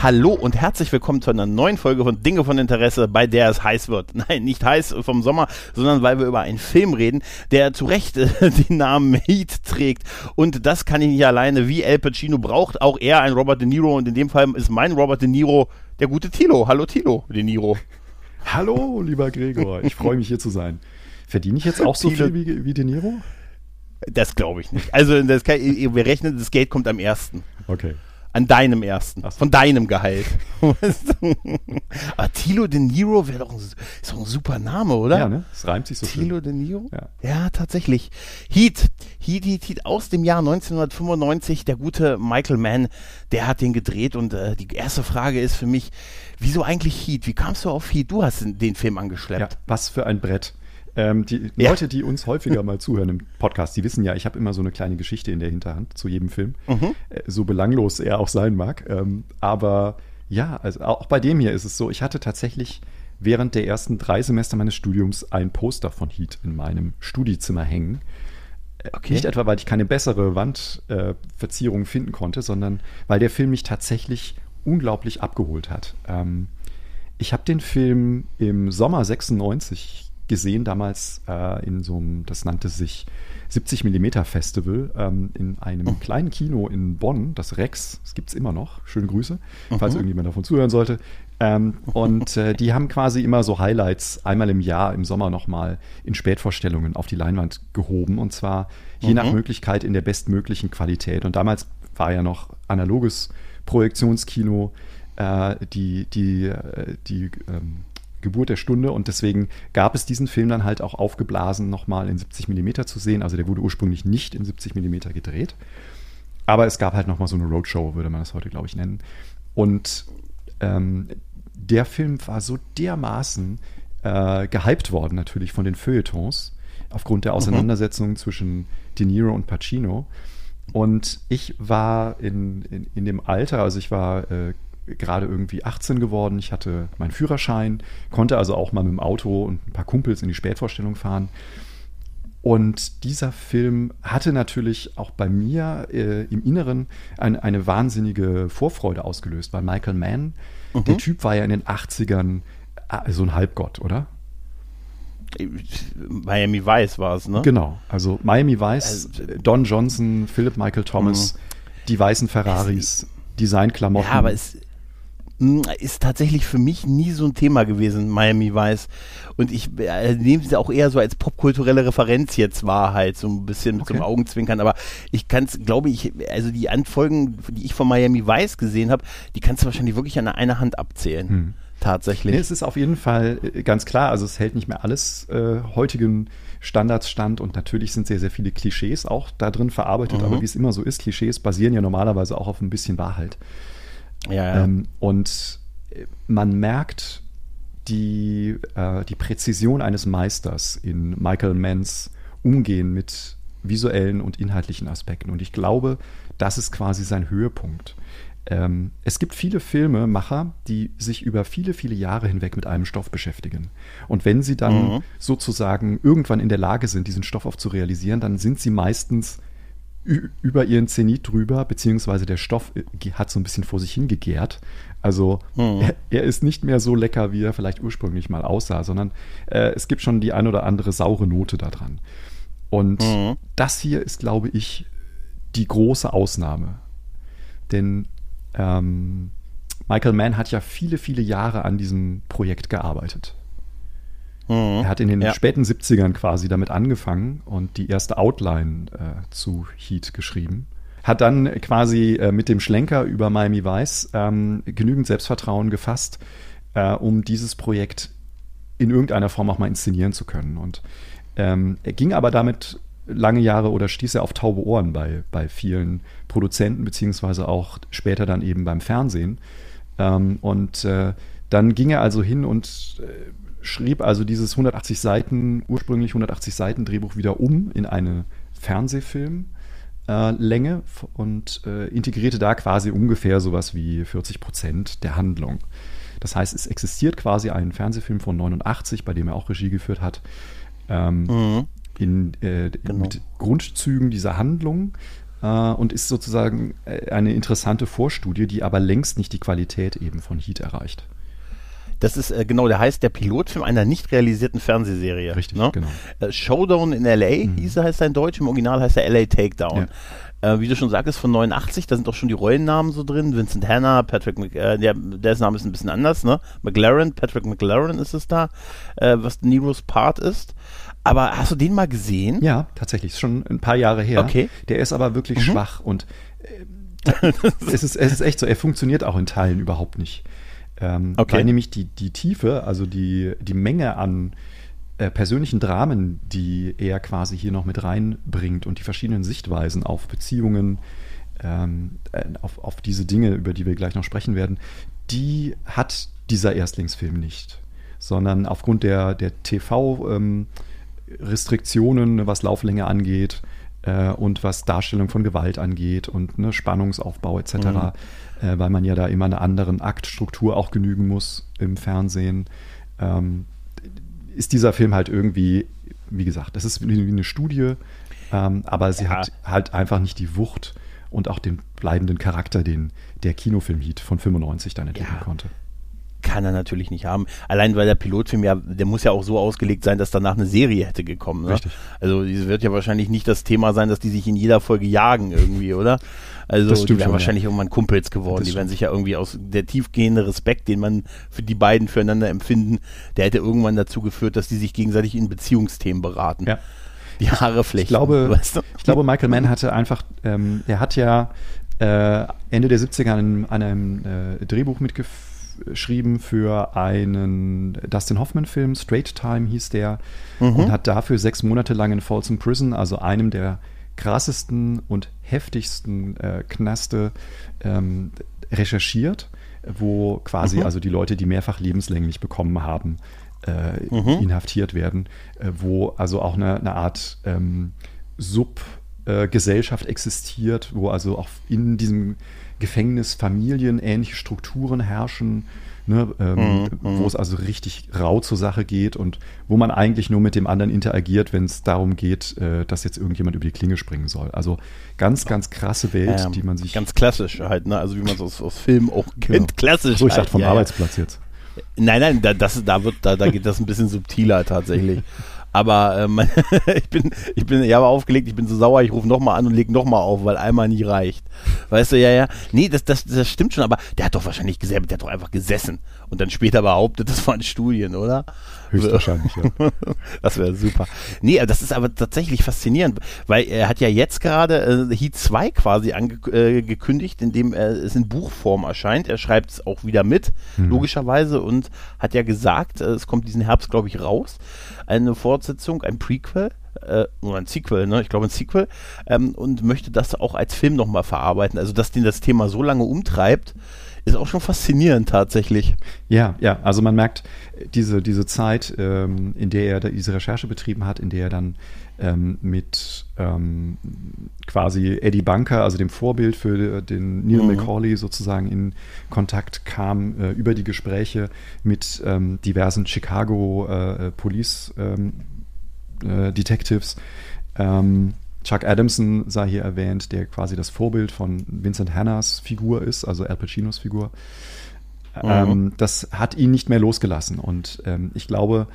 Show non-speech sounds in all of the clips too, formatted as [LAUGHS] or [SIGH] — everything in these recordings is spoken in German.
Hallo und herzlich willkommen zu einer neuen Folge von Dinge von Interesse, bei der es heiß wird. [LAUGHS] Nein, nicht heiß vom Sommer, sondern weil wir über einen Film reden, der zu Recht äh, [LAUGHS] den Namen Heat trägt. Und das kann ich nicht alleine. Wie El Pacino braucht auch er einen Robert De Niro und in dem Fall ist mein Robert De Niro der gute Tilo. Hallo Tilo De Niro. Hallo, lieber Gregor. Ich freue mich hier zu sein. Verdiene ich jetzt auch so viel wie, wie De Niro? Das glaube ich nicht. Also das kann, wir rechnen, das Geld kommt am ersten. Okay. An deinem ersten. So. Von deinem Gehalt. [LAUGHS] [LAUGHS] Aber Tilo De Niro wäre doch ein, ist doch ein super Name, oder? Ja, ne? Es reimt sich so Tilo schön. De Niro? Ja. ja, tatsächlich. Heat. Heat, Heat, Heat aus dem Jahr 1995. Der gute Michael Mann, der hat den gedreht. Und äh, die erste Frage ist für mich, wieso eigentlich Heat? Wie kamst du auf Heat? Du hast den, Film Ja, angeschleppt. was für ein Brett. Ähm, die Ja. Leute, die uns häufiger mal zuhören im Podcast, die wissen ja, ich habe immer so eine kleine Geschichte in der Hinterhand zu jedem Film. Mhm. Äh, so belanglos er auch sein mag. Ähm, aber ja, also auch bei dem hier ist es so, ich hatte tatsächlich während der ersten drei Semester meines Studiums ein Poster von Heat in meinem Studiezimmer hängen. Äh, Okay. Nicht etwa, weil ich keine bessere Wandverzierung äh, finden konnte, sondern weil der Film mich tatsächlich unglaublich abgeholt hat. Ähm, ich habe den Film im Sommer 96 gesehen, damals äh, in so einem, das nannte sich 70 mm Festival ähm, in einem kleinen Kino in Bonn, das Rex, das gibt es immer noch, schöne Grüße, falls irgendjemand davon zuhören sollte. Ähm, und äh, die haben quasi immer so Highlights einmal im Jahr im Sommer nochmal in Spätvorstellungen auf die Leinwand gehoben und zwar je nach Möglichkeit in der bestmöglichen Qualität. Und damals war ja noch analoges Projektionskino äh, die, die, äh, die ähm, Geburt der Stunde und deswegen gab es diesen Film dann halt auch aufgeblasen nochmal in 70 mm zu sehen. Also der wurde ursprünglich nicht in 70 mm gedreht. Aber es gab halt nochmal so eine Roadshow, würde man das heute, glaube ich, nennen. Und ähm, der Film war so dermaßen äh, gehypt worden, natürlich von den Feuilletons, aufgrund der Auseinandersetzung zwischen De Niro und Pacino. Und ich war in, in, in dem Alter, also ich war äh, gerade irgendwie 18 geworden, ich hatte meinen Führerschein, konnte also auch mal mit dem Auto und ein paar Kumpels in die Spätvorstellung fahren. Und dieser Film hatte natürlich auch bei mir äh, im Inneren ein, eine wahnsinnige Vorfreude ausgelöst, weil Michael Mann, der Typ war ja in den 80ern äh, so ein Halbgott, oder? Miami Vice war es, ne? Genau, also Miami Vice, Also, Don Johnson, Philip Michael Thomas, die weißen Ferraris, Designklamotten. Ja, aber es ist tatsächlich für mich nie so ein Thema gewesen, Miami Vice. Und ich äh, nehme es auch eher so als popkulturelle Referenz jetzt wahr, halt, so ein bisschen mit so einem Okay. Augenzwinkern. Aber ich kann es, glaube ich, also die Anfolgen, die ich von Miami Vice gesehen habe, die kannst du wahrscheinlich wirklich an einer Hand abzählen. Hm. Tatsächlich. Nee, es ist auf jeden Fall äh, ganz klar, also es hält nicht mehr alles äh, heutigen Standards stand und natürlich sind sehr, sehr viele Klischees auch da drin verarbeitet, Mhm. aber wie es immer so ist, Klischees basieren ja normalerweise auch auf ein bisschen Wahrheit. Ja. Ähm, und äh, man merkt die, äh, die Präzision eines Meisters in Michael Manns Umgehen mit visuellen und inhaltlichen Aspekten. Und ich glaube, das ist quasi sein Höhepunkt. Ähm, es gibt viele Filmemacher, die sich über viele, viele Jahre hinweg mit einem Stoff beschäftigen. Und wenn sie dann Mhm. sozusagen irgendwann in der Lage sind, diesen Stoff auch zu realisieren, dann sind sie meistens über ihren Zenit drüber, beziehungsweise der Stoff äh, hat so ein bisschen vor sich hingegärt. Also Mhm. er, er ist nicht mehr so lecker, wie er vielleicht ursprünglich mal aussah, sondern äh, es gibt schon die ein oder andere saure Note da dran. Und Mhm. das hier ist, glaube ich, die große Ausnahme. Denn ähm, Michael Mann hat ja viele, viele Jahre an diesem Projekt gearbeitet. Mhm. Er hat in den Ja. späten 70ern quasi damit angefangen und die erste Outline äh, zu Heat geschrieben. Hat dann quasi äh, mit dem Schlenker über Miami Vice ähm, genügend Selbstvertrauen gefasst, äh, um dieses Projekt in irgendeiner Form auch mal inszenieren zu können. Und ähm, er ging aber damit lange Jahre oder stieß er auf taube Ohren bei, bei vielen Produzenten, beziehungsweise auch später dann eben beim Fernsehen. Ähm, und äh, dann ging er also hin und äh, schrieb also dieses 180 Seiten, ursprünglich 180 Seiten Drehbuch wieder um in eine Fernsehfilm. Äh, und äh, integrierte da quasi ungefähr sowas wie 40 Prozent der Handlung. Das heißt, es existiert quasi ein Fernsehfilm von 89, bei dem er auch Regie geführt hat, ähm, mhm. in, äh, genau. mit Grundzügen dieser Handlung äh, und ist sozusagen äh, eine interessante Vorstudie, die aber längst nicht die Qualität eben von Heat erreicht. Das ist äh, genau, der heißt der Pilotfilm einer nicht realisierten Fernsehserie. Richtig, ne? genau. Äh, Showdown in L.A. Mhm. hieß er, heißt er in Deutsch, im Original heißt er L.A. Takedown. Ja. Äh, wie du schon sagtest, von 89, da sind auch schon die Rollennamen so drin. Vincent Hanna, Patrick, Mc, äh, der, dessen Name ist ein bisschen anders, ne? McLaren, Patrick McLaren ist es da, äh, was Neros Part ist. Aber hast du den mal gesehen? Ja, tatsächlich, ist schon ein paar Jahre her. Okay. Der ist aber wirklich mhm. schwach und äh, [LAUGHS] es, ist, es ist echt so, er funktioniert auch in Teilen überhaupt nicht. Ähm, okay. Weil nämlich die, die Tiefe, also die, die Menge an äh, persönlichen Dramen, die er quasi hier noch mit reinbringt und die verschiedenen Sichtweisen auf Beziehungen, ähm, äh, auf, auf diese Dinge, über die wir gleich noch sprechen werden, die hat dieser Erstlingsfilm nicht. Sondern aufgrund der, der TV-Restriktionen, ähm, was Lauflänge angeht, äh, und was Darstellung von Gewalt angeht und ne, Spannungsaufbau etc., mhm. Äh, weil man ja da immer einer anderen Aktstruktur auch genügen muss im Fernsehen, ähm, ist dieser Film halt irgendwie, wie gesagt, das ist wie eine Studie, ähm, aber sie ja. hat halt einfach nicht die Wucht und auch den bleibenden Charakter, den der Kinofilm-Heat von 95 dann entwickeln ja. konnte kann er natürlich nicht haben. Allein weil der Pilotfilm ja, der muss ja auch so ausgelegt sein, dass danach eine Serie hätte gekommen. Ne? Richtig. Also es wird ja wahrscheinlich nicht das Thema sein, dass die sich in jeder Folge jagen irgendwie, oder? Also die wären wahrscheinlich ja. irgendwann Kumpels geworden. Das die wären sich ja irgendwie aus der tiefgehende Respekt, den man für die beiden füreinander empfinden, der hätte irgendwann dazu geführt, dass die sich gegenseitig in Beziehungsthemen beraten. Ja. Die Haare flechten. Ich glaube, weißt du? ich glaube, Michael Mann hatte einfach, ähm, er hat ja äh, Ende der 70er an einem, an einem äh, Drehbuch mitgeführt geschrieben für einen Dustin Hoffman-Film, Straight Time hieß der, mhm. und hat dafür sechs Monate lang in Folsom Prison, also einem der krassesten und heftigsten äh, Knaste, ähm, recherchiert, wo quasi mhm. also die Leute, die mehrfach lebenslänglich bekommen haben, äh, mhm. inhaftiert werden, äh, wo also auch eine, eine Art ähm, Subgesellschaft existiert, wo also auch in diesem Gefängnis familienähnliche Strukturen herrschen, ne, ähm, mhm, wo es also richtig rau zur Sache geht und wo man eigentlich nur mit dem anderen interagiert, wenn es darum geht, äh, dass jetzt irgendjemand über die Klinge springen soll. Also ganz, ganz krasse Welt, ähm, die man sich. Ganz klassisch halt, ne? Also wie man es aus, aus Filmen auch kennt. Genau. Klassisch. So, ich halt, dachte vom ja, Arbeitsplatz jetzt. Nein, nein, da, das, da, wird, da, da geht das ein bisschen subtiler tatsächlich. [LAUGHS] Aber ähm, [LAUGHS] ich bin, ich bin, ich habe aufgelegt, ich bin so sauer, ich rufe nochmal an und lege nochmal auf, weil einmal nie reicht. Weißt du, ja, ja. Nee, das, das, das stimmt schon, aber der hat doch wahrscheinlich gesessen, der hat doch einfach gesessen und dann später behauptet, das waren Studien, oder? Höchstwahrscheinlich, ja. [LAUGHS] das wäre super. Nee, das ist aber tatsächlich faszinierend, weil er hat ja jetzt gerade äh, Heat 2 quasi angekündigt, äh, in dem er, es in Buchform erscheint. Er schreibt es auch wieder mit, mhm. logischerweise, und hat ja gesagt, äh, es kommt diesen Herbst, glaube ich, raus. Eine Fortsetzung, ein Prequel äh, oder ein Sequel, ne? ich glaube ein Sequel, ähm, und möchte das auch als Film nochmal verarbeiten. Also, dass den das Thema so lange umtreibt, ist auch schon faszinierend tatsächlich. Ja, ja, also man merkt diese, diese Zeit, ähm, in der er diese Recherche betrieben hat, in der er dann ähm, mit ähm, quasi Eddie Bunker, also dem Vorbild für den Neil mhm. McCauley sozusagen in Kontakt kam äh, über die Gespräche mit ähm, diversen Chicago äh, äh Police ähm, äh, Detectives. Chuck Adamson sei hier erwähnt, der quasi das Vorbild von Vincent Hannas Figur ist, also Al Pacinos Figur. Mhm. Ähm, das hat ihn nicht mehr losgelassen. Und ähm, ich glaube,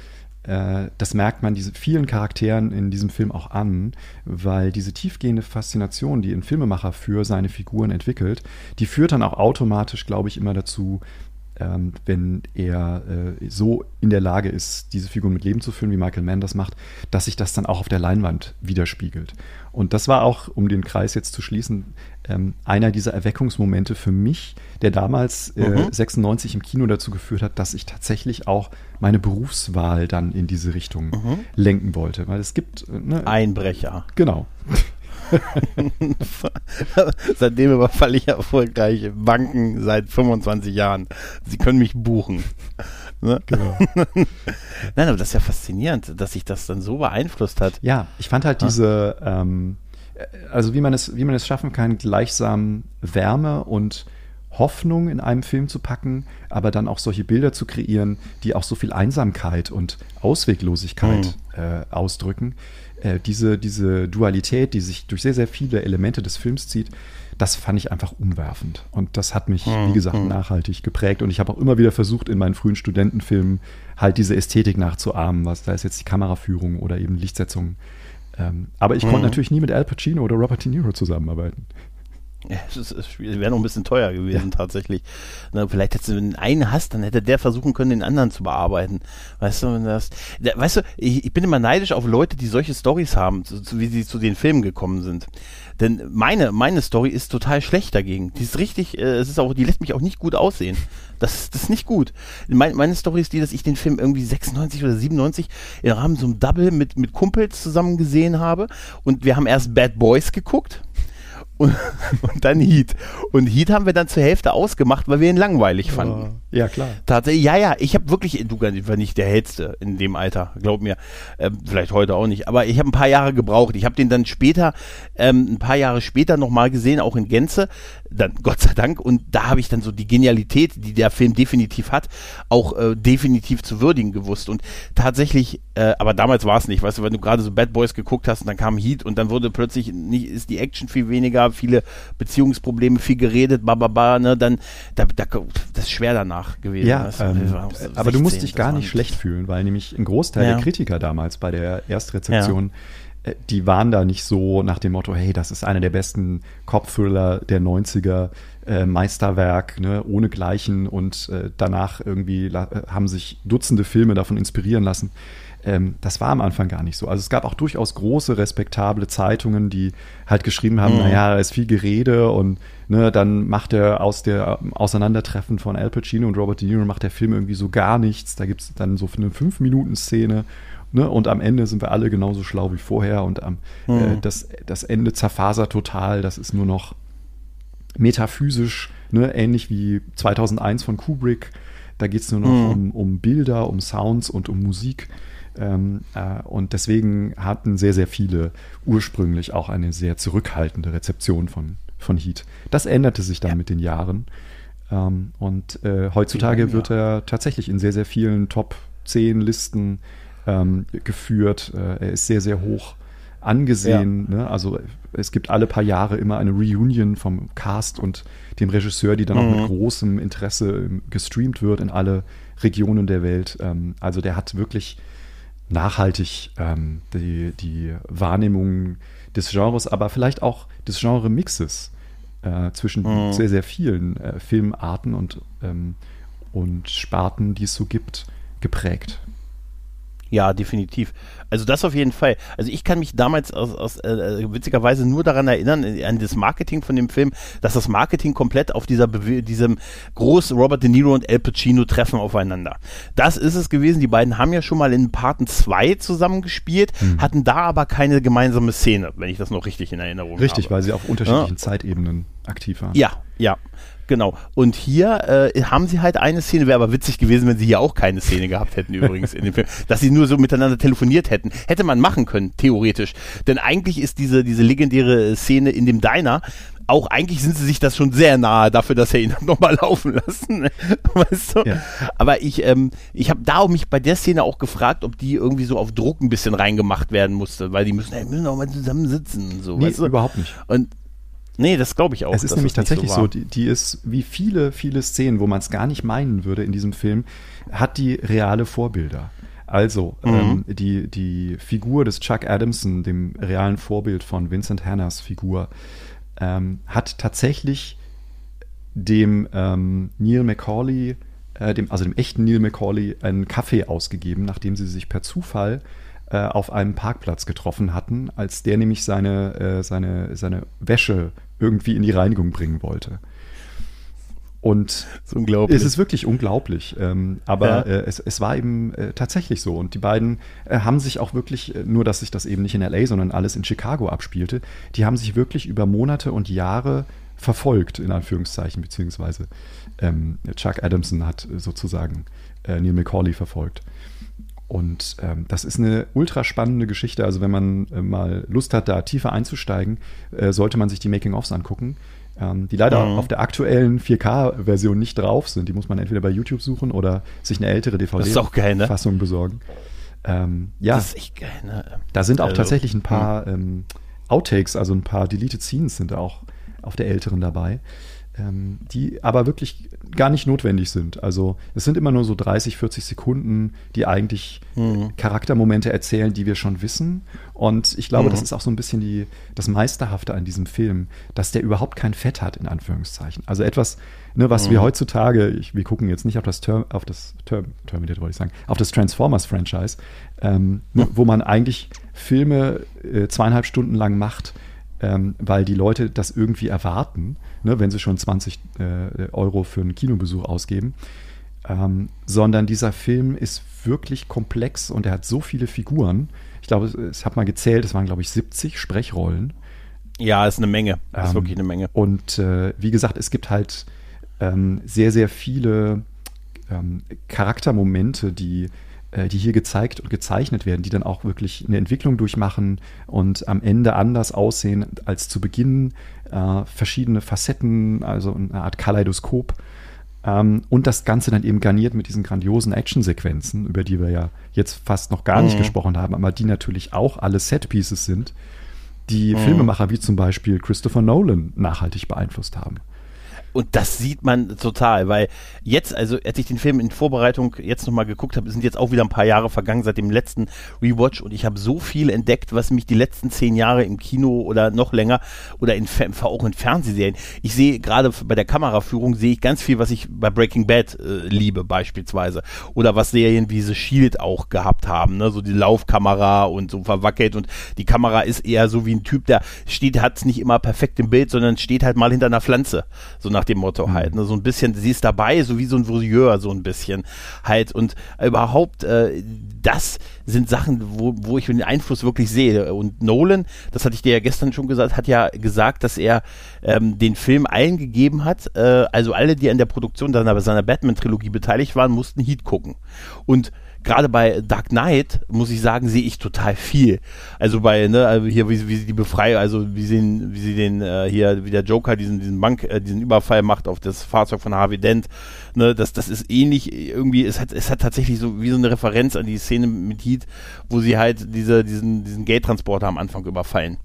äh, das merkt man diese vielen Charakteren in diesem Film auch an, weil diese tiefgehende Faszination, die ein Filmemacher für seine Figuren entwickelt, die führt dann auch automatisch, glaube ich, immer dazu, ähm, wenn er äh, so in der Lage ist, diese Figur mit Leben zu füllen, wie Michael Mann das macht, dass sich das dann auch auf der Leinwand widerspiegelt. Und das war auch, um den Kreis jetzt zu schließen, ähm, einer dieser Erweckungsmomente für mich, der damals äh, mhm. 96 im Kino dazu geführt hat, dass ich tatsächlich auch meine Berufswahl dann in diese Richtung mhm. lenken wollte. Weil es gibt. Äh, ne, Einbrecher. Genau. [LAUGHS] Seitdem überfalle ich erfolgreich Banken seit 25 Jahren. Sie können mich buchen. Ne? Genau. [LAUGHS] Nein, aber das ist ja faszinierend, dass sich das dann so beeinflusst hat. Ja, ich fand halt ja. diese, ähm, also wie man es, wie man es schaffen kann, gleichsam Wärme und Hoffnung in einem Film zu packen, aber dann auch solche Bilder zu kreieren, die auch so viel Einsamkeit und Ausweglosigkeit mhm. äh, ausdrücken. Äh, diese, diese Dualität, die sich durch sehr, sehr viele Elemente des Films zieht, das fand ich einfach umwerfend. Und das hat mich, wie gesagt, mhm. nachhaltig geprägt. Und ich habe auch immer wieder versucht, in meinen frühen Studentenfilmen halt diese Ästhetik nachzuahmen, was da ist jetzt die Kameraführung oder eben Lichtsetzung. Ähm, aber ich mhm. konnte natürlich nie mit Al Pacino oder Robert De Niro zusammenarbeiten. Es, wäre noch ein bisschen teuer gewesen ja. tatsächlich. Na, vielleicht hättest du den einen hast, dann hätte der versuchen können, den anderen zu bearbeiten. Weißt du, wenn das, da, weißt du, ich, ich, bin immer neidisch auf Leute, die solche Stories haben, so, wie sie zu den Filmen gekommen sind. Denn meine, meine Story ist total schlecht dagegen. Die ist richtig, äh, es ist auch, die lässt mich auch nicht gut aussehen. Das, das ist nicht gut. Meine, meine Story ist die, dass ich den Film irgendwie 96 oder 97 im Rahmen so einem Double mit, mit Kumpels zusammen gesehen habe. Und wir haben erst Bad Boys geguckt und, [LAUGHS] und, dann Heat. Und Heat haben wir dann zur Hälfte ausgemacht, weil wir ihn langweilig fanden. Ja, klar. Tatsächlich, ja, ja, ich habe wirklich, du war nicht der Hellste in dem Alter, glaub mir. Äh, vielleicht heute auch nicht, aber ich habe ein paar Jahre gebraucht. Ich habe den dann später, ähm, ein paar Jahre später nochmal gesehen, auch in Gänze, dann Gott sei Dank. Und da habe ich dann so die Genialität, die der Film definitiv hat, auch äh, definitiv zu würdigen gewusst. Und tatsächlich, äh, aber damals war es nicht, weißt du, wenn du gerade so Bad Boys geguckt hast und dann kam Heat und dann wurde plötzlich nicht, ist die Action viel weniger, viele Beziehungsprobleme, viel geredet, bababa, ne, dann, da, da, das ist schwer danach gewesen. Ja, ähm, so aber du musst dich gar nicht schlecht fühlen, weil nämlich ein Großteil ja. der Kritiker damals bei der Erstrezeption ja die waren da nicht so nach dem Motto, hey, das ist einer der besten Cop-Thriller der 90er, äh, Meisterwerk, ne, ohne Gleichen und äh, danach irgendwie äh, haben sich Dutzende Filme davon inspirieren lassen. Ähm, das war am Anfang gar nicht so. Also es gab auch durchaus große, respektable Zeitungen, die halt geschrieben haben, mhm. naja, da ist viel Gerede und ne, dann macht er aus der Auseinandertreffen von Al Pacino und Robert De Niro macht der Film irgendwie so gar nichts. Da gibt es dann so eine Fünf-Minuten-Szene Ne, und am Ende sind wir alle genauso schlau wie vorher und am, mhm. äh, das, das Ende zerfasert total. Das ist nur noch metaphysisch, ne, ähnlich wie 2001 von Kubrick. Da geht es nur noch mhm. um, um Bilder, um Sounds und um Musik. Ähm, äh, und deswegen hatten sehr, sehr viele ursprünglich auch eine sehr zurückhaltende Rezeption von, von Heat. Das änderte sich dann ja. mit den Jahren. Ähm, und äh, heutzutage wird er tatsächlich in sehr, sehr vielen Top 10 Listen ähm, geführt. Äh, er ist sehr, sehr hoch angesehen. Ja. Ne? Also es gibt alle paar Jahre immer eine Reunion vom Cast und dem Regisseur, die dann mhm. auch mit großem Interesse gestreamt wird in alle Regionen der Welt. Ähm, also der hat wirklich nachhaltig ähm, die, die Wahrnehmung des Genres, aber vielleicht auch des Genre-Mixes äh, zwischen mhm. sehr, sehr vielen äh, Filmarten und, ähm, und Sparten, die es so gibt, geprägt. Ja, definitiv. Also das auf jeden Fall. Also ich kann mich damals aus, aus äh, witzigerweise nur daran erinnern, äh, an das Marketing von dem Film, dass das Marketing komplett auf dieser diesem großen Robert De Niro und Al Pacino treffen aufeinander. Das ist es gewesen. Die beiden haben ja schon mal in Parten 2 zusammengespielt, mhm. hatten da aber keine gemeinsame Szene, wenn ich das noch richtig in Erinnerung richtig, habe. Richtig, weil sie auf unterschiedlichen ja. Zeitebenen aktiv waren. Ja, ja. Genau. Und hier äh, haben sie halt eine Szene, wäre aber witzig gewesen, wenn sie hier auch keine Szene gehabt hätten, übrigens in dem Film. [LAUGHS] Dass sie nur so miteinander telefoniert hätten. Hätte man machen können, theoretisch. Denn eigentlich ist diese, diese legendäre Szene in dem Diner, auch eigentlich sind sie sich das schon sehr nahe dafür, dass er ihn [LAUGHS] nochmal laufen lassen. [LAUGHS] weißt du? Ja. Aber ich, ähm, ich habe da auch mich bei der Szene auch gefragt, ob die irgendwie so auf Druck ein bisschen reingemacht werden musste, weil die müssen, ey, müssen auch mal zusammen sitzen. So, nee, weißt du? überhaupt nicht. Und Nee, das glaube ich auch. Es ist nämlich tatsächlich so, so die, die, ist wie viele, viele Szenen, wo man es gar nicht meinen würde in diesem Film, hat die reale Vorbilder. Also mhm. ähm, die, die Figur des Chuck Adamson, dem realen Vorbild von Vincent Hannas Figur, ähm, hat tatsächlich dem ähm, Neil McCauley, äh, dem, also dem echten Neil McCauley, einen Kaffee ausgegeben, nachdem sie sich per Zufall äh, auf einem Parkplatz getroffen hatten, als der nämlich seine, äh, seine, seine Wäsche irgendwie in die Reinigung bringen wollte. Und es ist wirklich unglaublich. Ähm, aber ja. äh, es, es, war eben äh, tatsächlich so. Und die beiden äh, haben sich auch wirklich, äh, nur dass sich das eben nicht in LA, sondern alles in Chicago abspielte, die haben sich wirklich über Monate und Jahre verfolgt, in Anführungszeichen, beziehungsweise ähm, Chuck Adamson hat sozusagen äh, Neil McCauley verfolgt. Und ähm, das ist eine ultra spannende Geschichte. Also wenn man äh, mal Lust hat, da tiefer einzusteigen, äh, sollte man sich die Making-ofs angucken, ähm, die leider mhm. auf der aktuellen 4K-Version nicht drauf sind. Die muss man entweder bei YouTube suchen oder sich eine ältere DVD-Fassung ne? besorgen. Ähm, ja, das ist echt geil. Ne? Da sind auch also, tatsächlich ein paar ähm, Outtakes, also ein paar Deleted Scenes sind auch auf der älteren dabei ähm, die aber wirklich gar nicht notwendig sind. Also es sind immer nur so 30, 40 Sekunden, die eigentlich mhm. Charaktermomente erzählen, die wir schon wissen. Und ich glaube, mhm. das ist auch so ein bisschen die, das Meisterhafte an diesem Film, dass der überhaupt kein Fett hat, in Anführungszeichen. Also etwas, ne, was mhm. wir heutzutage, ich, wir gucken jetzt nicht auf das, Term, auf das Term, Terminator, wollte ich sagen, auf das Transformers-Franchise, ähm, wo man eigentlich Filme äh, zweieinhalb Stunden lang macht, ähm, weil die Leute das irgendwie erwarten, ne, wenn sie schon 20 äh, Euro für einen Kinobesuch ausgeben. Ähm, sondern dieser Film ist wirklich komplex und er hat so viele Figuren. Ich glaube, ich habe mal gezählt, es waren, glaube ich, 70 Sprechrollen. Ja, ist eine Menge. Das ist ähm, wirklich eine Menge. Und äh, wie gesagt, es gibt halt ähm, sehr, sehr viele ähm, Charaktermomente, die die hier gezeigt und gezeichnet werden, die dann auch wirklich eine Entwicklung durchmachen und am Ende anders aussehen als zu Beginn. Äh, verschiedene Facetten, also eine Art Kaleidoskop. Ähm, und das Ganze dann eben garniert mit diesen grandiosen Actionsequenzen, über die wir ja jetzt fast noch gar nicht mhm. gesprochen haben, aber die natürlich auch alle Setpieces sind, die mhm. Filmemacher wie zum Beispiel Christopher Nolan nachhaltig beeinflusst haben. Und das sieht man total, weil jetzt, also als ich den Film in Vorbereitung jetzt nochmal geguckt habe, sind jetzt auch wieder ein paar Jahre vergangen seit dem letzten Rewatch und ich habe so viel entdeckt, was mich die letzten zehn Jahre im Kino oder noch länger oder in, auch in Fernsehserien, ich sehe gerade bei der Kameraführung, sehe ich ganz viel, was ich bei Breaking Bad äh, liebe beispielsweise oder was Serien wie The Shield auch gehabt haben, ne? so die Laufkamera und so verwackelt und die Kamera ist eher so wie ein Typ, der steht, hat es nicht immer perfekt im Bild, sondern steht halt mal hinter einer Pflanze, so nach nach dem Motto mhm. halt. Ne? So ein bisschen, sie ist dabei, so wie so ein Voyeur, so ein bisschen halt. Und überhaupt, äh, das sind Sachen, wo, wo ich den Einfluss wirklich sehe. Und Nolan, das hatte ich dir ja gestern schon gesagt, hat ja gesagt, dass er ähm, den Film allen gegeben hat, äh, also alle, die an der Produktion seiner, seiner Batman-Trilogie beteiligt waren, mussten Heat gucken. Und gerade bei Dark Knight, muss ich sagen, sehe ich total viel. Also bei, ne, also hier, wie, wie sie die Befreiung, also wie sie, wie sie den, äh, hier, wie der Joker diesen, diesen Bank, äh, diesen Überfall macht auf das Fahrzeug von Harvey Dent, ne, das, das ist ähnlich, irgendwie, es hat, es hat tatsächlich so wie so eine Referenz an die Szene mit Heat, wo sie halt diese, diesen, diesen Geldtransporter am Anfang überfallen.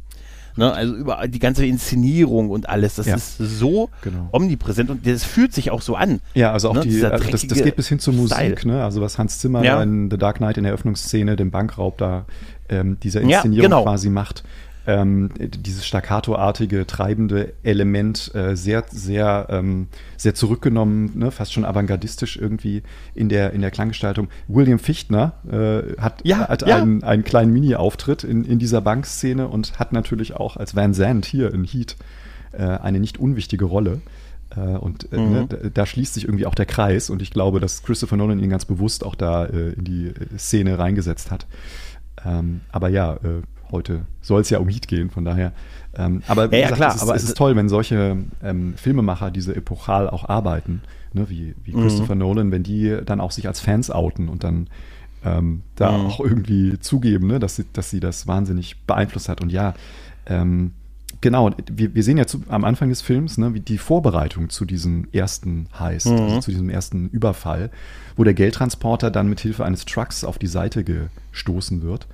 Ne? Also über die ganze Inszenierung und alles, das ja. ist so genau. omnipräsent und das fühlt sich auch so an. Ja, also auch ne? die, also das, das, geht bis hin zur Musik, ne? Also was Hans Zimmer ja. in The Dark Knight in der Eröffnungsszene, dem Bankraub da, ähm, dieser Inszenierung ja, genau. quasi macht ähm, dieses staccato-artige, treibende Element äh, sehr, sehr, ähm, sehr zurückgenommen, ne? fast schon avantgardistisch irgendwie in der, in der Klanggestaltung. William Fichtner äh, hat, ja, hat ja. Einen, einen kleinen Mini-Auftritt in, in dieser Bankszene und hat natürlich auch als Van Zandt hier in Heat äh, eine nicht unwichtige Rolle. Äh, und äh, mhm. ne, da, da, schließt sich irgendwie auch der Kreis und ich glaube, dass Christopher Nolan ihn ganz bewusst auch da äh, in die Szene reingesetzt hat. Ähm, aber ja, äh, heute soll es ja um Heat gehen, von daher. Ähm, aber ja, ja, gesagt, klar, es, ist, aber es ist toll, wenn solche ähm, Filmemacher diese epochal auch arbeiten, ne, wie, wie mhm. Christopher mhm. Nolan, wenn die dann auch sich als Fans outen und dann ähm, da mhm. auch irgendwie zugeben, ne, dass, sie, dass sie das wahnsinnig beeinflusst hat. Und ja, ähm, genau, wir, wir sehen ja zu, am Anfang des Films, ne, wie die Vorbereitung zu diesem ersten Heist, mhm. also zu diesem ersten Überfall, wo der Geldtransporter dann mit Hilfe eines Trucks auf die Seite gestoßen wird.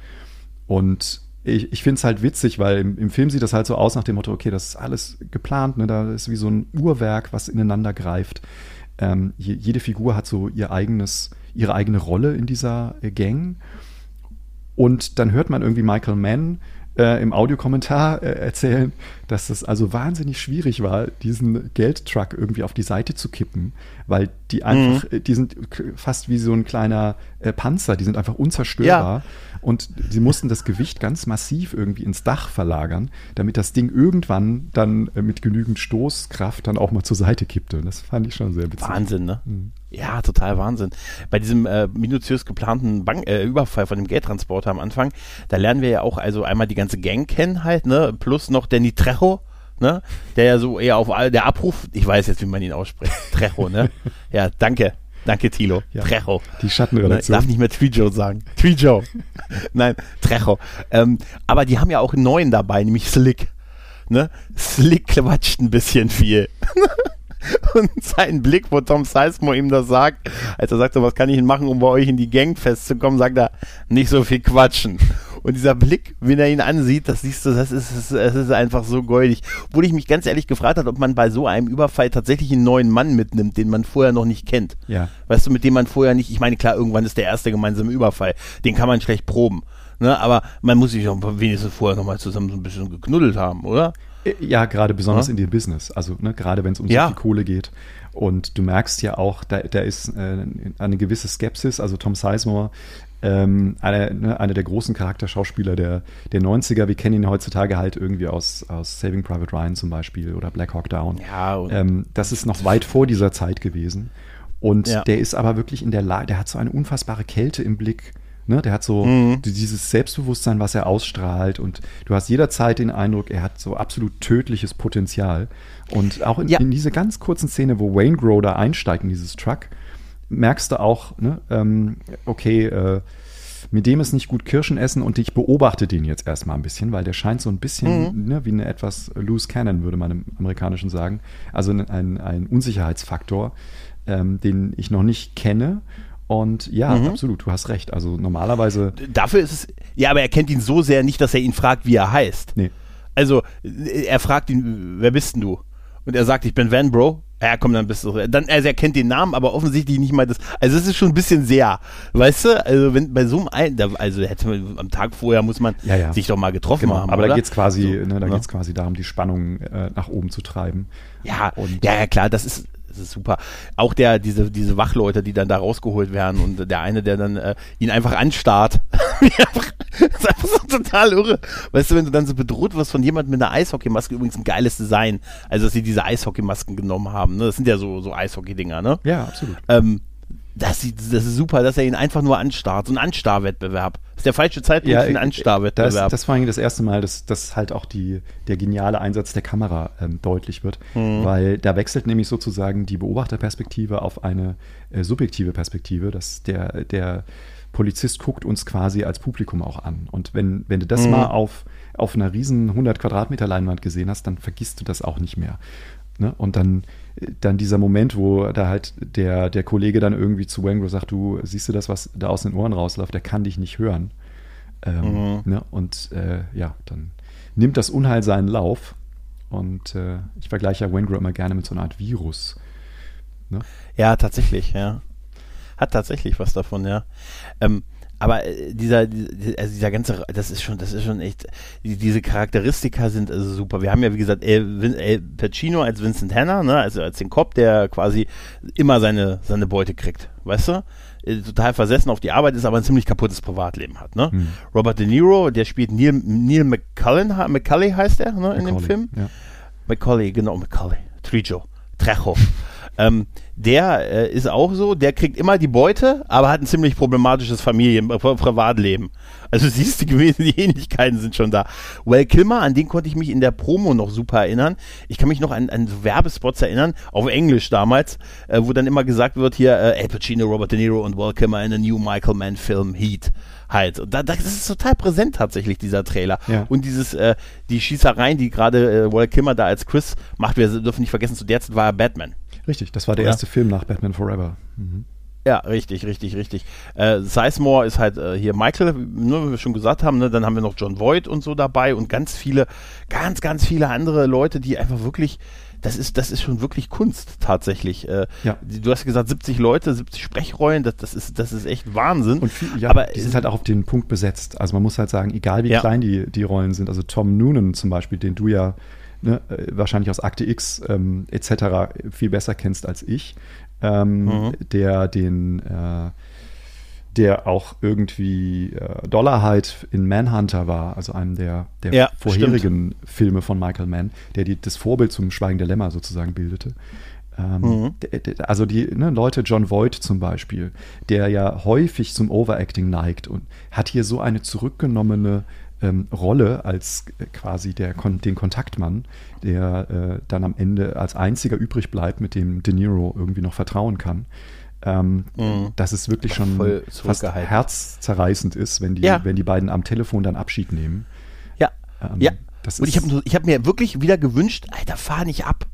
Und ich, ich finde es halt witzig, weil im, im, Film sieht das halt so aus nach dem Motto, okay, das ist alles geplant, ne? da ist wie so ein Uhrwerk, was ineinander greift. Ähm, je, jede Figur hat so ihr eigenes, ihre eigene Rolle in dieser äh, Gang. Und dann hört man irgendwie Michael Mann äh, im Audiokommentar äh, erzählen, dass es also wahnsinnig schwierig war, diesen Geldtruck irgendwie auf die Seite zu kippen, weil die einfach, mhm. die sind fast wie so ein kleiner äh, Panzer, die sind einfach unzerstörbar. Ja. Und sie mussten das Gewicht ganz massiv irgendwie ins Dach verlagern, damit das Ding irgendwann dann äh, mit genügend Stoßkraft dann auch mal zur Seite kippte. Das fand ich schon sehr witzig. Wahnsinn, ne? Mhm. Ja, total Wahnsinn. Bei diesem äh, minutiös geplanten Bank, äh, Überfall von dem Geldtransporter am Anfang, da lernen wir ja auch also einmal die ganze Gang kennen halt, ne? Plus noch Danny Trejo, ne? Der ja so eher auf all der Abruf, ich weiß jetzt, wie man ihn ausspricht. [LAUGHS] Trejo, ne? Ja, danke. Danke, Tilo. Ja. Trejo. Die Nein, Schattenredaktion. darf nicht mehr Trijo sagen. Trijo. [LAUGHS] Nein, Trejo. Ähm, aber die haben ja auch einen neuen dabei, nämlich Slick. Ne? Slick quatscht ein bisschen viel. [LAUGHS] [LAUGHS] Und sein Blick, wo Tom Sizemore ihm das sagt, als er sagt, so, was kann ich denn machen, um bei euch in die Gang festzukommen, sagt er, nicht so viel quatschen. Und dieser Blick, wenn er ihn ansieht, das siehst du, das ist, das ist, das ist einfach so goldig. Obwohl ich mich ganz ehrlich gefragt habe, ob man bei so einem Überfall tatsächlich einen neuen Mann mitnimmt, den man vorher noch nicht kennt. Ja. Weißt du, mit dem man vorher nicht, ich meine, klar, irgendwann ist der erste gemeinsame Überfall. Den kann man schlecht proben. Ne? Aber man muss sich doch wenigstens vorher nochmal zusammen so ein bisschen geknuddelt haben, oder? Ja, gerade besonders Ja. in dem Business. Also ne, gerade wenn es um Ja. so viel Kohle geht. Und du merkst ja auch, da, da ist äh, eine gewisse Skepsis. Also Tom Sizemore, ähm, einer, ne, einer der großen Charakterschauspieler der, der 90er. Wir kennen ihn heutzutage halt irgendwie aus, aus Saving Private Ryan zum Beispiel oder Black Hawk Down. Ja, Ähm, das ist noch weit vor dieser Zeit gewesen. Und Ja. der ist aber wirklich in der Lage, der hat so eine unfassbare Kälte im Blick. Ne? Der hat so Mhm. dieses Selbstbewusstsein, was er ausstrahlt. Und du hast jederzeit den Eindruck, er hat so absolut tödliches Potenzial. Und auch in, Ja. in dieser ganz kurzen Szene, wo Wayne Grow da einsteigt in dieses Truck, merkst du auch, ne, ähm, okay, äh, mit dem ist nicht gut Kirschen essen und ich beobachte den jetzt erstmal ein bisschen, weil der scheint so ein bisschen ne, wie eine etwas loose cannon, würde man im Amerikanischen sagen. Also ein, ein, ein Unsicherheitsfaktor, ähm, den ich noch nicht kenne. Und ja, absolut, du hast recht. Also normalerweise, dafür ist es, ja, aber er kennt ihn so sehr nicht, dass er ihn fragt, wie er heißt. nee, Also, äh, er fragt ihn, wer bist denn du? Und er sagt, ich bin Van Bro. Ja, komm, dann bist du. Dann, also er kennt den Namen, aber offensichtlich nicht mal das. Also es ist schon ein bisschen sehr, weißt du? Also wenn bei so einem, ein, da- also hätte man am Tag vorher muss man Ja, ja. sich doch mal getroffen genau. haben. Aber oder? da geht es quasi, So, ne, da ne? geht's quasi darum, die Spannung äh, nach oben zu treiben. Ja, Und- ja, ja, klar, das ist, das ist super. Auch der, diese, diese Wachleute, die dann da rausgeholt werden und der eine, der dann äh, ihn einfach anstarrt. [LAUGHS] Das ist einfach so total irre. Weißt du, wenn du dann so bedroht wirst von jemandem mit einer Eishockeymaske, übrigens ein geiles Design, also dass sie diese Eishockeymasken genommen haben. Ne? Das sind ja so, so Eishockey-Dinger, ne? Ja, absolut. Ähm, das, sieht- das ist super, dass er ihn einfach nur anstarrt. So ein Anstarrwettbewerb. Das ist der falsche Zeitpunkt für einen äh, das, Anstarrwettbewerb. das war eigentlich das erste Mal, dass, dass halt auch die, der geniale Einsatz der Kamera ähm, deutlich wird, Mhm. weil da wechselt nämlich sozusagen die Beobachterperspektive auf eine äh, subjektive Perspektive, dass der, der Polizist guckt uns quasi als Publikum auch an. Und wenn, wenn du das Mhm. mal auf, auf einer riesen 100 Quadratmeter Leinwand gesehen hast, dann vergisst du das auch nicht mehr. Ne? Und dann, dann dieser Moment, wo da halt der, der Kollege dann irgendwie zu Wangro sagt, du siehst du das, was da aus den Ohren rausläuft, der kann dich nicht hören. Ähm, ne? Und äh, ja, dann nimmt das Unheil seinen Lauf. Und äh, ich vergleiche ja Wangro immer gerne mit so einer Art Virus. Ne? Ja, tatsächlich, ja. Hat tatsächlich was davon, ja. Ähm, aber äh, dieser, die- also dieser ganze, das ist schon, das ist schon echt, die, diese Charakteristika sind also super. Wir haben ja, wie gesagt, El, El Pacino als Vincent Hanna, ne, also als den Cop, der quasi immer seine, seine Beute kriegt, weißt du? Äh, Total versessen auf die Arbeit ist, aber ein ziemlich kaputtes Privatleben hat, ne? Hm. Robert De Niro, der spielt Neil, Neil McCullen, McCulley heißt er, ne, in dem Film. Ja. Macaulay, genau, Macaulay. Trijo. Trejo. [LAUGHS] ähm, der äh, ist auch so, der kriegt immer die Beute, aber hat ein ziemlich problematisches Familien-, äh, Pri- Privatleben. Also [LAUGHS] siehst du, gewesen, die Ähnlichkeiten sind schon da. Well Kilmer, an den konnte ich mich in der Promo noch super erinnern. Ich kann mich noch an, an Werbespots erinnern, auf Englisch damals, äh, wo dann immer gesagt wird hier, äh, Al Pacino, Robert De Niro und Well Kilmer in a new Michael Mann Film Heat. Halt. Und da, das ist total präsent tatsächlich, dieser Trailer. Ja. Und dieses, äh, die Schießereien, die gerade äh, Walt Kilmer da als Chris macht, wir dürfen nicht vergessen, zu der Zeit war er Batman. Richtig, das war der Ja. erste Film nach Batman Forever. Mhm. Ja, richtig, richtig, richtig. Äh, Sizemore ist halt äh, hier Michael, ne, wie wir schon gesagt haben, ne? dann haben wir noch John Voight und so dabei und ganz viele, ganz, ganz viele andere Leute, die einfach wirklich, das ist, das ist schon wirklich Kunst tatsächlich. Äh, Ja. Du hast gesagt, 70 Leute, 70 Sprechrollen, das, das, ist, das ist echt Wahnsinn. Und viel, ja, Aber die sind halt auch auf den Punkt besetzt. Also man muss halt sagen, egal wie Ja. klein die, die Rollen sind, also Tom Noonan zum Beispiel, den du ja ne, äh, wahrscheinlich aus Akte X ähm, etc. viel besser kennst als ich, ähm, Mhm. der den äh, der auch irgendwie äh, Dollarheit in Manhunter war, also einem der, der Ja, vorherigen Filme von Michael Mann, der die, das Vorbild zum Schweigen der Lämmer sozusagen bildete. Ähm, Mhm. Also die ne, Leute, John Voight zum Beispiel, der ja häufig zum Overacting neigt und hat hier so eine zurückgenommene ähm, Rolle als äh, quasi der, den Kontaktmann, der äh, dann am Ende als einziger übrig bleibt, mit dem De Niro irgendwie noch vertrauen kann. ähm, mhm. dass es wirklich schon fast herzzerreißend ist, wenn die, ja. wenn die beiden am Telefon dann Abschied nehmen. Ja. Ähm, ja. Und ich habe hab mir wirklich wieder gewünscht, Alter, fahr nicht ab.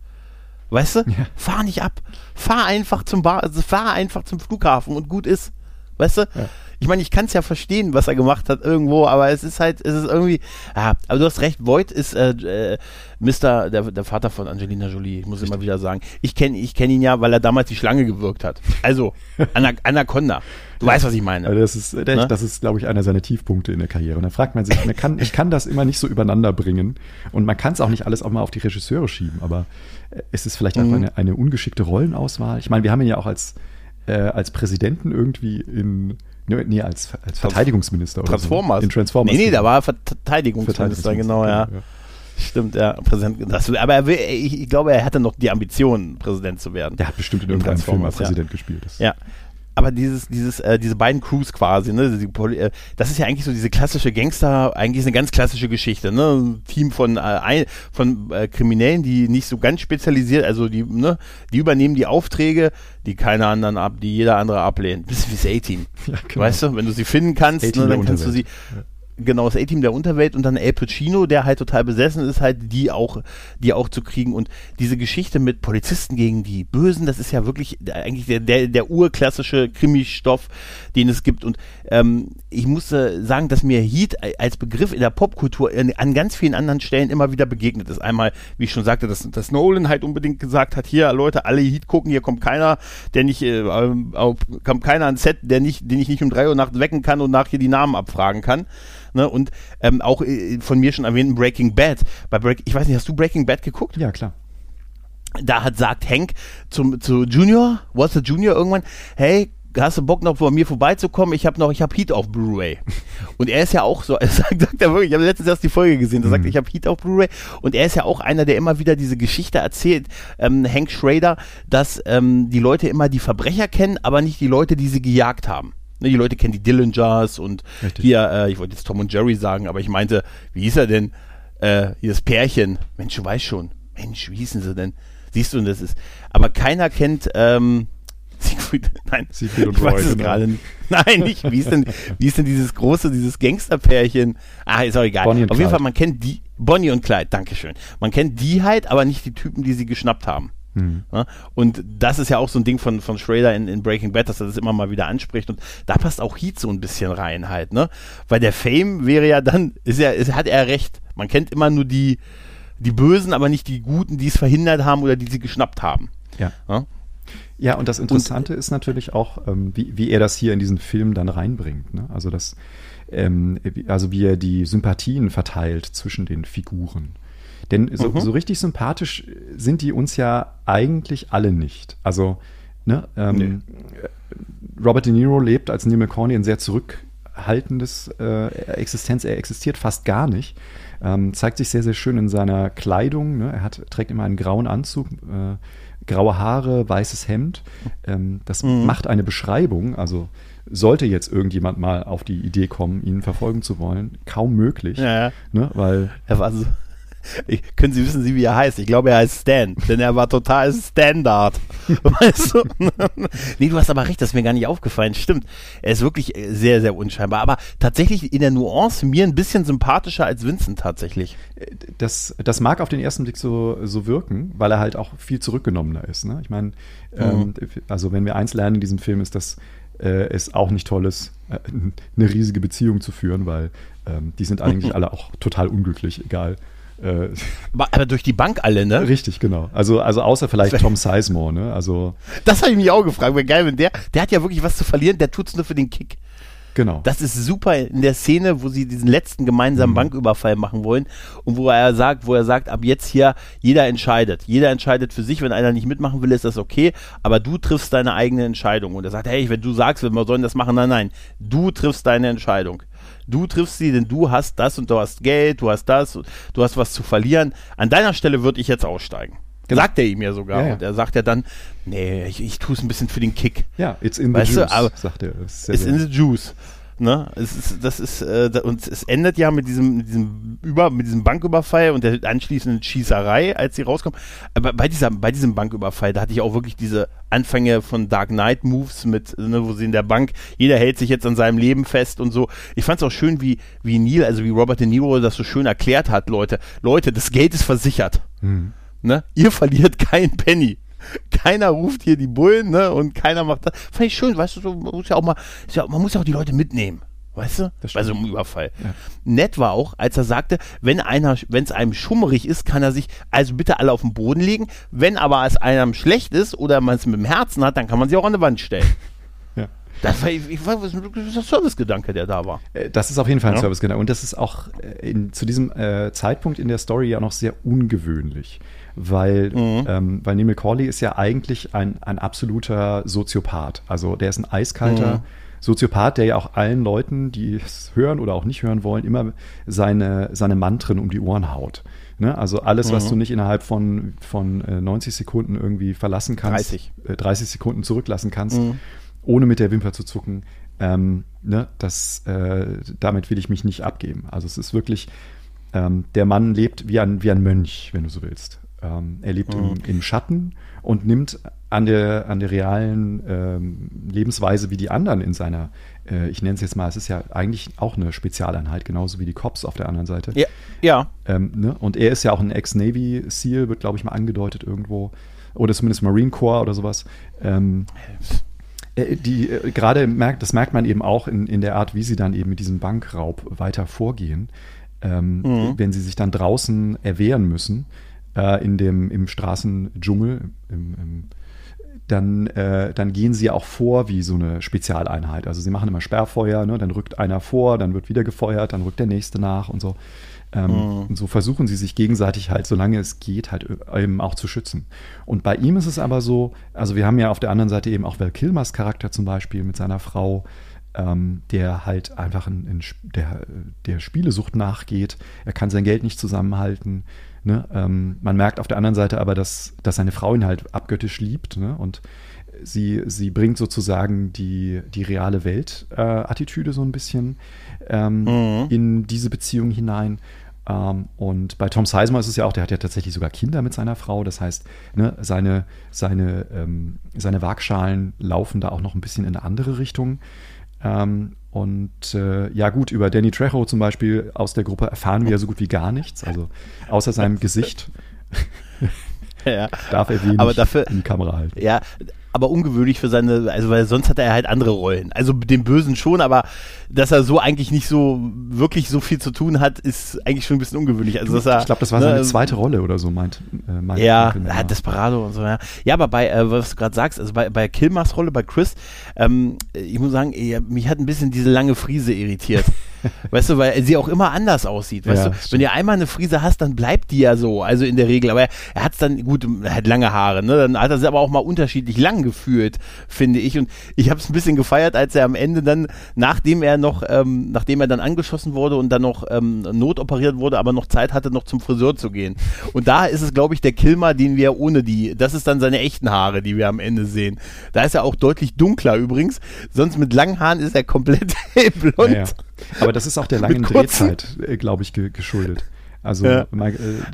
Weißt du? Ja. Fahr nicht ab. Fahr einfach zum Bar, also fahr einfach zum Flughafen und gut ist. Weißt du? Ja. Ich meine, ich kann es ja verstehen, was er gemacht hat irgendwo, aber es ist halt, es ist irgendwie, ja, aber du hast recht, Void ist äh, äh, Mr., der, der Vater von Angelina Jolie, ich muss immer wieder sagen. Ich kenne ich kenn ihn ja, weil er damals die Schlange gewirkt hat. Also, [LAUGHS] Anaconda. Du weißt, was ich meine. Also das ist, ne? das ist, glaube ich, einer seiner Tiefpunkte in der Karriere. Und da fragt man sich, man kann, ich kann das immer nicht so übereinander bringen. Und man kann es auch nicht alles auch mal auf die Regisseure schieben, aber äh, es ist vielleicht mhm. einfach eine, eine ungeschickte Rollenauswahl. Ich meine, wir haben ihn ja auch als, äh, als Präsidenten irgendwie in Nee, als, als Verteidigungsminister oder Transformers. So. In Transformers. Nee, nee, da war Verteidigungsminister, genau, ja. ja. Stimmt, ja. Präsident, das, aber er will, ich, ich, glaube, er hatte noch die Ambition, Präsident zu werden. Der hat bestimmt in irgendeinem Film als Präsident ja. gespielt. Das ja aber dieses, dieses, äh, diese beiden Crews quasi, ne, die, äh, das ist ja eigentlich so diese klassische Gangster, eigentlich ist eine ganz klassische Geschichte, ne, ein Team von, äh, ein, von äh, Kriminellen, die nicht so ganz spezialisiert, also die, ne, die übernehmen die Aufträge, die keiner anderen ab, die jeder andere ablehnt. [LAUGHS] Bisschen wie das A-Team. Ja, genau. Weißt du, wenn du sie finden kannst, ne, dann kannst du sie, ja genau, das A-Team der Unterwelt und dann El Pacino, der halt total besessen ist, halt die auch, die auch zu kriegen. Und diese Geschichte mit Polizisten gegen die Bösen, das ist ja wirklich eigentlich der, der, der urklassische Krimi-Stoff, den es gibt. Und ähm, ich muss äh, sagen, dass mir Heat als Begriff in der Popkultur an ganz vielen anderen Stellen immer wieder begegnet ist. Einmal, wie ich schon sagte, dass, dass Nolan halt unbedingt gesagt hat, hier Leute, alle Heat gucken, hier kommt keiner, der nicht, äh, äh, kommt keiner ans Set, der nicht, den ich nicht um drei Uhr nachts wecken kann und nachher die Namen abfragen kann. Ne? Und ähm, auch äh, von mir schon erwähnten Breaking Bad. Bei Break, ich weiß nicht, hast du Breaking Bad geguckt? Ja, klar. Da hat sagt Hank zum, zu Junior, Walter Junior irgendwann, hey, hast du Bock noch bei mir vorbeizukommen? Ich habe noch, ich habe Heat auf Blu-ray. [LAUGHS] Und er ist ja auch so, [LAUGHS] er sagt, sagt er wirklich, ich habe letztens erst die Folge gesehen, da sagt, mhm. ich habe Heat auf Blu-ray. Und er ist ja auch einer, der immer wieder diese Geschichte erzählt, ähm, Hank Schrader, dass ähm, die Leute immer die Verbrecher kennen, aber nicht die Leute, die sie gejagt haben. Ne, die Leute kennen die Dillingers und Richtig. hier, äh, ich wollte jetzt Tom und Jerry sagen, aber ich meinte, wie hieß er denn? Äh, das Pärchen. Mensch, du weißt schon. Mensch, wie hießen sie denn? Siehst du, und das ist. Aber keiner kennt, ähm, [LAUGHS] Siegfried, nein, Siegfried und ich Roy, weiß es genau. gerade nicht. Nein, nicht. Wie ist denn, wie ist denn dieses große, dieses Gangsterpärchen? Ah, ist auch egal. Auf jeden Clyde. Fall, man kennt die, Bonnie und Clyde, Dankeschön. Man kennt die halt, aber nicht die Typen, die sie geschnappt haben. Mhm. Ja, und das ist ja auch so ein Ding von, von Schrader in, in Breaking Bad, dass er das immer mal wieder anspricht. Und da passt auch Heat so ein bisschen rein halt, ne? Weil der Fame wäre ja dann, ist ja, ist, hat er recht. Man kennt immer nur die, die Bösen, aber nicht die Guten, die es verhindert haben oder die sie geschnappt haben. Ja. ja? Ja, und das Interessante und, ist natürlich auch, ähm, wie, wie er das hier in diesen Film dann reinbringt. Ne? Also, das, ähm, also wie er die Sympathien verteilt zwischen den Figuren. Denn so, mhm. so, richtig sympathisch sind die uns ja eigentlich alle nicht. Also, ne, ähm, nee. Robert De Niro lebt als Neil McCorney ein sehr zurückhaltendes äh, Existenz. Er existiert fast gar nicht. Ähm, zeigt sich sehr, sehr schön in seiner Kleidung. Ne? Er hat, trägt immer einen grauen Anzug, äh, graue Haare, weißes Hemd. Ähm, das mhm. macht eine Beschreibung, also sollte jetzt irgendjemand mal auf die Idee kommen, ihn verfolgen zu wollen, kaum möglich. Ja, ja. Ne? Weil er war so ich, können Sie wissen Sie, wie er heißt? Ich glaube, er heißt Stan, denn er war total Standard. [LAUGHS] weißt du? [LAUGHS] nee, du hast aber recht, das ist mir gar nicht aufgefallen. Stimmt. Er ist wirklich sehr, sehr unscheinbar. Aber tatsächlich in der Nuance mir ein bisschen sympathischer als Vincent tatsächlich. Das, das mag auf den ersten Blick so, so wirken, weil er halt auch viel zurückgenommener ist. Ne? Ich meine, ähm, mhm. ähm, also wenn wir eins lernen in diesem Film, ist, dass äh, es auch nicht toll ist, äh, eine riesige Beziehung zu führen, weil ähm, die sind eigentlich [LAUGHS] alle auch total unglücklich, egal äh, aber durch die Bank alle, ne? Richtig, genau. Also, also außer vielleicht Tom Sizemore, ne? Also. Das habe ich mich auch gefragt. Wäre geil, wenn der, der hat ja wirklich was zu verlieren, der tut's nur für den Kick. Genau. Das ist super in der Szene, wo sie diesen letzten gemeinsamen mhm. Banküberfall machen wollen und wo er sagt, wo er sagt, ab jetzt hier jeder entscheidet. Jeder entscheidet für sich, wenn einer nicht mitmachen will, ist das okay, aber du triffst deine eigene Entscheidung. Und er sagt, hey, wenn du sagst, wir sollen das machen, nein, nein, du triffst deine Entscheidung. Du triffst sie, denn du hast das und du hast Geld, du hast das, du hast was zu verlieren. An deiner Stelle würde ich jetzt aussteigen. Genau. Sagt er ihm ja sogar. Ja, ja. Und er sagt ja dann, nee, ich, ich tue es ein bisschen für den Kick. Ja, it's in the weißt juice, du, aber sagt er. It's in the juice. Ne? Es ist, das ist, äh, und es endet ja mit diesem, mit diesem Über, mit diesem Banküberfall und der anschließenden Schießerei, als sie rauskommen. Aber bei dieser, bei diesem Banküberfall, da hatte ich auch wirklich diese Anfänge von Dark Knight Moves mit, ne, wo sie in der Bank, jeder hält sich jetzt an seinem Leben fest und so. Ich fand es auch schön, wie, wie Neil, also wie Robert De Niro das so schön erklärt hat, Leute. Leute, das Geld ist versichert. Mhm. Ne? Ihr verliert kein Penny keiner ruft hier die Bullen, ne? Und keiner macht das. Fand ich schön, weißt du, so, man muss ja auch mal, ja, man muss ja auch die Leute mitnehmen. Weißt du? Bei so einem Überfall. Ja. Nett war auch, als er sagte, wenn einer, wenn es einem schummerig ist, kann er sich also bitte alle auf den Boden legen. Wenn aber es einem schlecht ist oder man es mit dem Herzen hat, dann kann man sie auch an die Wand stellen. [LAUGHS] ja. Das war, ich, ich war das ist ein Servicegedanke, der da war. Äh, das ist auf jeden Fall ein ja. Servicegedanke. Und das ist auch äh, in, zu diesem äh, Zeitpunkt in der Story ja noch sehr ungewöhnlich weil, mhm. ähm, weil Neil Corley ist ja eigentlich ein, ein absoluter Soziopath. Also der ist ein eiskalter mhm. Soziopath, der ja auch allen Leuten, die es hören oder auch nicht hören wollen, immer seine, seine Mantren um die Ohren haut. Ne? Also alles, mhm. was du nicht innerhalb von, von äh, 90 Sekunden irgendwie verlassen kannst, 30, äh, 30 Sekunden zurücklassen kannst, mhm. ohne mit der Wimper zu zucken, ähm, ne? das, äh, damit will ich mich nicht abgeben. Also es ist wirklich, ähm, der Mann lebt wie ein, wie ein Mönch, wenn du so willst. Ähm, er lebt mhm. im, im, Schatten und nimmt an der, an der realen ähm, Lebensweise wie die anderen in seiner, äh, ich nenne es jetzt mal, es ist ja eigentlich auch eine Spezialeinheit, genauso wie die Cops auf der anderen Seite. Ja. ja. Ähm, ne? Und er ist ja auch ein Ex-Navy SEAL, wird, glaube ich, mal angedeutet irgendwo. Oder zumindest Marine Corps oder sowas. Ähm, äh, die äh, gerade merkt, das merkt man eben auch in, in der Art, wie sie dann eben mit diesem Bankraub weiter vorgehen. Ähm, mhm. Wenn sie sich dann draußen erwehren müssen, äh, in dem, im Straßendschungel, im, im, dann, äh, dann gehen sie auch vor wie so eine Spezialeinheit. Also sie machen immer Sperrfeuer, ne? dann rückt einer vor, dann wird wieder gefeuert, dann rückt der nächste nach und so. Ähm, mhm. Und so versuchen sie sich gegenseitig halt, solange es geht, halt eben auch zu schützen. Und bei ihm ist es aber so, also wir haben ja auf der anderen Seite eben auch Val Kilmers Charakter zum Beispiel mit seiner Frau, ähm, der halt einfach in, in, der, der Spielesucht nachgeht. Er kann sein Geld nicht zusammenhalten. Ne? Ähm, man merkt auf der anderen Seite aber, dass, dass seine Frau ihn halt abgöttisch liebt ne? und sie, sie bringt sozusagen die, die reale Welt-Attitüde äh, so ein bisschen ähm, mhm. in diese Beziehung hinein. Ähm, und bei Tom Sizemore ist es ja auch, der hat ja tatsächlich sogar Kinder mit seiner Frau. Das heißt, ne, seine, seine, ähm, seine Waagschalen laufen da auch noch ein bisschen in eine andere Richtung. Ähm, und äh, ja gut, über Danny Trejo zum Beispiel aus der Gruppe erfahren wir ja so gut wie gar nichts, also außer seinem Gesicht. [LAUGHS] ja. Darf er wenig aber dafür, in die Kamera halten. Ja, aber ungewöhnlich für seine, also weil sonst hat er halt andere Rollen. Also den Bösen schon, aber dass er so eigentlich nicht so wirklich so viel zu tun hat, ist eigentlich schon ein bisschen ungewöhnlich. Also dass er, ich glaube, das war ne, seine zweite Rolle oder so, meint. Äh, meint ja, ja Desperado und so. Ja, ja aber bei, äh, was du gerade sagst, also bei, bei Kilmers Rolle, bei Chris, ähm, ich muss sagen, ey, mich hat ein bisschen diese lange Friese irritiert. [LAUGHS] weißt du, weil sie auch immer anders aussieht. Weißt ja, du, wenn du einmal eine Frise hast, dann bleibt die ja so. Also in der Regel. Aber er, hat es dann, gut, er hat lange Haare, ne? Dann hat er sie aber auch mal unterschiedlich lang gefühlt, finde ich. Und ich habe es ein bisschen gefeiert, als er am Ende dann, nachdem er noch, ähm, nachdem er dann angeschossen wurde und dann noch ähm, notoperiert wurde, aber noch Zeit hatte, noch zum Friseur zu gehen. Und da ist es, glaube ich, der Kilmer, den wir ohne die, das ist dann seine echten Haare, die wir am Ende sehen. Da ist er auch deutlich dunkler übrigens. Sonst mit langen Haaren ist er komplett [LAUGHS] hellblond. Ja, ja. Aber das ist auch der langen Drehzeit, äh, glaube ich, ge geschuldet. Also ja. Äh,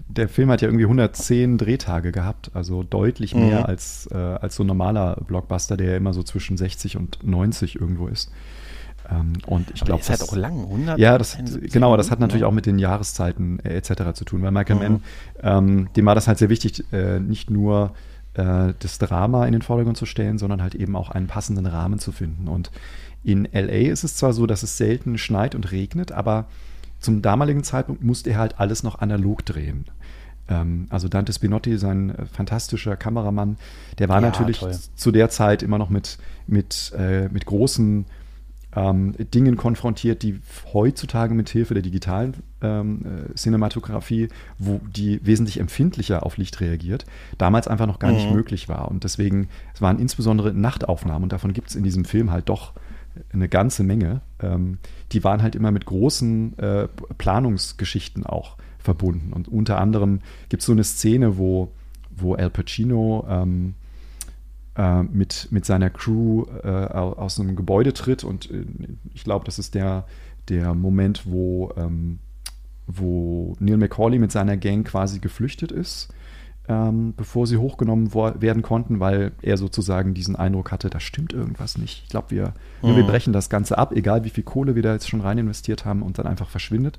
der Film hat ja irgendwie 110 Drehtage gehabt, also deutlich mehr mhm. als, äh, als so ein normaler Blockbuster, der ja immer so zwischen 60 und 90 irgendwo ist. Ähm, und ich glaube, das ist halt auch lang, 100. Ja, das, genau, das hat natürlich auch mit den Jahreszeiten äh, etc. zu tun, weil Michael mhm. Mann, ähm, dem war das halt sehr wichtig, äh, nicht nur äh, das Drama in den Vordergrund zu stellen, sondern halt eben auch einen passenden Rahmen zu finden. Und in LA ist es zwar so, dass es selten schneit und regnet, aber zum damaligen Zeitpunkt musste er halt alles noch analog drehen. Ähm, also Dante Spinotti, sein äh, fantastischer Kameramann, der war ja, natürlich toll. zu der Zeit immer noch mit, mit, äh, mit großen ähm, Dingen konfrontiert, die heutzutage mit Hilfe der digitalen ähm, äh, Cinematografie, wo die wesentlich empfindlicher auf Licht reagiert, damals einfach noch gar mhm. nicht möglich war. Und deswegen, es waren insbesondere Nachtaufnahmen und davon gibt es in diesem Film halt doch eine ganze Menge. Ähm, die waren halt immer mit großen äh, Planungsgeschichten auch verbunden. Und unter anderem gibt es so eine Szene, wo, wo Al Pacino ähm, äh, mit, mit seiner Crew äh, aus einem Gebäude tritt. Und äh, ich glaube, das ist der, der Moment, wo, ähm, wo Neil McCauley mit seiner Gang quasi geflüchtet ist. Ähm, bevor sie hochgenommen werden konnten, weil er sozusagen diesen Eindruck hatte, da stimmt irgendwas nicht. Ich glaube, wir, mhm. wir brechen das Ganze ab, egal wie viel Kohle wir da jetzt schon rein investiert haben und dann einfach verschwindet.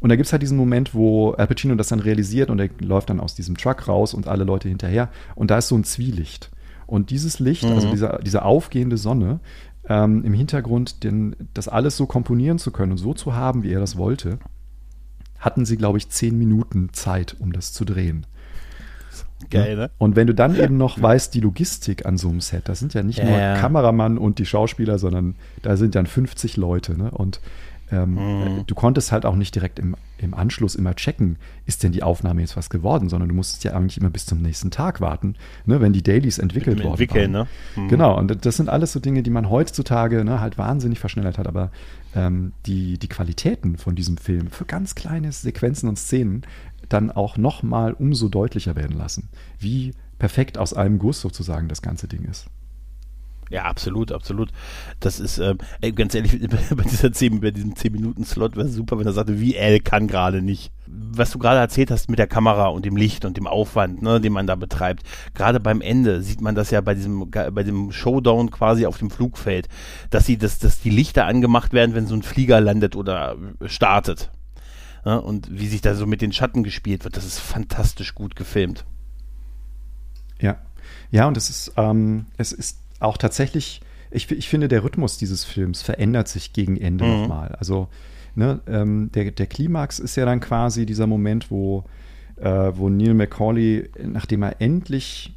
Und da gibt es halt diesen Moment, wo Al Pacino das dann realisiert und er läuft dann aus diesem Truck raus und alle Leute hinterher. Und da ist so ein Zwielicht. Und dieses Licht, also mhm. also diese, diese aufgehende Sonne, ähm, im Hintergrund, denn das alles so komponieren zu können und so zu haben, wie er das wollte, hatten sie, glaube ich, zehn Minuten Zeit, um das zu drehen. Geil, ne? Und wenn du dann eben noch weißt, die Logistik an so einem Set, das sind ja nicht ja, nur ja. Kameramann und die Schauspieler, sondern da sind dann 50 Leute, ne? Und ähm, mhm. Du konntest halt auch nicht direkt im, im Anschluss immer checken, ist denn die Aufnahme jetzt was geworden, sondern du musstest ja eigentlich immer bis zum nächsten Tag warten, ne, wenn die Dailies entwickelt worden Entwickeln, waren. Ne? Mhm. Genau, und das sind alles so Dinge, die man heutzutage ne, halt wahnsinnig verschnellert hat, aber ähm, die, die Qualitäten von diesem Film für ganz kleine Sequenzen und Szenen dann auch nochmal umso deutlicher werden lassen, wie perfekt aus einem Guss sozusagen das ganze Ding ist. Ja, absolut, absolut. Das ist, äh, ganz ehrlich, [LAUGHS] bei, dieser 10, bei diesem 10-Minuten-Slot wäre es super, wenn er sagte, wie L kann gerade nicht. Was du gerade erzählt hast mit der Kamera und dem Licht und dem Aufwand, ne, den man da betreibt. Gerade beim Ende sieht man das ja bei diesem, bei dem Showdown quasi auf dem Flugfeld, dass sie, dass, dass die Lichter angemacht werden, wenn so ein Flieger landet oder startet. Ja, und wie sich da so mit den Schatten gespielt wird, das ist fantastisch gut gefilmt. Ja. Ja, und es ist, ähm, es ist auch tatsächlich, ich, ich finde, der Rhythmus dieses Films verändert sich gegen Ende mhm. nochmal. Also ne, ähm, der, der Klimax ist ja dann quasi dieser Moment, wo, äh, wo Neil McCauley, nachdem er endlich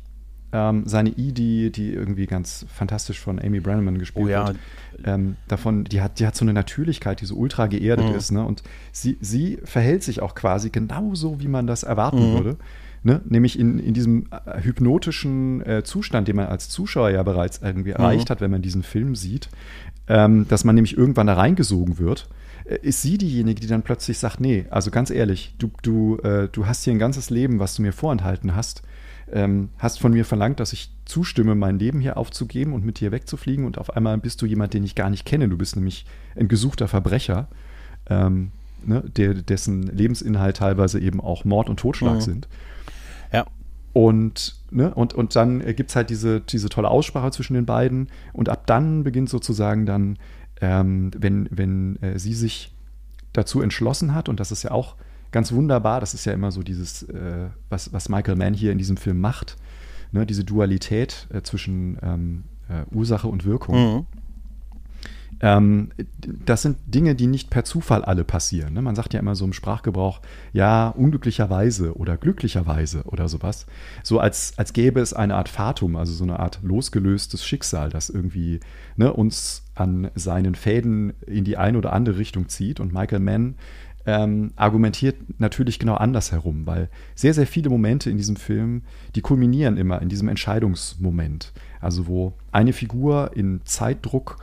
ähm, seine Edie, die irgendwie ganz fantastisch von Amy Brenneman gespielt oh, ja. wird, ähm, davon, die hat, die hat so eine Natürlichkeit, die so ultra geerdet mhm. ist, ne? Und sie, sie verhält sich auch quasi genauso, wie man das erwarten mhm. würde. Ne? Nämlich in, in diesem äh, hypnotischen äh, Zustand, den man als Zuschauer ja bereits irgendwie mhm. erreicht hat, wenn man diesen Film sieht, ähm, dass man nämlich irgendwann da reingesogen wird, äh, ist sie diejenige, die dann plötzlich sagt, nee, also ganz ehrlich, du, du, äh, du hast hier ein ganzes Leben, was du mir vorenthalten hast, ähm, hast von mir verlangt, dass ich zustimme, mein Leben hier aufzugeben und mit dir wegzufliegen und auf einmal bist du jemand, den ich gar nicht kenne, du bist nämlich ein gesuchter Verbrecher. Ähm, ne, der, dessen Lebensinhalt teilweise eben auch Mord und Totschlag mhm. sind. Ja. Und, ne, und, und dann gibt es halt diese, diese tolle Aussprache zwischen den beiden. Und ab dann beginnt sozusagen dann, ähm, wenn, wenn äh, sie sich dazu entschlossen hat, und das ist ja auch ganz wunderbar, das ist ja immer so dieses, äh, was, was Michael Mann hier in diesem Film macht, ne, diese Dualität äh, zwischen ähm, äh, Ursache und Wirkung. Mhm. Ähm, das sind Dinge, die nicht per Zufall alle passieren. Ne? Man sagt ja immer so im Sprachgebrauch, ja, unglücklicherweise oder glücklicherweise oder sowas. So als, als gäbe es eine Art Fatum, also so eine Art losgelöstes Schicksal, das irgendwie ne, uns an seinen Fäden in die eine oder andere Richtung zieht. Und Michael Mann ähm, argumentiert natürlich genau andersherum, weil sehr, sehr viele Momente in diesem Film, die kulminieren immer in diesem Entscheidungsmoment. Also wo eine Figur in Zeitdruck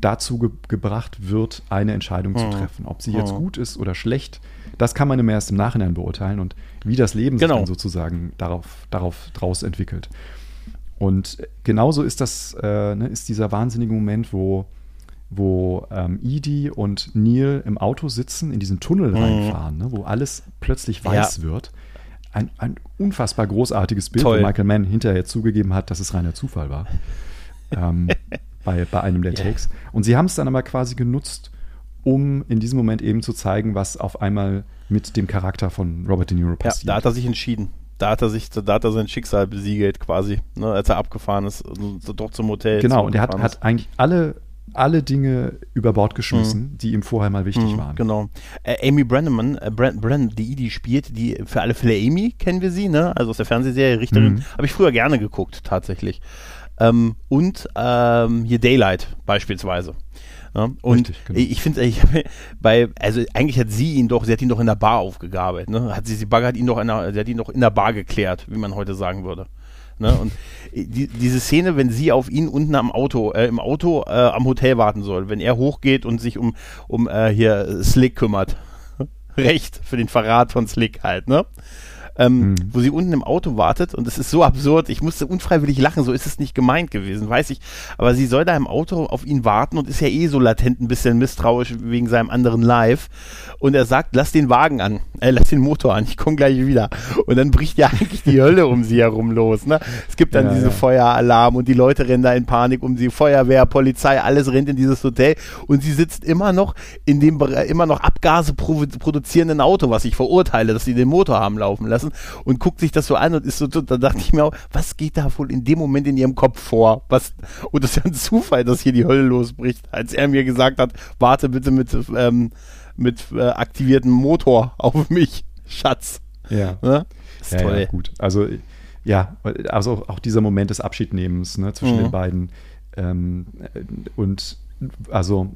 dazu ge gebracht wird, eine Entscheidung zu mhm. treffen. Ob sie jetzt mhm. gut ist oder schlecht, das kann man immer erst im Nachhinein beurteilen und wie das Leben genau. sich dann sozusagen darauf, darauf draus entwickelt. Und genauso ist das, äh, ne, ist dieser wahnsinnige Moment, wo, wo ähm, Edie und Neil im Auto sitzen, in diesen Tunnel mhm. reinfahren, ne, wo alles plötzlich weiß ja. wird. Ein, ein unfassbar großartiges Bild, Toll. wo Michael Mann hinterher zugegeben hat, dass es reiner Zufall war. [LAUGHS] ähm, bei, bei einem der Takes. Yeah. Und sie haben es dann aber quasi genutzt, um in diesem Moment eben zu zeigen, was auf einmal mit dem Charakter von Robert De Niro passiert. Ja, da hat er sich entschieden. Da hat er sich, da hat er sein Schicksal besiegelt quasi, ne, als er abgefahren ist, so doch zum Hotel. Genau, und er hat, hat eigentlich alle alle Dinge über Bord geschmissen, mhm. die ihm vorher mal wichtig mhm, waren. Genau. Äh, Amy Brenneman, äh, Bren, Bren, die die spielt, die für alle Fälle Amy kennen wir sie, ne? Also aus der Fernsehserie Richterin, mhm. habe ich früher gerne geguckt tatsächlich. Ähm, und ähm, hier Daylight beispielsweise. Ja, und Richtig, genau. ich finde, ich bei, also eigentlich hat sie ihn doch, sie hat ihn doch in der Bar aufgegabelt, ne? Hat sie, sie hat ihn doch in der, sie hat ihn doch in der Bar geklärt, wie man heute sagen würde. Ne? Und die, diese Szene, wenn sie auf ihn unten am Auto, äh, im Auto äh, am Hotel warten soll, wenn er hochgeht und sich um, um äh, hier Slick kümmert. [LAUGHS] Recht für den Verrat von Slick halt, ne? Ähm, mhm. wo sie unten im Auto wartet und es ist so absurd, ich musste unfreiwillig lachen, so ist es nicht gemeint gewesen, weiß ich, aber sie soll da im Auto auf ihn warten und ist ja eh so latent ein bisschen misstrauisch wegen seinem anderen Live und er sagt, lass den Wagen an, äh, lass den Motor an, ich komme gleich wieder und dann bricht ja [LAUGHS] eigentlich die Hölle um sie herum los, ne? Es gibt dann ja, diese ja. Feueralarm und die Leute rennen da in Panik um sie, Feuerwehr, Polizei, alles rennt in dieses Hotel und sie sitzt immer noch in dem immer noch Abgase produzierenden Auto, was ich verurteile, dass sie den Motor haben laufen lassen und guckt sich das so an und ist so, da dachte ich mir auch, was geht da wohl in dem Moment in ihrem Kopf vor? Was, und das ist ja ein Zufall, dass hier die Hölle losbricht, als er mir gesagt hat, warte bitte mit, ähm, mit äh, aktiviertem Motor auf mich, Schatz. Ja. Ne? Ist ja, toll. Ja, gut. Also, ja, also auch dieser Moment des Abschiednehmens ne, zwischen mhm. den beiden. Ähm, und also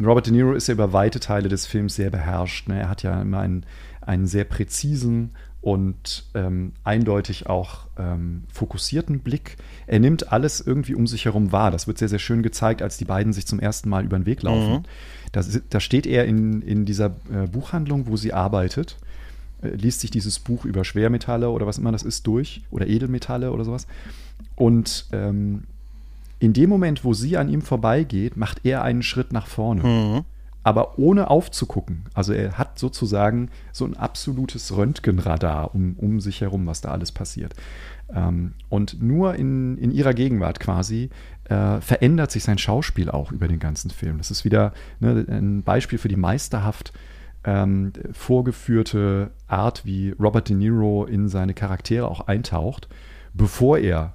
Robert De Niro ist ja über weite Teile des Films sehr beherrscht. Ne? Er hat ja immer einen, einen sehr präzisen und ähm, eindeutig auch ähm, fokussierten Blick. Er nimmt alles irgendwie um sich herum wahr. Das wird sehr, sehr schön gezeigt, als die beiden sich zum ersten Mal über den Weg laufen. Mhm. Da, da, steht er in, in dieser äh, Buchhandlung, wo sie arbeitet, äh, liest sich dieses Buch über Schwermetalle oder was immer das ist durch oder Edelmetalle oder sowas. Und ähm, in dem Moment, wo sie an ihm vorbeigeht, macht er einen Schritt nach vorne. Mhm. Aber ohne aufzugucken. Also er hat sozusagen so ein absolutes Röntgenradar um, um sich herum, was da alles passiert. Ähm, und nur in, in ihrer Gegenwart quasi äh, verändert sich sein Schauspiel auch über den ganzen Film. Das ist wieder ne, ein Beispiel für die meisterhaft ähm, vorgeführte Art, wie Robert De Niro in seine Charaktere auch eintaucht, bevor er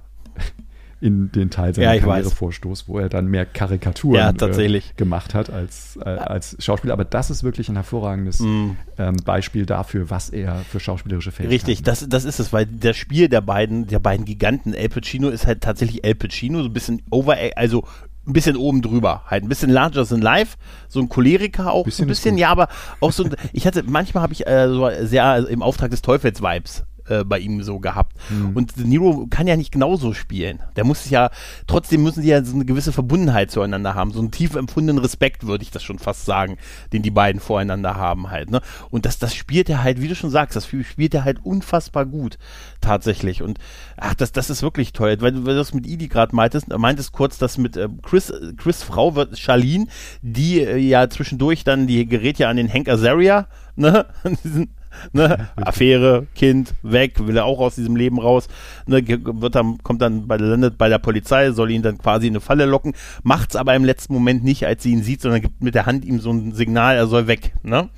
in den Teil seiner ja, Karrierevorstoß, wo er dann mehr Karikaturen ja, äh, gemacht hat als, äh, als Schauspieler. Aber das ist wirklich ein hervorragendes mm. ähm, Beispiel dafür, was er für schauspielerische Fähigkeiten Richtig, hat. das, das ist es, weil das Spiel der beiden, der beiden Giganten, El Pacino ist halt tatsächlich El Pacino, so ein bisschen over, also ein bisschen oben drüber, halt ein bisschen larger than life, so ein Choleriker auch, bisschen ein bisschen, ja, aber auch so, ich hatte, manchmal habe ich äh, so sehr im Auftrag des Teufels Vibes äh, bei ihm so gehabt. Mhm. Und Nero kann ja nicht genauso spielen. Der muss ja, trotzdem müssen sie ja so eine gewisse Verbundenheit zueinander haben, so einen tief empfundenen Respekt, würde ich das schon fast sagen, den die beiden voreinander haben halt. Ne? Und das, das spielt er halt, wie du schon sagst, das spielt er halt unfassbar gut, tatsächlich. Und ach, das, das ist wirklich toll, weil, weil du das mit Idi gerade meintest, meintest kurz, dass mit äh, Chris, Chris Frau wird Charlene, die äh, ja zwischendurch dann, die gerät ja an den Hank Azaria, ne? [LAUGHS] diesen [LAUGHS] Ne? Affäre, Kind, weg, will er auch aus diesem Leben raus, ne? wird dann, kommt dann bei, landet bei der Polizei, soll ihn dann quasi in eine Falle locken, macht's aber im letzten Moment nicht, als sie ihn sieht, sondern gibt mit der Hand ihm so ein Signal, er soll weg. Ne?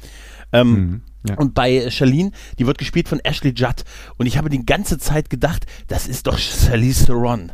Ähm, mhm. Ja. Und bei Charlene, die wird gespielt von Ashley Judd. Und ich habe die ganze Zeit gedacht, das ist doch Charlize Theron.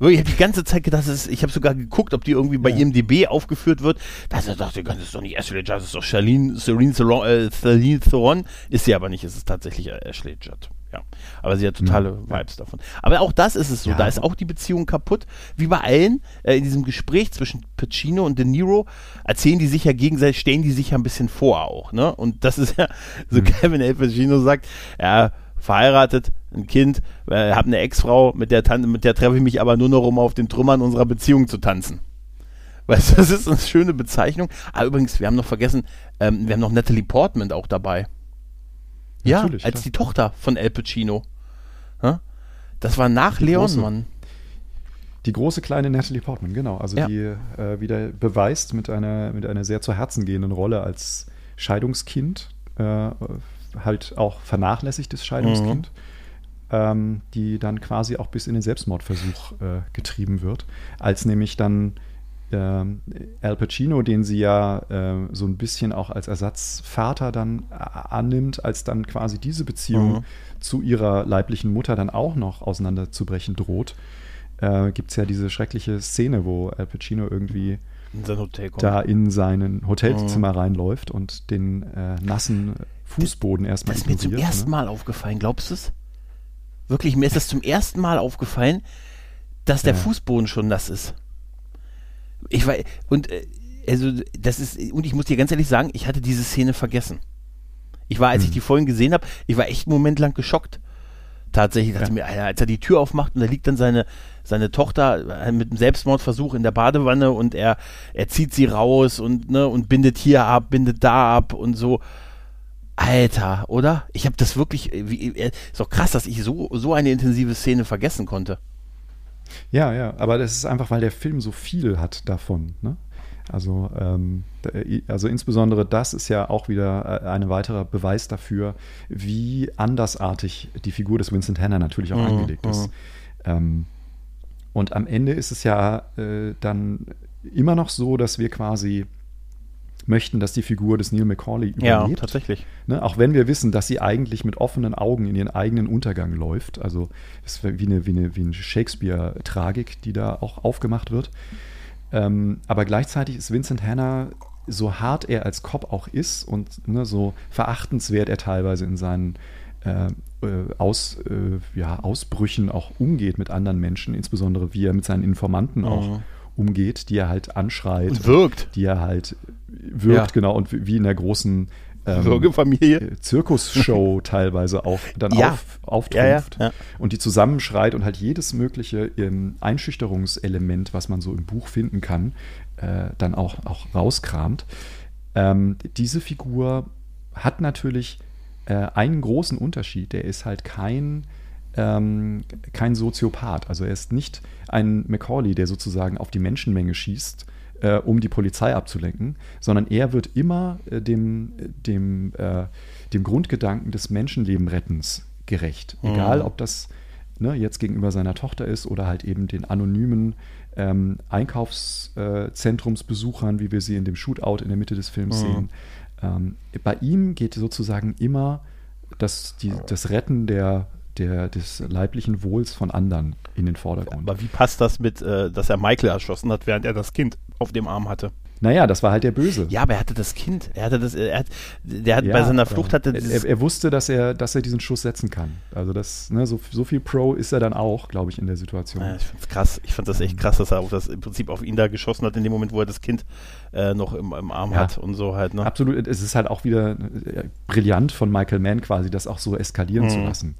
Ich habe die ganze Zeit gedacht, ist, ich habe sogar geguckt, ob die irgendwie bei ja. IMDb aufgeführt wird. Da dachte ich, das ist doch nicht Ashley Judd, das ist doch Charlene, Serene Theron, äh, Celine Theron. Ist sie aber nicht, es ist tatsächlich äh, Ashley Judd. Ja, aber sie hat totale mhm. Vibes davon. Aber auch das ist es so, ja. da ist auch die Beziehung kaputt. Wie bei allen, äh, in diesem Gespräch zwischen Pacino und De Niro erzählen die sich ja gegenseitig, stellen die sich ja ein bisschen vor auch, ne? Und das ist ja, so mhm. Kevin L. Pacino sagt, ja, verheiratet, ein Kind, äh, habe eine Ex-Frau, mit der, mit der treffe ich mich aber nur noch, um auf den Trümmern unserer Beziehung zu tanzen. [LAUGHS] Weißt du, das ist eine schöne Bezeichnung. Ah, übrigens, wir haben noch vergessen, ähm, wir haben noch Natalie Portman auch dabei. Ja, Natürlich, als klar. die Tochter von El Pacino. Ja? Das war nach die Leon, große, Mann. Die große kleine Natalie Portman, genau. Also ja. die äh, wieder beweist mit einer, mit einer sehr zu Herzen gehenden Rolle als Scheidungskind äh, halt auch vernachlässigtes Scheidungskind, mhm. Ähm, die dann quasi auch bis in den Selbstmordversuch äh, getrieben wird, als nämlich dann ähm, Al Pacino, den sie ja äh, so ein bisschen auch als Ersatzvater dann äh, annimmt, als dann quasi diese Beziehung mhm. zu ihrer leiblichen Mutter dann auch noch auseinanderzubrechen droht, äh, gibt es ja diese schreckliche Szene, wo Al Pacino irgendwie in da in sein Hotelzimmer mhm. reinläuft und den äh, nassen Fußboden erstmal Das ist mir zum ne? ersten Mal aufgefallen, glaubst du es? Wirklich, mir ist das zum ersten Mal aufgefallen, dass der ja. Fußboden schon nass ist. Ich war, und, äh, also, das ist, und ich muss dir ganz ehrlich sagen, ich hatte diese Szene vergessen. Ich war, als hm. ich die vorhin gesehen habe, ich war echt einen Moment lang geschockt. Tatsächlich dachte ja. mir, als er die Tür aufmacht und da liegt dann seine, seine Tochter äh, mit einem Selbstmordversuch in der Badewanne und er, er zieht sie raus und, ne, und bindet hier ab, bindet da ab und so Alter, oder? Ich habe das wirklich, äh, wie, äh, ist doch krass, dass ich so, so eine intensive Szene vergessen konnte. Ja, ja, aber das ist einfach, weil der Film so viel hat davon. Ne? Also, ähm, also insbesondere das ist ja auch wieder äh, ein weiterer Beweis dafür, wie andersartig die Figur des Vincent Hanna natürlich auch mhm, angelegt ist. Mhm. Ähm, und am Ende ist es ja äh, dann immer noch so, dass wir quasi möchten, dass die Figur des Neil McCauley überlebt. Ja, tatsächlich. Ne, auch wenn wir wissen, dass sie eigentlich mit offenen Augen in ihren eigenen Untergang läuft. Also es ist wie eine, wie eine, wie eine Shakespeare-Tragik, die da auch aufgemacht wird. Ähm, aber gleichzeitig ist Vincent Hanna, so hart er als Cop auch ist und ne, so verachtenswert er teilweise in seinen äh, äh, Aus, äh, ja, Ausbrüchen auch umgeht mit anderen Menschen, insbesondere wie er mit seinen Informanten mhm. auch umgeht, die er halt anschreit. Und wirkt. Die er halt wirkt, ja. genau, und wie in der großen ähm, Würgefamilie. Äh, Zirkusshow [LAUGHS] teilweise auch dann ja. auf, auftrumpft ja, ja, und die zusammenschreit und halt jedes mögliche ähm, Einschüchterungselement, was man so im Buch finden kann, äh, dann auch, auch rauskramt. Ähm, diese Figur hat natürlich äh, einen großen Unterschied. Der ist halt kein, ähm, kein Soziopath. Also er ist nicht ein Macaulay, der sozusagen auf die Menschenmenge schießt äh, um die Polizei abzulenken, sondern er wird immer äh, dem, dem, äh, dem Grundgedanken des Menschenlebenrettens gerecht. Mhm. Egal, ob das ne, jetzt gegenüber seiner Tochter ist oder halt eben den anonymen ähm, Einkaufszentrumsbesuchern, wie wir sie in dem Shootout in der Mitte des Films mhm. sehen. Ähm, bei ihm geht sozusagen immer das, die, das Retten der, der, des leiblichen Wohls von anderen in den Vordergrund. Aber wie passt das mit, äh, dass er Michael erschossen hat, während er das Kind auf dem Arm hatte? Naja, das war halt der Böse. Ja, aber er hatte das Kind. Er hatte das, er hat, der hat ja, bei seiner Flucht hatte er, er, wusste, dass er, dass er diesen Schuss setzen kann. Also das, ne, so, so viel Pro ist er dann auch, glaube ich, in der Situation. Ja, ich fand's krass. Ich fand das echt krass, dass er auf das im Prinzip auf ihn da geschossen hat in dem Moment, wo er das Kind äh, noch im, im Arm ja, hat und so halt. Ne? Absolut. Es ist halt auch wieder äh, brillant von Michael Mann quasi, das auch so eskalieren mhm. zu lassen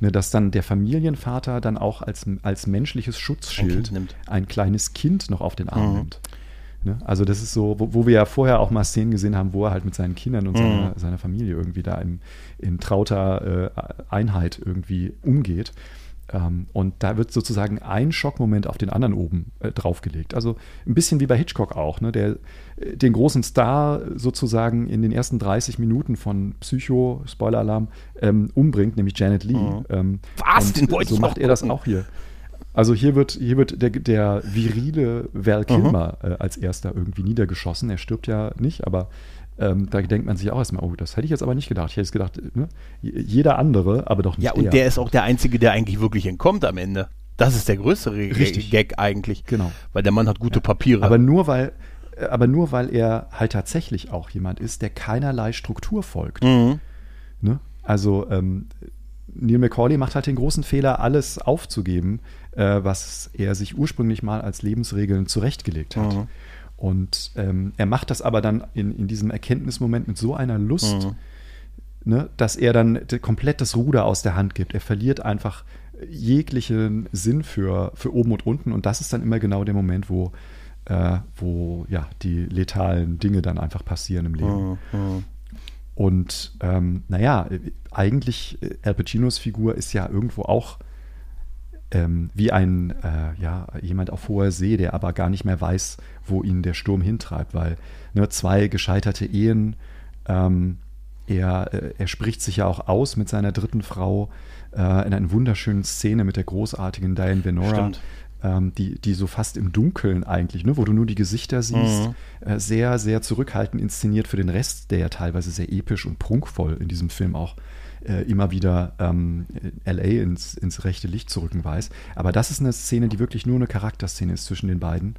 ne, dass dann der Familienvater dann auch als, als menschliches Schutzschild ein, ein kleines Kind noch auf den Arm mhm. nimmt. Ne? Also das ist so, wo, wo, wir ja vorher auch mal Szenen gesehen haben, wo er halt mit seinen Kindern und mhm. seiner, seiner, Familie irgendwie da in, in trauter äh, Einheit irgendwie umgeht. Ähm, und da wird sozusagen ein Schockmoment auf den anderen oben äh, draufgelegt. Also ein bisschen wie bei Hitchcock auch, ne? der den großen Star sozusagen in den ersten 30 Minuten von Psycho, Spoiler-Alarm, ähm, umbringt, nämlich Janet Lee. Mhm. Ähm, Was? Den wollte so macht er das auch hier. Also hier wird, hier wird der, der virile Val Kilmer äh, als erster irgendwie niedergeschossen. Er stirbt ja nicht, aber ähm, da denkt man sich auch erstmal, oh, das hätte ich jetzt aber nicht gedacht. Ich hätte jetzt gedacht, ne? jeder andere, aber doch nicht Ja, und er. der ist auch der Einzige, der eigentlich wirklich entkommt am Ende. Das ist der größere Richtig. Gag eigentlich. Genau. Weil der Mann hat gute ja. Papiere. Aber nur weil, aber nur weil er halt tatsächlich auch jemand ist, der keinerlei Struktur folgt. Mhm. Ne? Also ähm, Neil McCauley macht halt den großen Fehler, alles aufzugeben, äh, was er sich ursprünglich mal als Lebensregeln zurechtgelegt hat. Mhm. Und ähm, er macht das aber dann in, in diesem Erkenntnismoment mit so einer Lust, mhm. ne, dass er dann komplett das Ruder aus der Hand gibt. Er verliert einfach jeglichen Sinn für, für oben und unten. Und das ist dann immer genau der Moment, wo, äh, wo ja, die letalen Dinge dann einfach passieren im Leben. Mhm. mhm. Und ähm, naja, eigentlich äh, Al Pacinos Figur ist ja irgendwo auch ähm, wie ein, äh, ja, jemand auf hoher See, der aber gar nicht mehr weiß, wo ihn der Sturm hintreibt, weil ne, zwei gescheiterte Ehen, ähm, er, äh, er spricht sich ja auch aus mit seiner dritten Frau äh, in einer wunderschönen Szene mit der großartigen Diane Venora. Ähm, die, die so fast im Dunkeln eigentlich, ne, wo du nur die Gesichter siehst, mhm. äh, sehr, sehr zurückhaltend inszeniert für den Rest, der ja teilweise sehr episch und prunkvoll in diesem Film auch äh, immer wieder ähm, LA ins, ins rechte Licht zu rücken weiß. Aber das ist eine Szene, die wirklich nur eine Charakterszene ist zwischen den beiden.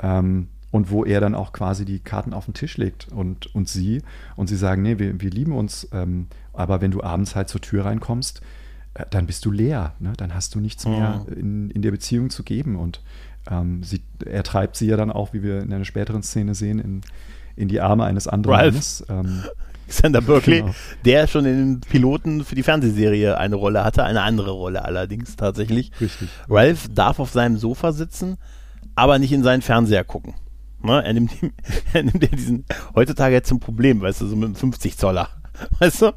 Ähm, und wo er dann auch quasi die Karten auf den Tisch legt und, und sie. Und sie sagen, nee, wir, wir lieben uns, ähm, aber wenn du abends halt zur Tür reinkommst, dann bist du leer. Ne? Dann hast du nichts mehr mhm. in, in der Beziehung zu geben. Und ähm, sie, er treibt sie ja dann auch, wie wir in einer späteren Szene sehen, in, in die Arme eines anderen Ralph. Mannes. Ähm, [LAUGHS] Xander Berkeley, genau. der schon in den Piloten für die Fernsehserie eine Rolle hatte, eine andere Rolle allerdings tatsächlich. Richtig. Ralph darf auf seinem Sofa sitzen, aber nicht in seinen Fernseher gucken. Ne? Er nimmt, [LAUGHS] er nimmt ja diesen, heutzutage jetzt zum Problem, weißt du, so mit einem 50 Zoller. [LAUGHS] weißt du?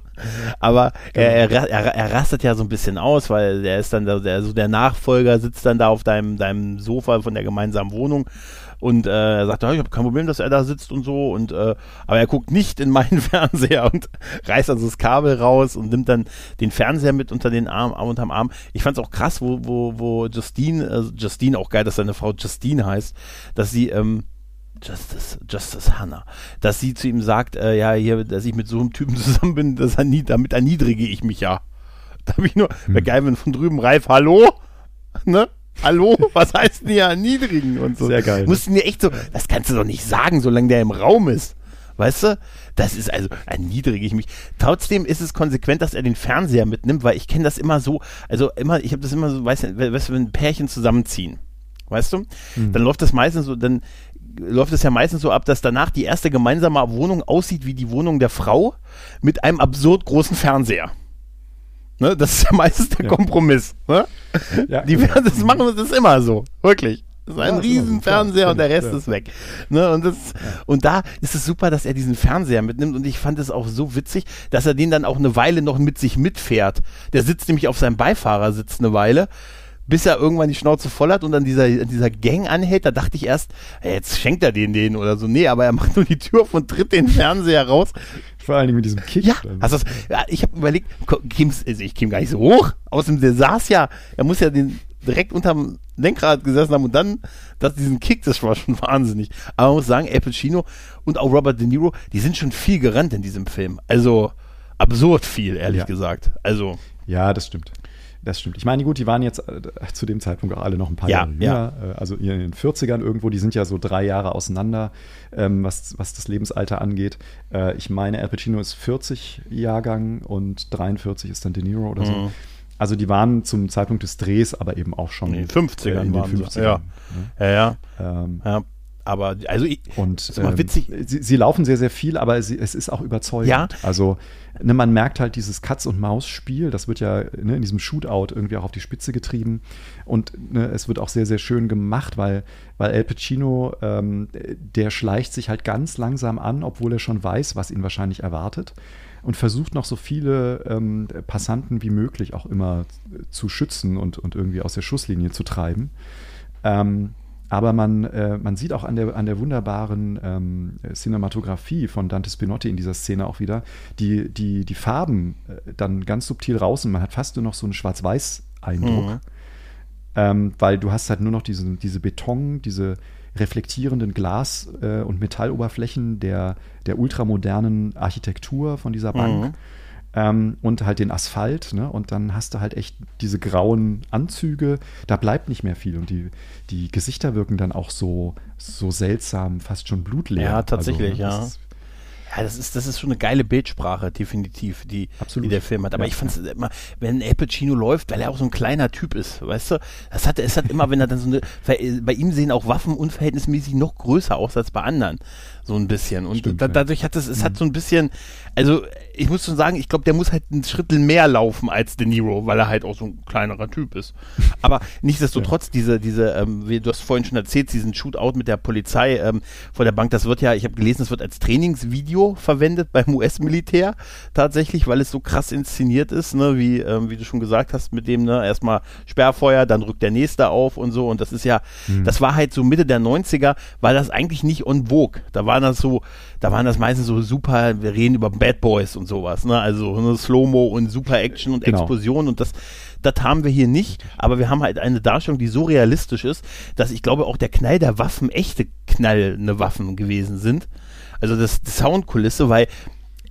Aber er, er, er, er rastet ja so ein bisschen aus, weil er ist dann der, der, so der Nachfolger, sitzt dann da auf deinem, deinem Sofa von der gemeinsamen Wohnung und äh, er sagt, ich habe kein Problem, dass er da sitzt und so und äh, aber er guckt nicht in meinen [LAUGHS] Fernseher und reißt also das Kabel raus und nimmt dann den Fernseher mit unter den Arm, unterm Arm. Ich fand es auch krass, wo wo wo Justine, äh, Justine auch geil, dass seine Frau Justine heißt, dass sie ähm, Justice, Justice Hannah, dass sie zu ihm sagt, äh, ja, hier, dass ich mit so einem Typen [LAUGHS] zusammen bin, dass er nie, damit erniedrige ich mich ja. [LAUGHS] Da habe ich nur, hm. geil, wenn von drüben Reif, hallo? [LAUGHS] Ne? Hallo? Was heißt denn hier erniedrigen und so? Sehr geil. Ne? Mussten dir echt so, das kannst du doch nicht sagen, solange der im Raum ist. Weißt du? Das ist also, erniedrige ich mich. Trotzdem ist es konsequent, dass er den Fernseher mitnimmt, weil ich kenne das immer so, also immer, ich habe das immer so, weißt du, weißt du, wenn Pärchen zusammenziehen, weißt du, mhm. dann läuft das meistens so, dann läuft es ja meistens so ab, dass danach die erste gemeinsame Wohnung aussieht wie die Wohnung der Frau mit einem absurd großen Fernseher. Ne, das ist ja meistens der ja. Kompromiss. Ne? Ja, die werden das machen, das ist immer so. Wirklich. Das ist ein ja, riesen Fernseher und der Rest ja. ist weg. Ne, und, das, und da ist es super, dass er diesen Fernseher mitnimmt und ich fand es auch so witzig, dass er den dann auch eine Weile noch mit sich mitfährt. Der sitzt nämlich auf seinem Beifahrersitz eine Weile bis er irgendwann die Schnauze voll hat und dann dieser, dieser Gang anhält, da dachte ich erst, hey, jetzt schenkt er den den oder so. Nee, aber er macht nur die Tür auf und tritt den Fernseher raus. Vor allen Dingen mit diesem Kick. Ja, also ja ich habe überlegt, also ich käme gar nicht so hoch. Außerdem, der saß ja, er muss ja den direkt unterm Lenkrad gesessen haben und dann das, diesen Kick, das war schon [LAUGHS] wahnsinnig. Aber man muss sagen, Al Pacino und auch Robert De Niro, die sind schon viel gerannt in diesem Film. Also absurd viel, ehrlich ja. gesagt. Also. Ja, das stimmt. Das stimmt. Ich meine, gut, die waren jetzt äh, zu dem Zeitpunkt auch alle noch ein paar ja, Jahre jünger, ja. Äh, also in den 40ern irgendwo, die sind ja so drei Jahre auseinander, ähm, was, was das Lebensalter angeht. Äh, ich meine, Al Pacino ist 40 Jahrgang und 43 ist dann De Niro oder so. Mhm. Also die waren zum Zeitpunkt des Drehs aber eben auch schon in den 50ern. Äh, in den 50ern ja. ja, ja. Ähm, ja aber also ich, und ist ähm, witzig. Sie, sie, laufen sehr sehr viel, aber sie, es ist auch überzeugend. Ja. Also ne, man merkt halt dieses Katz und Maus Spiel, das wird ja ne, in diesem Shootout irgendwie auch auf die Spitze getrieben und ne, es wird auch sehr sehr schön gemacht, weil weil El Pacino ähm, der schleicht sich halt ganz langsam an, obwohl er schon weiß, was ihn wahrscheinlich erwartet und versucht noch so viele ähm, Passanten wie möglich auch immer zu schützen und, und irgendwie aus der Schusslinie zu treiben. Ähm, aber man, äh, man sieht auch an der, an der wunderbaren ähm, Cinematografie von Dante Spinotti in dieser Szene auch wieder, die, die, die Farben äh, dann ganz subtil raus und man hat fast nur noch so einen Schwarz-Weiß-Eindruck. Mhm. Ähm, weil du hast halt nur noch diese, diese Beton, diese reflektierenden Glas- äh, und Metalloberflächen der, der ultramodernen Architektur von dieser Bank. Mhm ähm, und halt den Asphalt. Ne? Und dann hast du halt echt diese grauen Anzüge. Da bleibt nicht mehr viel. Und die, die Gesichter wirken dann auch so, so seltsam, fast schon blutleer. Ja, tatsächlich, also, ja. Ja, das ist, das ist schon eine geile Bildsprache, definitiv, die, die der Film hat. Aber ja, ich fand es ja. immer, wenn El Pacino läuft, weil er auch so ein kleiner Typ ist, weißt du, das hat, es hat immer, wenn er dann so eine, bei ihm sehen auch Waffen unverhältnismäßig noch größer aus als bei anderen so ein bisschen. Und Stimmt, da, dadurch hat es, es hat mhm. so ein bisschen, also ich muss schon sagen, ich glaube, der muss halt einen Schritt mehr laufen als De Niro, weil er halt auch so ein kleinerer Typ ist. Aber nichtsdestotrotz, ja. diese, diese, ähm, wie du hast vorhin schon erzählt, diesen Shootout mit der Polizei ähm, vor der Bank, das wird ja, ich habe gelesen, das wird als Trainingsvideo verwendet beim US-Militär tatsächlich, weil es so krass inszeniert ist, ne, wie, ähm, wie du schon gesagt hast, mit dem, ne, erstmal Sperrfeuer, dann rückt der nächste auf und so. Und das ist ja, mhm. das war halt so Mitte der 90er, weil das eigentlich nicht on vogue. Da war waren das so, da waren das meistens so super, wir reden über Bad Boys und sowas, ne? Also ne, Slow-Mo und super Action und genau. Explosion und das, das haben wir hier nicht, aber wir haben halt eine Darstellung, die so realistisch ist, dass ich glaube auch der Knall der Waffen echte knallende Waffen gewesen sind. Also das, das Soundkulisse, weil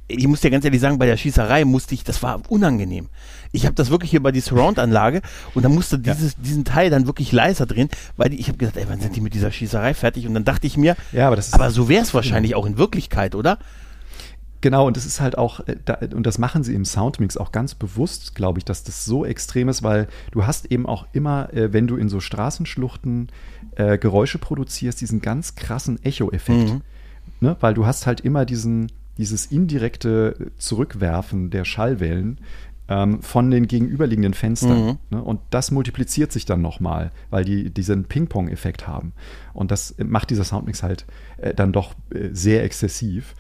ich muss dir ganz ehrlich sagen, bei der Schießerei musste ich, das war unangenehm. Ich habe das wirklich hier bei die Surround-Anlage und dann musste dieses, ja. diesen Teil dann wirklich leiser drehen, weil die, ich habe gesagt, ey, wann sind die mit dieser Schießerei fertig? Und dann dachte ich mir, ja, aber, das aber so wäre es wahrscheinlich auch in Wirklichkeit, oder? Genau, und das ist halt auch, äh, und das machen sie im Soundmix auch ganz bewusst, glaube ich, dass das so extrem ist, weil du hast eben auch immer, äh, wenn du in so Straßenschluchten äh, Geräusche produzierst, diesen ganz krassen Echo-Effekt. Mhm. Ne? Weil du hast halt immer diesen, dieses indirekte Zurückwerfen der Schallwellen ähm, von den gegenüberliegenden Fenstern. Mhm. Ne? Und das multipliziert sich dann nochmal, weil die diesen Ping-Pong-Effekt haben. Und das macht dieser Soundmix halt äh, dann doch äh, sehr exzessiv.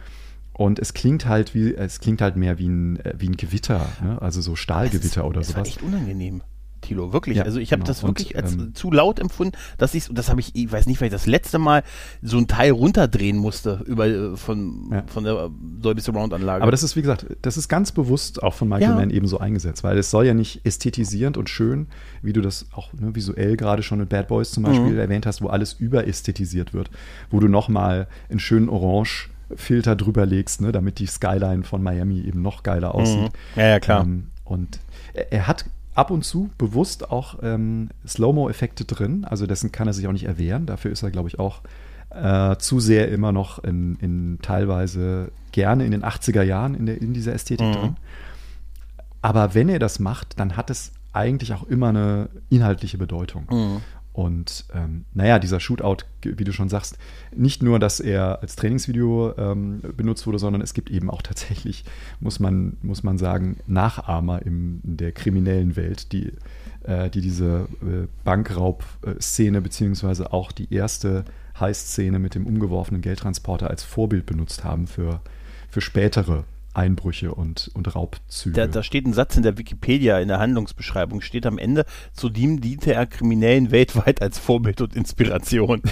Und es klingt halt wie, es klingt halt mehr wie ein, äh, wie ein Gewitter, ne? also so Stahlgewitter das oder das sowas. War echt unangenehm. Tilo, wirklich. Ja, also ich habe genau. das wirklich Und, als ähm, zu laut empfunden, dass ich, das habe ich, ich weiß nicht, weil ich das letzte Mal so ein Teil runterdrehen musste über äh, von, Ja. von der Dolby Surround Anlage. Aber das ist, wie gesagt, das ist ganz bewusst auch von Michael Ja. Mann eben so eingesetzt, weil es soll ja nicht ästhetisierend und schön, wie du das auch ne, visuell gerade schon mit Bad Boys zum Beispiel Mhm. erwähnt hast, wo alles überästhetisiert wird, wo du nochmal einen schönen Orange-Filter drüber legst, ne, damit die Skyline von Miami eben noch geiler aussieht. Mhm. Ja, ja, klar. Ähm, und er, er hat ab und zu bewusst auch ähm, Slow-Mo-Effekte drin, also dessen kann er sich auch nicht erwehren. Dafür ist er, glaube ich, auch äh, zu sehr immer noch in, in teilweise gerne in den 80er Jahren in, der, in dieser Ästhetik Mhm. drin. Aber wenn er das macht, dann hat es eigentlich auch immer eine inhaltliche Bedeutung. Mhm. Und ähm, naja, dieser Shootout, wie du schon sagst, nicht nur, dass er als Trainingsvideo ähm, benutzt wurde, sondern es gibt eben auch tatsächlich, muss man, muss man sagen, Nachahmer in der kriminellen Welt, die, äh, die diese äh, Bankraub-Szene beziehungsweise auch die erste Heist-Szene mit dem umgeworfenen Geldtransporter als Vorbild benutzt haben für, für spätere Einbrüche und, und Raubzüge. Da, da steht ein Satz in der Wikipedia, in der Handlungsbeschreibung, steht am Ende, zudem diente er Kriminellen weltweit als Vorbild und Inspiration. [LAUGHS]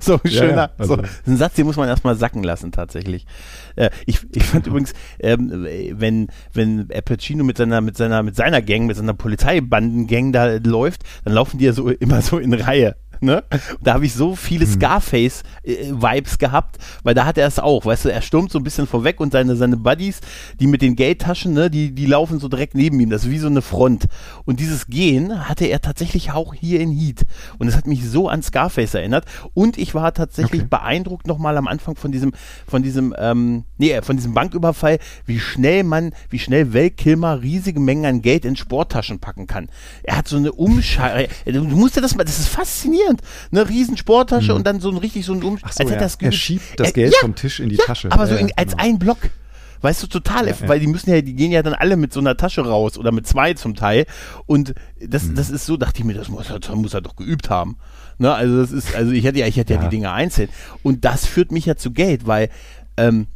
So ein Ja, schöner, ja, also- so, ein Satz, den muss man erstmal sacken lassen, tatsächlich. Äh, ich, ich fand übrigens, ähm, wenn, wenn Al Pacino mit seiner, mit seiner, mit seiner Gang, mit seiner Polizeibandengang da läuft, dann laufen die ja so immer so in Reihe. [LAUGHS] Ne? Da habe ich so viele Scarface-Vibes gehabt, weil da hat er es auch, weißt du, er stürmt so ein bisschen vorweg und seine, seine Buddies, die mit den Geldtaschen, ne, die, die laufen so direkt neben ihm, das ist wie so eine Front. Und dieses Gehen hatte er tatsächlich auch hier in Heat. Und es hat mich so an Scarface erinnert. Und ich war tatsächlich Okay. beeindruckt nochmal am Anfang von diesem, von diesem, ähm, nee, von diesem Banküberfall, wie schnell man, wie schnell Val Kilmer riesige Mengen an Geld in Sporttaschen packen kann. Er hat so eine Umschaltung, [LAUGHS] du musst dir das mal, das ist faszinierend. Eine riesen Sporttasche und dann so ein richtig so ein Um, Ach so, als ja. das er schiebt das Geld ja, vom Tisch in die ja, Tasche. Aber so in, als genau. ein Block. Weißt du, total, Ja, weil die müssen ja, die gehen ja dann alle mit so einer Tasche raus oder mit zwei zum Teil. Und das, Mhm. das ist so, dachte ich mir, das muss er, das muss er doch geübt haben. Ne, also das ist, also ich hätte ja, ich hätte ja, Ja. die Dinge einzeln. Und das führt mich ja zu Geld, weil ähm,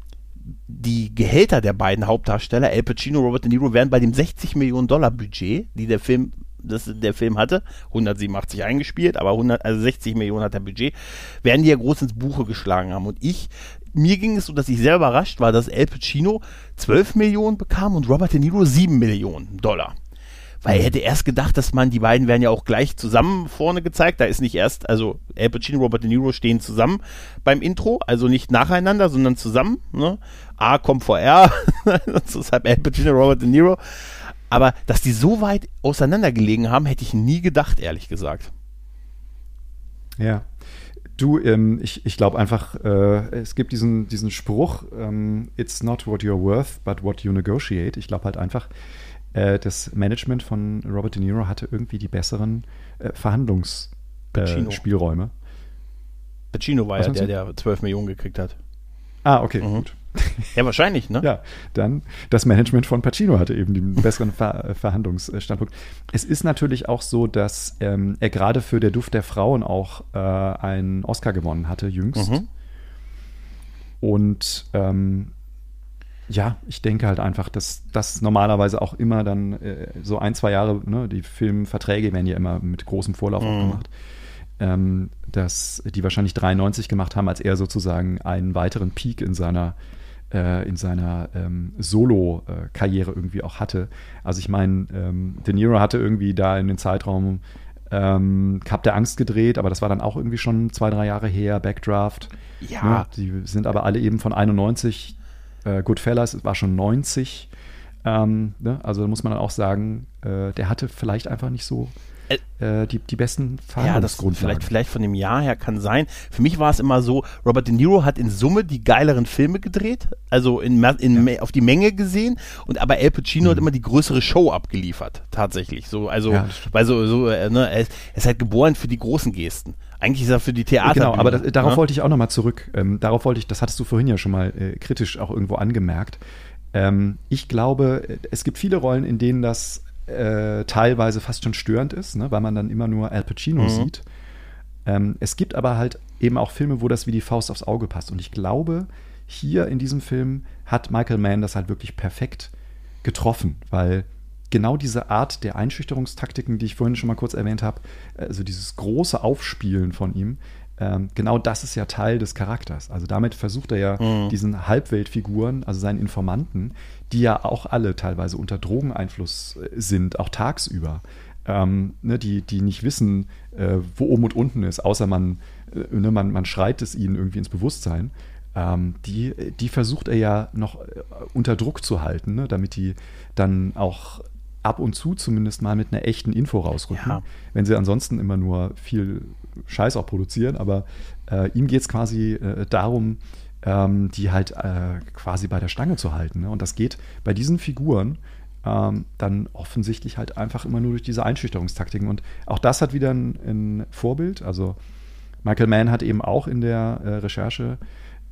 die Gehälter der beiden Hauptdarsteller, Al Pacino, Robert De Niro, wären bei dem 60 Millionen Dollar Budget, die der Film, das der Film hatte, 187 eingespielt, aber 100, also 60 Millionen hat der Budget, werden die ja groß ins Buche geschlagen haben. Und ich, mir ging es so, dass ich sehr überrascht war, dass Al Pacino 12 Millionen bekam und Robert De Niro 7 Millionen Dollar. Weil er hätte erst gedacht, dass man, die beiden werden ja auch gleich zusammen vorne gezeigt. Da ist nicht erst, also Al Pacino, Robert De Niro stehen zusammen beim Intro, also nicht nacheinander, sondern zusammen. Ne? A kommt vor R, [LAUGHS] deshalb Al Pacino, Robert De Niro. Aber dass die so weit auseinander gelegen haben, hätte ich nie gedacht, ehrlich gesagt. Ja. Du, ähm, ich, ich glaube einfach, äh, es gibt diesen, diesen Spruch, ähm, it's not what you're worth, but what you negotiate. Ich glaube halt einfach, äh, das Management von Robert De Niro hatte irgendwie die besseren äh, Pacino. Verhandlungsspielräume. Pacino war Was ja der, du? der 12 Millionen gekriegt hat. ah, okay, Mhm. gut. [LAUGHS] Ja, wahrscheinlich, ne? Ja, dann das Management von Pacino hatte eben den besseren Ver äh, Verhandlungsstandpunkt. Es ist natürlich auch so, dass ähm, er gerade für Der Duft der Frauen auch äh, einen Oscar gewonnen hatte, jüngst. Mhm. Und ähm, ja, ich denke halt einfach, dass das normalerweise auch immer dann äh, so ein, zwei Jahre, ne, die Filmverträge werden ja immer mit großem Vorlauf Mhm. gemacht, ähm, dass die wahrscheinlich 93 gemacht haben, als er sozusagen einen weiteren Peak in seiner in seiner ähm, Solo-Karriere irgendwie auch hatte. Also ich meine, ähm, De Niro hatte irgendwie da in den Zeitraum ähm, Cup der Angst gedreht, aber das war dann auch irgendwie schon zwei, drei Jahre her, Backdraft. Ja. Ne? Die sind aber alle eben von 91. Äh, Goodfellas war schon 90. Ähm, ne? Also da muss man dann auch sagen, äh, der hatte vielleicht einfach nicht so äh, die, die besten Ja, das Verhandlungsgrundlagen. vielleicht, vielleicht von dem Jahr her kann sein. Für mich war es immer so, Robert De Niro hat in Summe die geileren Filme gedreht, also in, in, Me- auf die Menge gesehen, und aber Al Pacino hat immer die größere Show abgeliefert, tatsächlich. So, also, Mhm. Ja, weil so, so äh, ne, er, ist, er ist halt geboren für die großen Gesten. Eigentlich ist er für die Theater. Genau, aber das, darauf ne? wollte ich auch nochmal zurück. Ähm, darauf wollte ich, das hattest du vorhin ja schon mal äh, kritisch auch irgendwo angemerkt. Ähm, ich glaube, äh, es gibt viele Rollen, in denen das äh, teilweise fast schon störend ist, ne, weil man dann immer nur Al Pacino Mhm. sieht. Ähm, es gibt aber halt eben auch Filme, wo das wie die Faust aufs Auge passt. Und ich glaube, hier in diesem Film hat Michael Mann das halt wirklich perfekt getroffen, weil genau diese Art der Einschüchterungstaktiken, die ich vorhin schon mal kurz erwähnt habe, also dieses große Aufspielen von ihm, ähm, genau das ist ja Teil des Charakters. Also damit versucht er ja mhm. diesen Halbweltfiguren, also seinen Informanten, die ja auch alle teilweise unter Drogeneinfluss äh, sind, auch tagsüber, ähm, ne, die, die nicht wissen, äh, wo oben und unten ist, außer man, äh, ne, man, man schreit es ihnen irgendwie ins Bewusstsein. Ähm, die, die versucht er ja noch äh, unter Druck zu halten, ne, damit die dann auch ab und zu zumindest mal mit einer echten Info rausrücken. Ja. Wenn sie ansonsten immer nur viel Scheiß auch produzieren, aber äh, ihm geht es quasi äh, darum, ähm, die halt äh, quasi bei der Stange zu halten. Ne? Und das geht bei diesen Figuren ähm, dann offensichtlich halt einfach immer nur durch diese Einschüchterungstaktiken. Und auch das hat wieder ein, ein Vorbild. Also Michael Mann hat eben auch in der äh, Recherche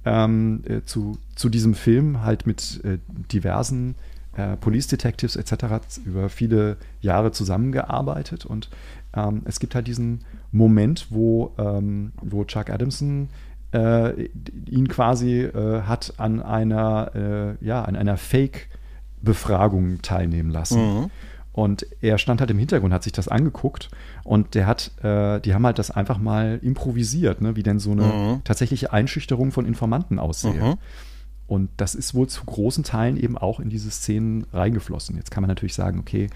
ähm, äh, zu, zu diesem Film halt mit äh, diversen äh, Police Detectives etc. über viele Jahre zusammengearbeitet und ähm, es gibt halt diesen Moment, wo, ähm, wo Chuck Adamson äh, ihn quasi äh, hat an einer, äh, ja, an einer Fake-Befragung teilnehmen lassen. Mhm. Und er stand halt im Hintergrund, hat sich das angeguckt und der hat, äh, die haben halt das einfach mal improvisiert, ne, wie denn so eine mhm. tatsächliche Einschüchterung von Informanten aussehe. Mhm. Und das ist wohl zu großen Teilen eben auch in diese Szenen reingeflossen. Jetzt kann man natürlich sagen, okay,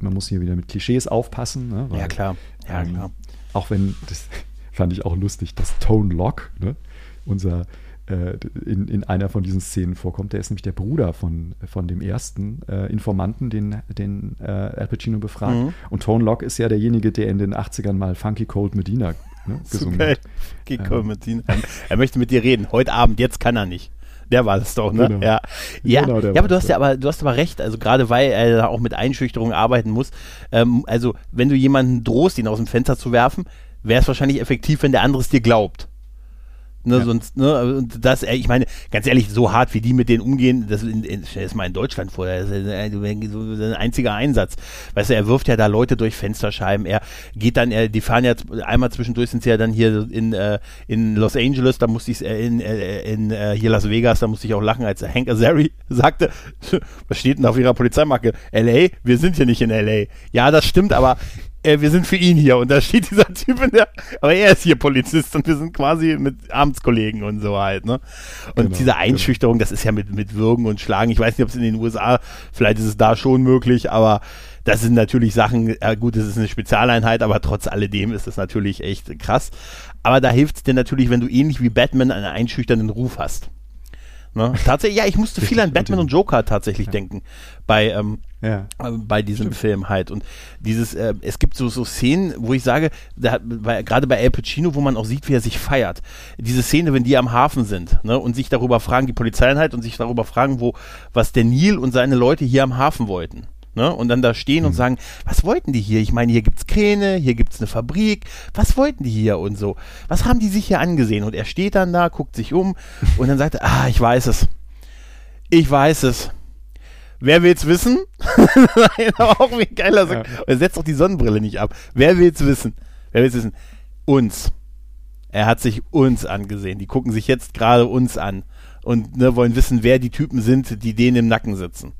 man muss hier wieder mit Klischees aufpassen. Ne, weil, ja, klar. Ja, ähm, klar. Auch wenn, das [LAUGHS] fand ich auch lustig, dass Tone Lock, ne, unser äh, in, in einer von diesen Szenen vorkommt. Der ist nämlich der Bruder von, von dem ersten äh, Informanten, den, den äh, Al Pacino befragt. Mhm. Und Tone Lock ist ja derjenige, der in den 80ern mal Funky Cold Medina ne, gesungen hat. Funky Cold ähm, Medina. Er möchte mit dir reden. Heute Abend, jetzt kann er nicht. Der war es doch, ne? Genau. Ja, ja, genau, ja aber du hast ja aber du hast aber recht, also gerade weil er auch mit Einschüchterung arbeiten muss. Ähm, also wenn du jemanden drohst, ihn aus dem Fenster zu werfen, wäre es wahrscheinlich effektiv, wenn der andere es dir glaubt. Ne, ja. sonst, ne, und das, ich meine, ganz ehrlich, so hart wie die mit denen umgehen, das, in, in, stell mal in Deutschland vor, das ist ein einziger Einsatz. Weißt du, er wirft ja da Leute durch Fensterscheiben, er geht dann, er, die fahren ja einmal zwischendurch sind sie ja dann hier in, äh, in Los Angeles, da musste ich, äh, in, äh, in äh, hier Las Vegas, da musste ich auch lachen, als Hank Azari [LAUGHS] sagte, [LAUGHS] was steht denn auf ihrer Polizeimarke? LA? Wir sind hier nicht in LA. Ja, das stimmt, aber äh, wir sind für ihn hier und da steht dieser Typ in der, aber er ist hier Polizist und wir sind quasi mit Amtskollegen und so halt, ne? Und genau, diese genau. Einschüchterung, genau. das ist ja mit, mit Würgen und Schlagen, ich weiß nicht, ob es in den USA, vielleicht ist es da schon möglich, aber das sind natürlich Sachen, ja gut, das ist eine Spezialeinheit, aber trotz alledem ist das natürlich echt krass. Aber da hilft es dir natürlich, wenn du ähnlich wie Batman einen einschüchternden Ruf hast. Ne? Tatsächlich, ja, ich musste viel an Batman und Joker tatsächlich ja. denken bei, ähm, ja. äh, bei diesem Stimmt. Film halt. Und dieses, äh, es gibt so, so Szenen, wo ich sage, da, bei, gerade bei Al Pacino, wo man auch sieht, wie er sich feiert. Diese Szene, wenn die am Hafen sind ne, und sich darüber fragen, die Polizeieinheit und sich darüber fragen, wo, was der Neil und seine Leute hier am Hafen wollten. Ne? Und dann da stehen mhm. und sagen, was wollten die hier? Ich meine, hier gibt's Kräne, hier gibt's eine Fabrik, was wollten die hier und so? Was haben die sich hier angesehen? Und er steht dann da, guckt sich um und dann sagt er, ah, ich weiß es. Ich weiß es. Wer will's wissen? [LAUGHS] Nein, aber auch wie geil er sagt. Ja. Er setzt doch die Sonnenbrille nicht ab. Wer will's wissen? Wer will's wissen? Uns. Er hat sich uns angesehen. Die gucken sich jetzt gerade uns an und ne, wollen wissen, wer die Typen sind, die denen im Nacken sitzen.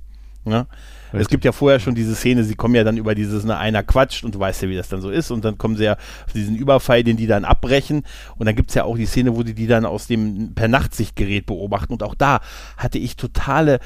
Ne? Es gibt ja vorher schon diese Szene, sie kommen ja dann über dieses, ne, einer quatscht und du weißt ja, wie das dann so ist und dann kommen sie ja auf diesen Überfall, den die dann abbrechen und dann gibt's ja auch die Szene, wo die die dann aus dem per Nachtsichtgerät beobachten und auch da hatte ich totale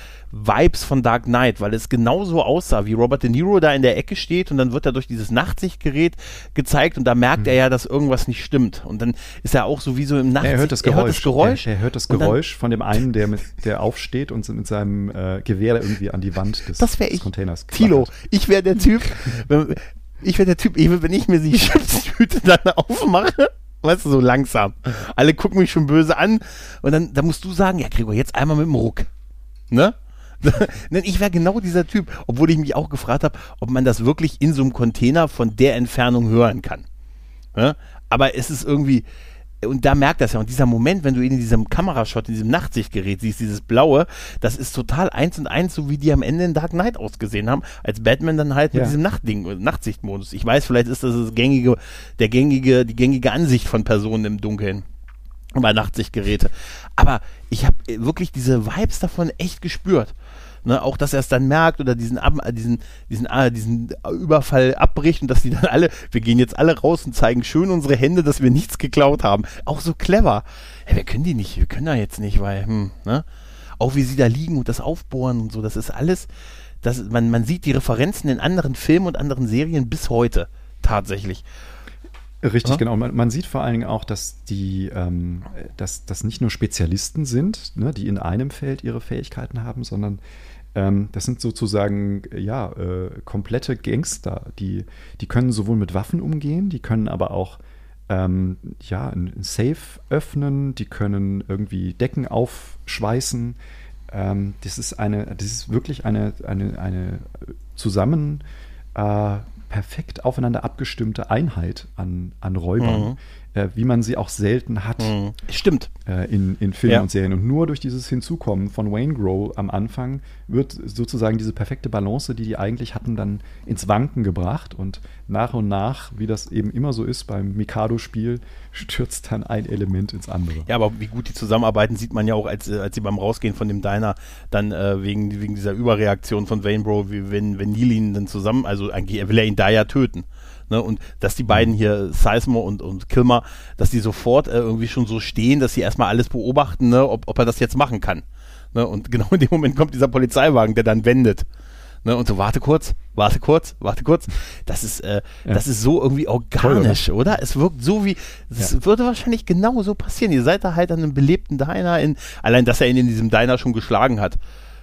Vibes von Dark Knight, weil es genauso aussah, wie Robert De Niro da in der Ecke steht und dann wird er durch dieses Nachtsichtgerät gezeigt und da merkt mhm. er ja, dass irgendwas nicht stimmt und dann ist er auch sowieso im Nachtsicht. Er hört das Geräusch. Er hört das Geräusch, er, er hört das Geräusch von dem einen, der, mit, der aufsteht und mit seinem äh, Gewehr irgendwie an die Wand des, das des Containers Tilo, ich wäre der Typ, wenn, ich wäre der Typ, wenn ich mir die [LAUGHS] Chipstüte dann aufmache weißt du, so langsam. Alle gucken mich schon böse an und dann, dann musst du sagen, ja Gregor, jetzt einmal mit dem Ruck. Ne? [LAUGHS] ich wäre genau dieser Typ, obwohl ich mich auch gefragt habe, ob man das wirklich in so einem Container von der Entfernung hören kann. Ja? Aber es ist irgendwie, und da merkt das ja. Und dieser Moment, wenn du ihn in diesem Kamerashot, in diesem Nachtsichtgerät siehst, dieses Blaue, das ist total eins und eins, so wie die am Ende in Dark Knight ausgesehen haben, als Batman dann halt ja. mit diesem Nachtding, Nachtsichtmodus. Ich weiß, vielleicht ist das, das gängige, der gängige, die gängige Ansicht von Personen im Dunkeln. Bei Nachtsichtgeräte. Aber ich habe wirklich diese Vibes davon echt gespürt. Ne, auch dass er es dann merkt oder diesen, Ab diesen, diesen, äh, diesen Überfall abbricht und dass die dann alle, wir gehen jetzt alle raus und zeigen schön unsere Hände, dass wir nichts geklaut haben. Auch so clever. Ja, wir können die nicht, wir können da jetzt nicht, weil, hm, ne? Auch wie sie da liegen und das aufbohren und so, das ist alles, das, man, man sieht die Referenzen in anderen Filmen und anderen Serien bis heute tatsächlich. Richtig, ja? genau. Man, man, sieht vor allen Dingen auch, dass die, ähm, dass das nicht nur Spezialisten sind, ne, die in einem Feld ihre Fähigkeiten haben, sondern ähm, das sind sozusagen ja äh, komplette Gangster, die, die können sowohl mit Waffen umgehen, die können aber auch ähm, ja, ein Safe öffnen, die können irgendwie Decken aufschweißen. Ähm, das ist eine, das ist wirklich eine, eine, eine zusammen äh, perfekt aufeinander abgestimmte Einheit an, an Räubern. Mhm äh, wie man sie auch selten hat. Mhm. Stimmt. Äh, in, in Filmen ja. und Serien. Und nur durch dieses Hinzukommen von Wayne Grow am Anfang wird sozusagen diese perfekte Balance, die die eigentlich hatten, dann ins Wanken gebracht. Und nach und nach, wie das eben immer so ist beim Mikado-Spiel, stürzt dann ein Element ins andere. Ja, aber wie gut die zusammenarbeiten, sieht man ja auch, als, als sie beim Rausgehen von dem Diner dann äh, wegen, wegen dieser Überreaktion von Wayne Bro, wie wenn, wenn Neil ihn dann zusammen, also eigentlich will er ihn da ja töten. Ne? Und dass die beiden hier, Sizemore und, und Kilmer, dass die sofort äh, irgendwie schon so stehen, dass sie erstmal alles beobachten, ne? ob, ob er das jetzt machen kann. Ne? Und [LAUGHS] genau in dem Moment kommt dieser Polizeiwagen, der dann wendet. Ne? Und so, warte kurz, warte kurz, warte kurz. Das ist, äh, ja. das ist so irgendwie organisch, Toll, oder? oder? Es wirkt so wie, es ja. würde wahrscheinlich genau so passieren. Ihr seid da halt an einem belebten Diner in, allein, dass er ihn in diesem Diner schon geschlagen hat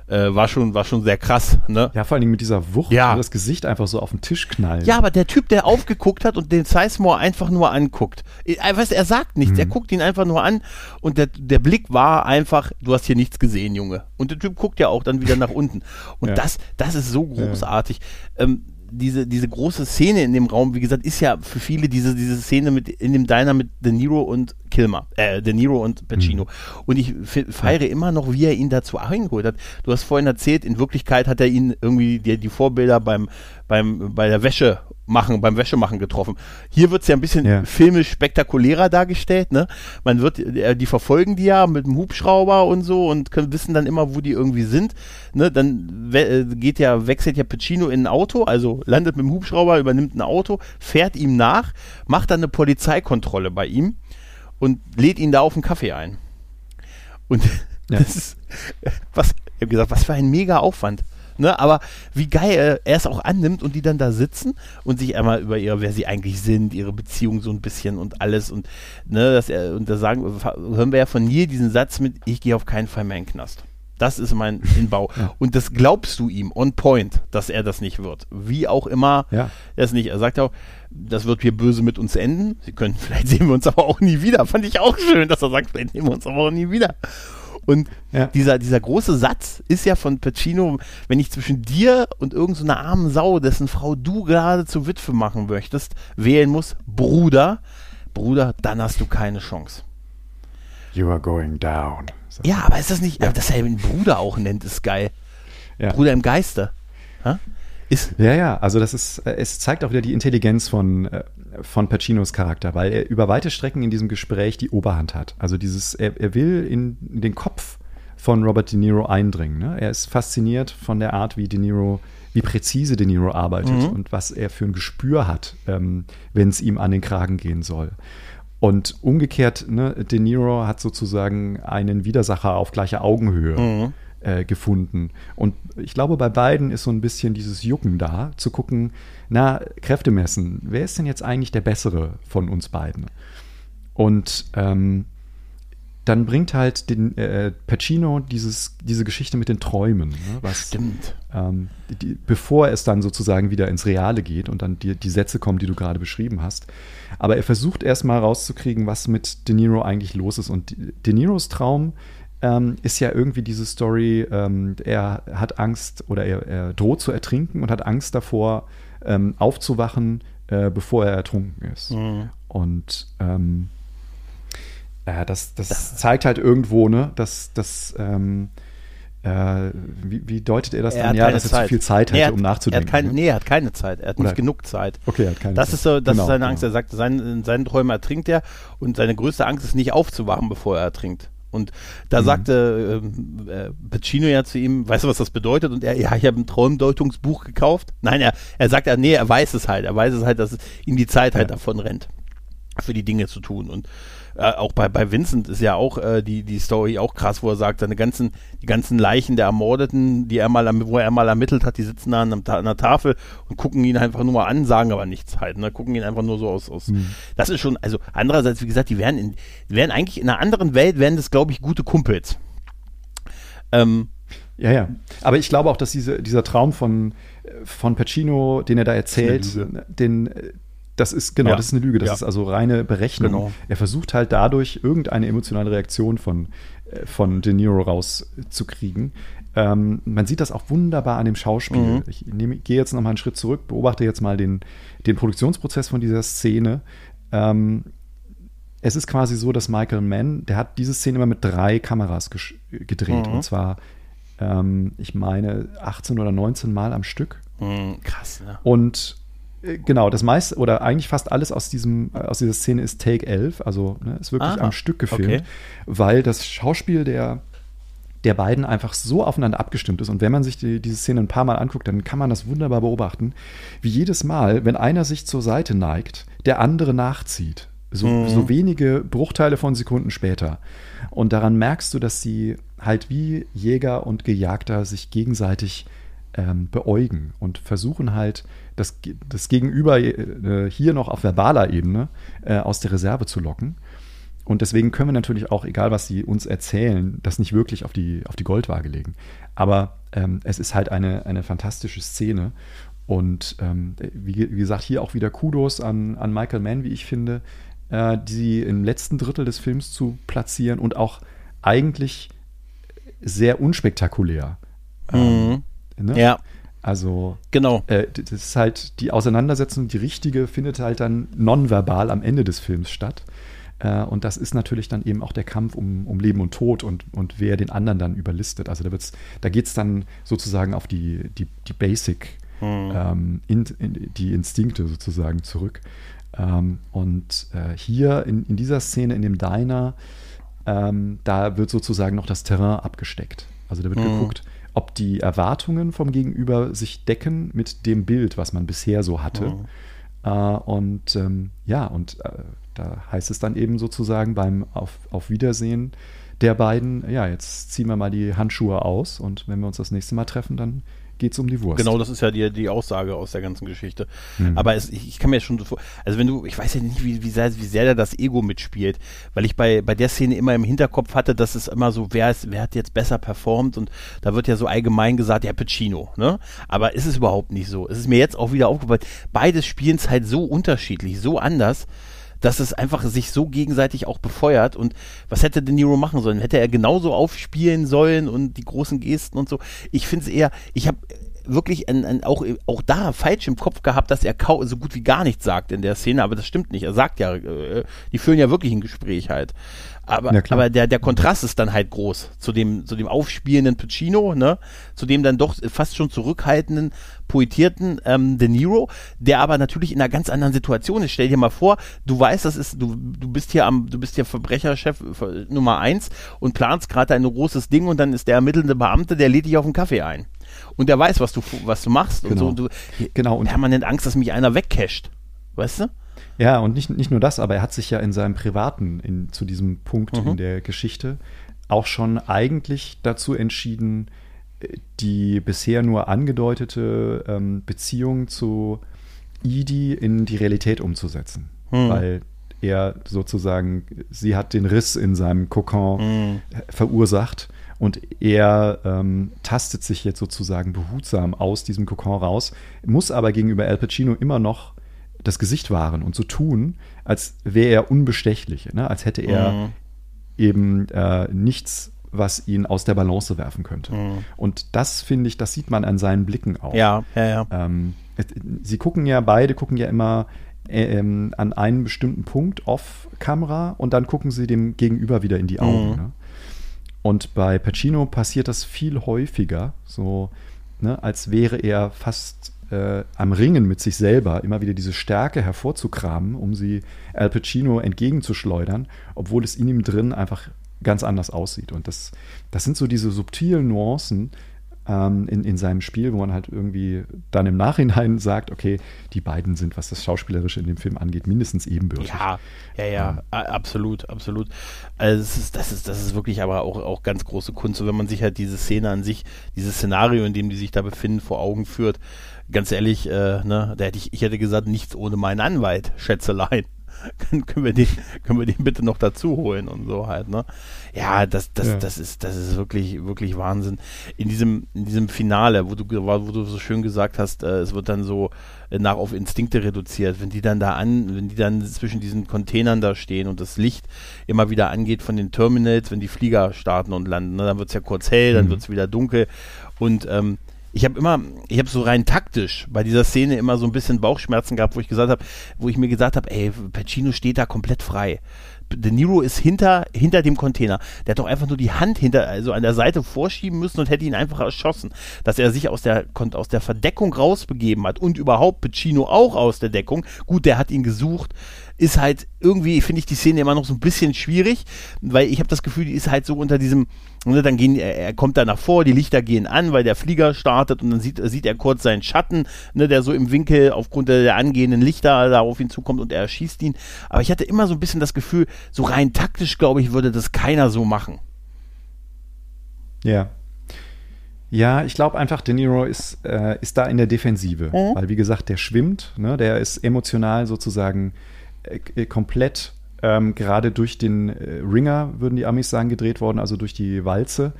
äh, war, schon, war schon sehr krass. Ne? Ja, vor allem mit dieser Wucht, ja. das Gesicht einfach so auf den Tisch knallt. Ja, aber der Typ, der aufgeguckt hat und den Sizemore einfach nur anguckt, äh, weißt, er sagt nichts, mhm. er guckt ihn einfach nur an und der, der Blick war einfach, du hast hier nichts gesehen, Junge. Und der Typ guckt ja auch dann wieder nach unten. Und [LAUGHS] ja. das, das ist so großartig. Ja. Ähm, diese, diese große Szene in dem Raum, wie gesagt, ist ja für viele diese, diese Szene mit in dem Diner mit De Niro und Kilmer, äh, De Niro und Pacino. Mhm. Und ich feiere immer noch, wie er ihn dazu eingeholt hat. Du hast vorhin erzählt, in Wirklichkeit hat er ihn irgendwie die, die Vorbilder beim, beim, bei der Wäsche machen, beim Wäschemachen getroffen. Hier wird es ja ein bisschen ja. filmisch spektakulärer dargestellt, ne? Man wird, äh, die verfolgen die ja mit dem Hubschrauber und so und können wissen dann immer, wo die irgendwie sind. Ne? Dann äh, geht ja, wechselt ja Pacino in ein Auto, also landet mit dem Hubschrauber, übernimmt ein Auto, fährt ihm nach, macht dann eine Polizeikontrolle bei ihm und lädt ihn da auf einen Kaffee ein. Und [LAUGHS] ja. das ist, was, ich habe gesagt, was für ein mega Aufwand. Ne, aber wie geil er es auch annimmt und die dann da sitzen und sich einmal über ihre, wer sie eigentlich sind, ihre Beziehung so ein bisschen und alles und ne, dass er, und da sagen, hören wir ja von Neil diesen Satz mit, ich gehe auf keinen Fall mehr in den Knast. Das ist mein [LAUGHS] Inbau. Ja. Und das glaubst du ihm on point, dass er das nicht wird. Wie auch immer ja. er es nicht. Er sagt auch, das wird hier böse mit uns enden. Sie können, [LAUGHS] vielleicht sehen wir uns aber auch nie wieder. Fand ich auch schön, dass er sagt, vielleicht sehen wir uns aber auch nie wieder. Und ja. dieser, dieser große Satz ist ja von Pacino, wenn ich zwischen dir und irgendeiner so armen Sau, dessen Frau du gerade zur Witwe machen möchtest, wählen muss, Bruder, Bruder, dann hast du keine Chance. You are going down. Ja, aber ist das nicht, ja. dass er ihn Bruder auch nennt, ist geil. Ja. Bruder im Geiste. Ha? Ist ja, ja, also das ist, es zeigt auch wieder die Intelligenz von, äh, von Pacinos Charakter, weil er über weite Strecken in diesem Gespräch die Oberhand hat. Also dieses, er, er will in den Kopf von Robert De Niro eindringen. Ne? Er ist fasziniert von der Art, wie De Niro, wie präzise De Niro arbeitet mhm. und was er für ein Gespür hat, ähm, wenn es ihm an den Kragen gehen soll. Und umgekehrt, ne, De Niro hat sozusagen einen Widersacher auf gleicher Augenhöhe. Mhm äh, gefunden. Und ich glaube, bei beiden ist so ein bisschen dieses Jucken da, zu gucken, na, Kräfte messen, wer ist denn jetzt eigentlich der Bessere von uns beiden? Und ähm, dann bringt halt den, äh, Pacino dieses, diese Geschichte mit den Träumen. Ne, was, Stimmt. Ähm, die, bevor es dann sozusagen wieder ins Reale geht und dann die, die Sätze kommen, die du gerade beschrieben hast. Aber er versucht erstmal rauszukriegen, was mit De Niro eigentlich los ist. Und De Niros Traum ähm, ist ja irgendwie diese Story, ähm, er hat Angst oder er, er, droht zu ertrinken und hat Angst davor, ähm, aufzuwachen, äh, bevor er ertrunken ist. Mhm. Und ähm, äh, das, das, das, zeigt halt irgendwo, ne, dass, dass ähm, äh, wie, wie, deutet er das er dann? Ja, dass er zu viel Zeit hätte, hat, um nachzudenken. Er hat keine, nee, er hat keine Zeit. Er hat Oder nicht genug Zeit. Okay, er hat keine das Zeit. Ist so, das genau, ist seine Angst. Genau. Er sagt, sein, in seinen Träumen ertrinkt er und seine größte Angst ist nicht aufzuwachen, bevor er ertrinkt. Und da mhm. sagte äh, Pacino ja zu ihm, weißt du, was das bedeutet? Und er, ja, ich habe ein Traumdeutungsbuch gekauft. Nein, er, er sagt ja, nee, er weiß es halt. Er weiß es halt, dass ihm die Zeit halt ja. davon rennt, für die Dinge zu tun. Und äh, auch bei, bei Vincent ist ja auch äh, die, die Story auch krass, wo er sagt, seine ganzen, die ganzen Leichen der Ermordeten, die er mal, wo er mal ermittelt hat, die sitzen da an, der Tafel und gucken ihn einfach nur mal an, sagen aber nichts halt, ne? gucken ihn einfach nur so aus, aus. Mhm. Das ist schon, also andererseits, wie gesagt, die wären in, die wären eigentlich in einer anderen Welt, wären das, glaube ich, gute Kumpels. Ähm, ja, ja. Aber ich glaube auch, dass diese, dieser Traum von, von Pacino, den er da erzählt, den, das ist, genau, ja. das ist eine Lüge. Das ja. ist also reine Berechnung. Genau. Er versucht halt dadurch, irgendeine emotionale Reaktion von, äh, von De Niro rauszukriegen. Ähm, man sieht das auch wunderbar an dem Schauspiel. Mhm. Ich nehme, gehe jetzt noch mal einen Schritt zurück, beobachte jetzt mal den, den Produktionsprozess von dieser Szene. Ähm, es ist quasi so, dass Michael Mann, der hat diese Szene immer mit drei Kameras gedreht. Mhm. Und zwar, ähm, ich meine, 18 oder 19 Mal am Stück. Mhm, krass, ne? Und Genau, das meiste oder eigentlich fast alles aus, diesem, äh, aus dieser Szene ist Take 11, also ne, ist wirklich Aha, am Stück gefilmt, okay. weil das Schauspiel der, der beiden einfach so aufeinander abgestimmt ist. Und wenn man sich die, diese Szene ein paar Mal anguckt, dann kann man das wunderbar beobachten, wie jedes Mal, wenn einer sich zur Seite neigt, der andere nachzieht. So, mhm. so wenige Bruchteile von Sekunden später. Und daran merkst du, dass sie halt wie Jäger und Gejagter sich gegenseitig ähm, beäugen und versuchen halt das, das Gegenüber äh, hier noch auf verbaler Ebene äh, aus der Reserve zu locken. Und deswegen können wir natürlich auch, egal was sie uns erzählen, das nicht wirklich auf die, auf die Goldwaage legen. Aber ähm, es ist halt eine, eine fantastische Szene. Und ähm, wie, wie, gesagt, hier auch wieder Kudos an, an Michael Mann, wie ich finde, äh, die im letzten Drittel des Films zu platzieren und auch eigentlich sehr unspektakulär. Mhm. Ähm, ne? Ja. Also genau. Äh, das ist halt die Auseinandersetzung, die richtige findet halt dann nonverbal am Ende des Films statt. Äh, und das ist natürlich dann eben auch der Kampf um, um Leben und Tod und, und wer den anderen dann überlistet. Also da, wird's, da geht es dann sozusagen auf die, die, die Basic, hm. ähm, in, in, die Instinkte sozusagen zurück. Ähm, und äh, hier in, in dieser Szene, in dem Diner, ähm, da wird sozusagen noch das Terrain abgesteckt. Also da wird hm. geguckt, ob die Erwartungen vom Gegenüber sich decken mit dem Bild, was man bisher so hatte. Mhm. Äh, und ähm, ja, und äh, da heißt es dann eben sozusagen beim Auf, Auf Wiedersehen der beiden, ja, jetzt ziehen wir mal die Handschuhe aus und wenn wir uns das nächste Mal treffen, dann geht es um die Wurst. Genau, das ist ja die, die Aussage aus der ganzen Geschichte. Mhm. Aber es, ich, ich, kann mir schon so vor, also wenn du, ich weiß ja nicht, wie, wie, sehr, wie sehr da das Ego mitspielt, weil ich bei, bei der Szene immer im Hinterkopf hatte, dass es immer so, wer, ist, wer hat jetzt besser performt und da wird ja so allgemein gesagt, ja, Pacino, ne? Aber ist es überhaupt nicht so. Es ist mir jetzt auch wieder aufgefallen, beides spielen es halt so unterschiedlich, so anders dass es einfach sich so gegenseitig auch befeuert. Und was hätte De Niro machen sollen? Hätte er genauso aufspielen sollen und die großen Gesten und so? Ich finde es eher, ich habe wirklich ein, ein, auch, auch da falsch im Kopf gehabt, dass er so gut wie gar nichts sagt in der Szene, aber das stimmt nicht. Er sagt ja, äh, die führen ja wirklich ein Gespräch halt. Aber, ja, aber der, der Kontrast ist dann halt groß zu dem, zu dem aufspielenden Pacino, ne? zu dem dann doch fast schon zurückhaltenden, poetierten ähm, De Niro, der aber natürlich in einer ganz anderen Situation ist. Stell dir mal vor, du weißt, das ist, du, du bist hier am, du bist hier Verbrecherchef Nummer eins und planst gerade ein großes Ding und dann ist der ermittelnde Beamte, der lädt dich auf einen Kaffee ein. Und der weiß, was du, was du machst genau. und so. Und du, genau. Und permanent Angst, dass mich einer wegcasht. Weißt du? Ja, und nicht, nicht nur das, aber er hat sich ja in seinem Privaten in, zu diesem Punkt mhm. in der Geschichte auch schon eigentlich dazu entschieden, die bisher nur angedeutete ähm, Beziehung zu Edie in die Realität umzusetzen. Mhm. Weil er sozusagen, sie hat den Riss in seinem Kokon mhm. verursacht und er ähm, tastet sich jetzt sozusagen behutsam aus diesem Kokon raus, muss aber gegenüber Al Pacino immer noch das Gesicht wahren und so tun, als wäre er unbestechlich, ne? als hätte er mhm. eben äh, nichts, was ihn aus der Balance werfen könnte. Mhm. Und das finde ich, das sieht man an seinen Blicken auch. Ja, ja, ja. Ähm, sie gucken ja, beide gucken ja immer äh, ähm, an einen bestimmten Punkt off Kamera und dann gucken sie dem Gegenüber wieder in die Augen. Mhm. Ne? Und bei Pacino passiert das viel häufiger, so ne, als wäre er fast äh, am Ringen mit sich selber, immer wieder diese Stärke hervorzukramen, um sie Al Pacino entgegenzuschleudern, obwohl es in ihm drin einfach ganz anders aussieht. Und das, das sind so diese subtilen Nuancen, ähm, in, in seinem Spiel, wo man halt irgendwie dann im Nachhinein [LAUGHS] sagt, okay, die beiden sind, was das Schauspielerische in dem Film angeht, mindestens ebenbürtig. Ja, ja, ja, ähm. absolut, absolut. Also das ist, das ist, das ist wirklich aber auch, auch ganz große Kunst. Und wenn man sich halt diese Szene an sich, dieses Szenario, in dem die sich da befinden, vor Augen führt, ganz ehrlich, äh, ne, da hätte ich, ich hätte gesagt, nichts ohne meinen Anwalt, Schätzelein. [LAUGHS] können wir den, können wir den bitte noch dazu holen und so halt, ne? Ja, das, das, ja. das ist, das ist wirklich, wirklich Wahnsinn. In diesem, in diesem Finale, wo du, wo du so schön gesagt hast, äh, es wird dann so äh, nach auf Instinkte reduziert, wenn die dann da an, wenn die dann zwischen diesen Containern da stehen und das Licht immer wieder angeht von den Terminals, wenn die Flieger starten und landen, ne? dann wird es ja kurz hell, dann mhm. wird es wieder dunkel und ähm, ich habe immer, ich habe so rein taktisch bei dieser Szene immer so ein bisschen Bauchschmerzen gehabt, wo ich gesagt habe, wo ich mir gesagt habe, ey, Pacino steht da komplett frei. De Niro ist hinter, hinter dem Container. Der hat doch einfach nur die Hand hinter, also an der Seite vorschieben müssen und hätte ihn einfach erschossen. Dass er sich aus der, aus der Verdeckung rausbegeben hat und überhaupt Pacino auch aus der Deckung. Gut, der hat ihn gesucht ist halt irgendwie, finde ich die Szene immer noch so ein bisschen schwierig, weil ich habe das Gefühl, die ist halt so unter diesem, ne, dann gehen, er kommt da nach vor, die Lichter gehen an, weil der Flieger startet und dann sieht, sieht er kurz seinen Schatten, ne, der so im Winkel aufgrund der, der angehenden Lichter da auf ihn zukommt und er erschießt ihn. Aber ich hatte immer so ein bisschen das Gefühl, so rein taktisch, glaube ich, würde das keiner so machen. Ja, ja, ich glaube einfach, De Niro ist, äh, ist da in der Defensive. Mhm. Weil, wie gesagt, der schwimmt, ne, der ist emotional sozusagen äh, komplett ähm, gerade durch den äh, Ringer, würden die Amis sagen, gedreht worden, also durch die Walze.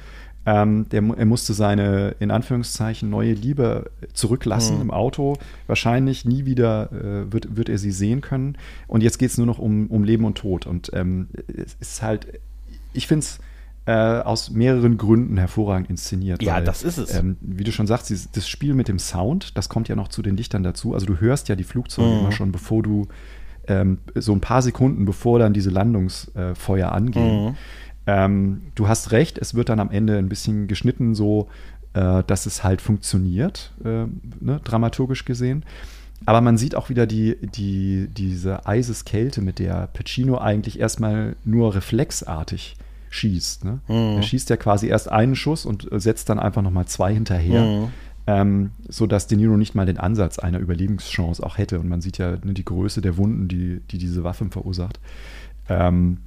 Ähm, der, er musste seine, in Anführungszeichen, neue Liebe zurücklassen mhm. im Auto. Wahrscheinlich nie wieder äh, wird, wird er sie sehen können. Und jetzt geht es nur noch um, um Leben und Tod. Und ähm, es ist halt, ich finde es äh, aus mehreren Gründen hervorragend inszeniert. Ja, weil, das ist es. Ähm, wie du schon sagst, das Spiel mit dem Sound, das kommt ja noch zu den Lichtern dazu. Also du hörst ja die Flugzeuge mhm. immer schon, bevor du ähm, so ein paar Sekunden bevor dann diese Landungsfeuer äh, angehen. Mhm. Ähm, du hast recht, es wird dann am Ende ein bisschen geschnitten, so äh, dass es halt funktioniert, äh, ne, dramaturgisch gesehen. Aber man sieht auch wieder die, die, diese Eiseskälte, mit der Pacino eigentlich erstmal nur reflexartig schießt. Ne? Mhm. Er schießt ja quasi erst einen Schuss und setzt dann einfach nochmal zwei hinterher. Mhm ähm, sodass De Niro nicht mal den Ansatz einer Überlebenschance auch hätte. Und man sieht ja ne, die Größe der Wunden, die, die diese Waffe verursacht. Ähm,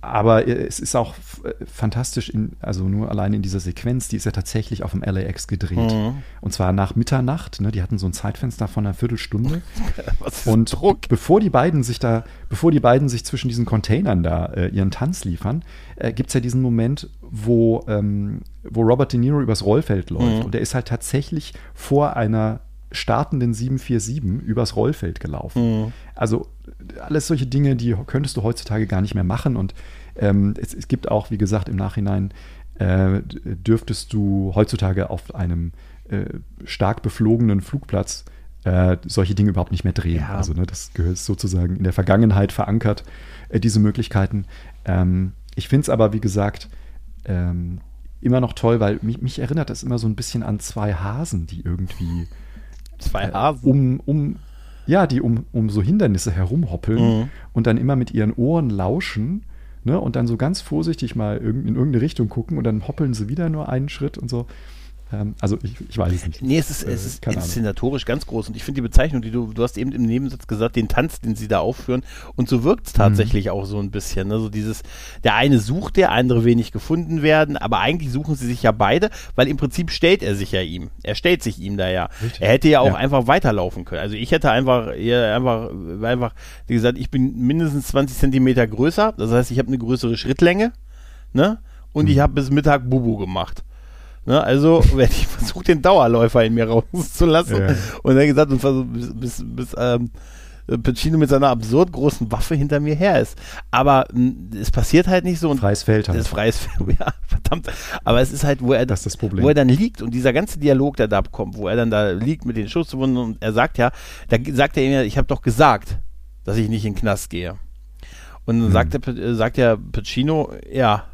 aber es ist auch äh, fantastisch, in, also nur allein in dieser Sequenz, die ist ja tatsächlich auf dem LAX gedreht. Mhm. Und zwar nach Mitternacht. Ne? Die hatten so ein Zeitfenster von einer Viertelstunde. [LAUGHS] Und Druck? bevor die beiden sich da, bevor die beiden sich zwischen diesen Containern da äh, ihren Tanz liefern, äh, gibt es ja diesen Moment, wo, ähm, wo Robert De Niro übers Rollfeld läuft. Mhm. Und er ist halt tatsächlich vor einer startenden 747 übers Rollfeld gelaufen. Mhm. Also alles solche Dinge, die könntest du heutzutage gar nicht mehr machen. Und ähm, es, es, gibt auch, wie gesagt, im Nachhinein äh, dürftest du heutzutage auf einem äh, stark beflogenen Flugplatz äh, solche Dinge überhaupt nicht mehr drehen. Ja. Also ne, das gehört sozusagen in der Vergangenheit verankert, äh, diese Möglichkeiten. Ähm, ich finde es aber, wie gesagt, ähm, immer noch toll, weil mich, mich, erinnert das immer so ein bisschen an zwei Hasen, die irgendwie zwei äh, Hasen um, um ja, die um, um so Hindernisse herumhoppeln mhm. und dann immer mit ihren Ohren lauschen ne, und dann so ganz vorsichtig mal in irgendeine Richtung gucken und dann hoppeln sie wieder nur einen Schritt und so. Ähm, also ich, ich, weiß es nicht. Nee, es ist, es ist inszenatorisch ganz groß und ich finde die Bezeichnung, die du, du hast eben im Nebensatz gesagt, den Tanz, den sie da aufführen und so wirkt es tatsächlich mhm. auch so ein bisschen. Ne? So dieses, der eine sucht, der andere will nicht gefunden werden, aber eigentlich suchen sie sich ja beide, weil im Prinzip stellt er sich ja ihm. Er stellt sich ihm da ja. Richtig. Er hätte ja auch ja. einfach weiterlaufen können. Also ich hätte einfach, einfach, einfach, wie gesagt, ich bin mindestens 20 Zentimeter größer, das heißt, ich habe eine größere Schrittlänge, ne? Und mhm. ich habe bis Mittag Bubu gemacht. Ne, also [LAUGHS] werde ich versucht, den Dauerläufer in mir rauszulassen. Ja. Und dann gesagt, und versucht, bis, bis, bis ähm, Pacino mit seiner absurd großen Waffe hinter mir her ist. Aber mh, es passiert halt nicht so. Und freies Feld halt. Das freies Feld, [LAUGHS] ja, verdammt. Aber es ist halt, wo er, das das wo er dann liegt und dieser ganze Dialog, der da kommt, wo er dann da liegt mit den Schusswunden und er sagt ja, da sagt er ihm ja, ich habe doch gesagt, dass ich nicht in den Knast gehe. Und dann hm. sagt, der, sagt der Pacino, ja,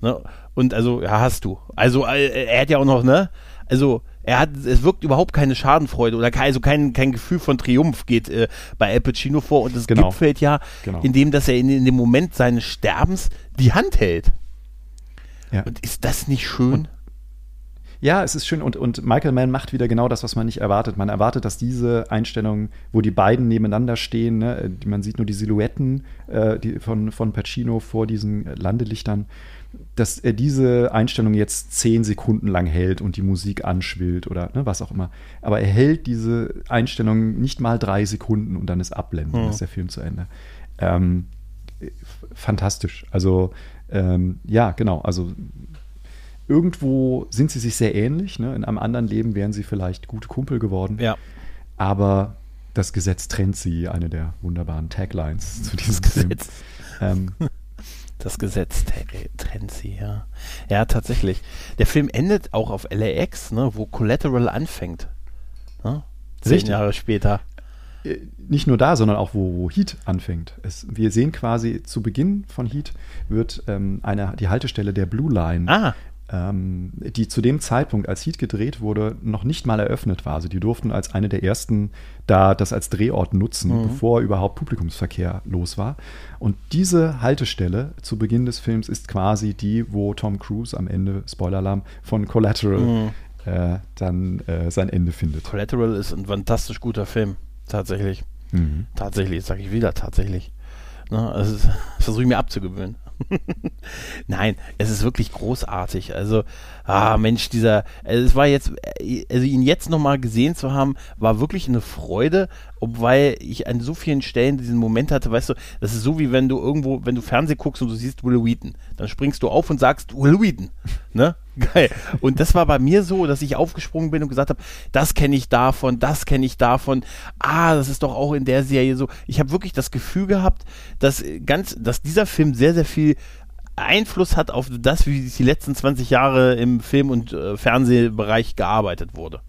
Ne? Und also, ja, hast du. Also, äh, er hat ja auch noch, ne? Also, er hat, es wirkt überhaupt keine Schadenfreude oder kein, also kein, kein Gefühl von Triumph geht äh, bei Al Pacino vor und es Genau. gipfelt ja, Genau. indem, dass er in, in dem Moment seines Sterbens die Hand hält. Ja. Und ist das nicht schön? Ja, es ist schön und, und Michael Mann macht wieder genau das, was man nicht erwartet. Man erwartet, dass diese Einstellung, wo die beiden nebeneinander stehen, ne, man sieht nur die Silhouetten äh, die von, von Pacino vor diesen Landelichtern, dass er diese Einstellung jetzt zehn Sekunden lang hält und die Musik anschwillt oder ne, was auch immer. Aber er hält diese Einstellung nicht mal drei Sekunden und dann ist Abblenden, Mhm. ist der Film zu Ende. Ähm, fantastisch. Also ähm, ja, genau. Also irgendwo sind sie sich sehr ähnlich. Ne? In einem anderen Leben wären sie vielleicht gute Kumpel geworden. Ja. Aber das Gesetz trennt sie, eine der wunderbaren Taglines zu diesem Das Film. Gesetz, Ähm, [LAUGHS] das Gesetz tre- trennt sie, ja. Ja, tatsächlich. Der Film endet auch auf LAX, ne, wo Collateral anfängt. Ne? Zehn Richtig. Jahre später. äh, nicht nur da, sondern auch, wo, wo Heat anfängt. Es, wir sehen quasi zu Beginn von Heat wird ähm, eine, die Haltestelle der Blue Line Ah, ähm, die zu dem Zeitpunkt, als Heat gedreht wurde, noch nicht mal eröffnet war. Also die durften als eine der ersten da das als Drehort nutzen, Mhm. bevor überhaupt Publikumsverkehr los war. Und diese Haltestelle zu Beginn des Films ist quasi die, wo Tom Cruise am Ende, Spoiler-Alarm, von Collateral Mhm. äh, dann äh, sein Ende findet. Collateral ist ein fantastisch guter Film. Tatsächlich. Mhm. Tatsächlich, sage ich wieder, tatsächlich. Ne, also, [LAUGHS] das versuche ich mir abzugewöhnen. [LAUGHS] Nein, es ist wirklich großartig. Also, ah, Mensch, dieser, also es war jetzt, also ihn jetzt nochmal gesehen zu haben, war wirklich eine Freude, obwohl ich an so vielen Stellen diesen Moment hatte, weißt du, das ist so wie wenn du irgendwo, wenn du Fernsehen guckst und du siehst Will Wheaton, dann springst du auf und sagst Will Wheaton, ne? Geil. Und das war bei mir so, dass ich aufgesprungen bin und gesagt habe, das kenne ich davon, das kenne ich davon. Ah, das ist doch auch in der Serie so. Ich habe wirklich das Gefühl gehabt, dass äh, ganz, dass dieser Film sehr, sehr viel Einfluss hat auf das, wie die letzten 20 Jahre im Film- und äh, Fernsehbereich gearbeitet wurde.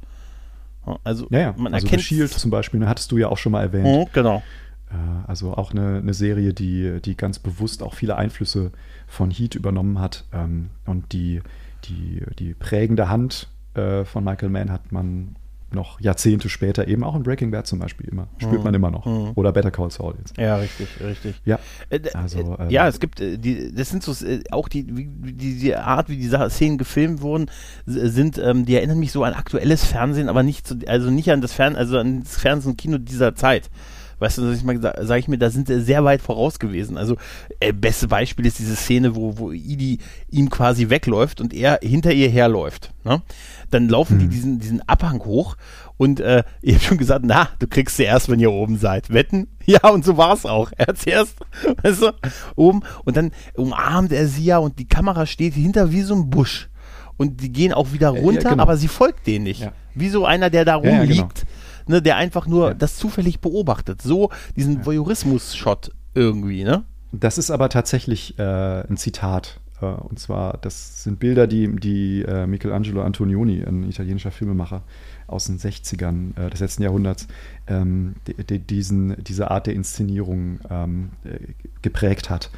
Also, Ja, ja. man also erkennt Shield zum Beispiel, ne, hattest du ja auch schon mal erwähnt. Mhm, genau. Äh, Also auch eine, eine Serie, die, die ganz bewusst auch viele Einflüsse von Heat übernommen hat. Ähm, und die, die, die prägende Hand äh, von Michael Mann hat man noch Jahrzehnte später eben auch in Breaking Bad zum Beispiel immer. Spürt Mhm. man immer noch. Mhm. Oder Better Call Saul jetzt. Ja, richtig, richtig. Ja, Äh, Also, äh, ähm, ja, es gibt äh, die, das sind so äh, auch die, die, die Art, wie die Szenen gefilmt wurden, sind, ähm, die erinnern mich so an aktuelles Fernsehen, aber nicht zu, also nicht an das Fern, also an das Fernsehen und Kino dieser Zeit. Weißt du, sage ich mir, da sind sie sehr weit voraus gewesen. Also äh, beste Beispiel ist diese Szene, wo, wo Idi ihm quasi wegläuft und er hinter ihr herläuft. Ne? Dann laufen die Mhm. diesen, diesen Abhang hoch und äh, ich habe schon gesagt, na, du kriegst sie erst, wenn ihr oben seid. Wetten? [LAUGHS] Ja, und so war's auch. Er hat sie erst, [LAUGHS] weißt du, oben und dann umarmt er sie ja und die Kamera steht hinter wie so ein Busch. Und die gehen auch wieder ja, runter, genau. aber sie folgt denen nicht. Ja. Wie so einer, der da Ja, ja, rumliegt, genau. Ne, der einfach nur Ja. das zufällig beobachtet. So diesen Voyeurismus-Shot irgendwie, ne? Das ist aber tatsächlich äh, ein Zitat. Äh, und zwar, das sind Bilder, die, die äh, Michelangelo Antonioni, ein italienischer Filmemacher aus den 60ern äh, des letzten Jahrhunderts, ähm, die, die, diesen, diese Art der Inszenierung ähm, äh, geprägt hat.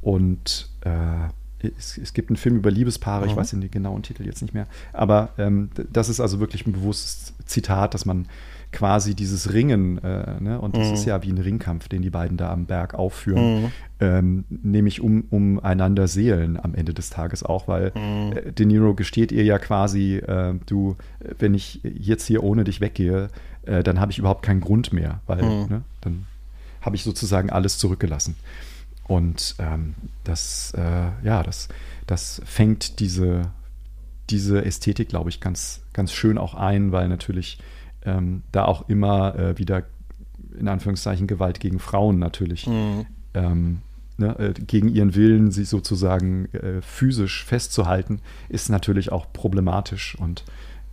Und äh, es, es gibt einen Film über Liebespaare, ich Mhm. weiß den genauen Titel jetzt nicht mehr, aber ähm, das ist also wirklich ein bewusstes Zitat, dass man quasi dieses Ringen, äh, ne, und das Mhm. ist ja wie ein Ringkampf, den die beiden da am Berg aufführen, Mhm. ähm, nämlich um, um einander Seelen am Ende des Tages auch, weil Mhm. äh, De Niro gesteht ihr ja quasi, äh, du, wenn ich jetzt hier ohne dich weggehe, äh, dann habe ich überhaupt keinen Grund mehr, weil Mhm. ne, dann habe ich sozusagen alles zurückgelassen. Und ähm, das, äh, ja, das, das fängt diese, diese Ästhetik, glaube ich, ganz, ganz schön auch ein, weil natürlich ähm, da auch immer äh, wieder in Anführungszeichen Gewalt gegen Frauen natürlich Mhm. ähm, ne, äh, gegen ihren Willen, sie sozusagen äh, physisch festzuhalten, ist natürlich auch problematisch. Und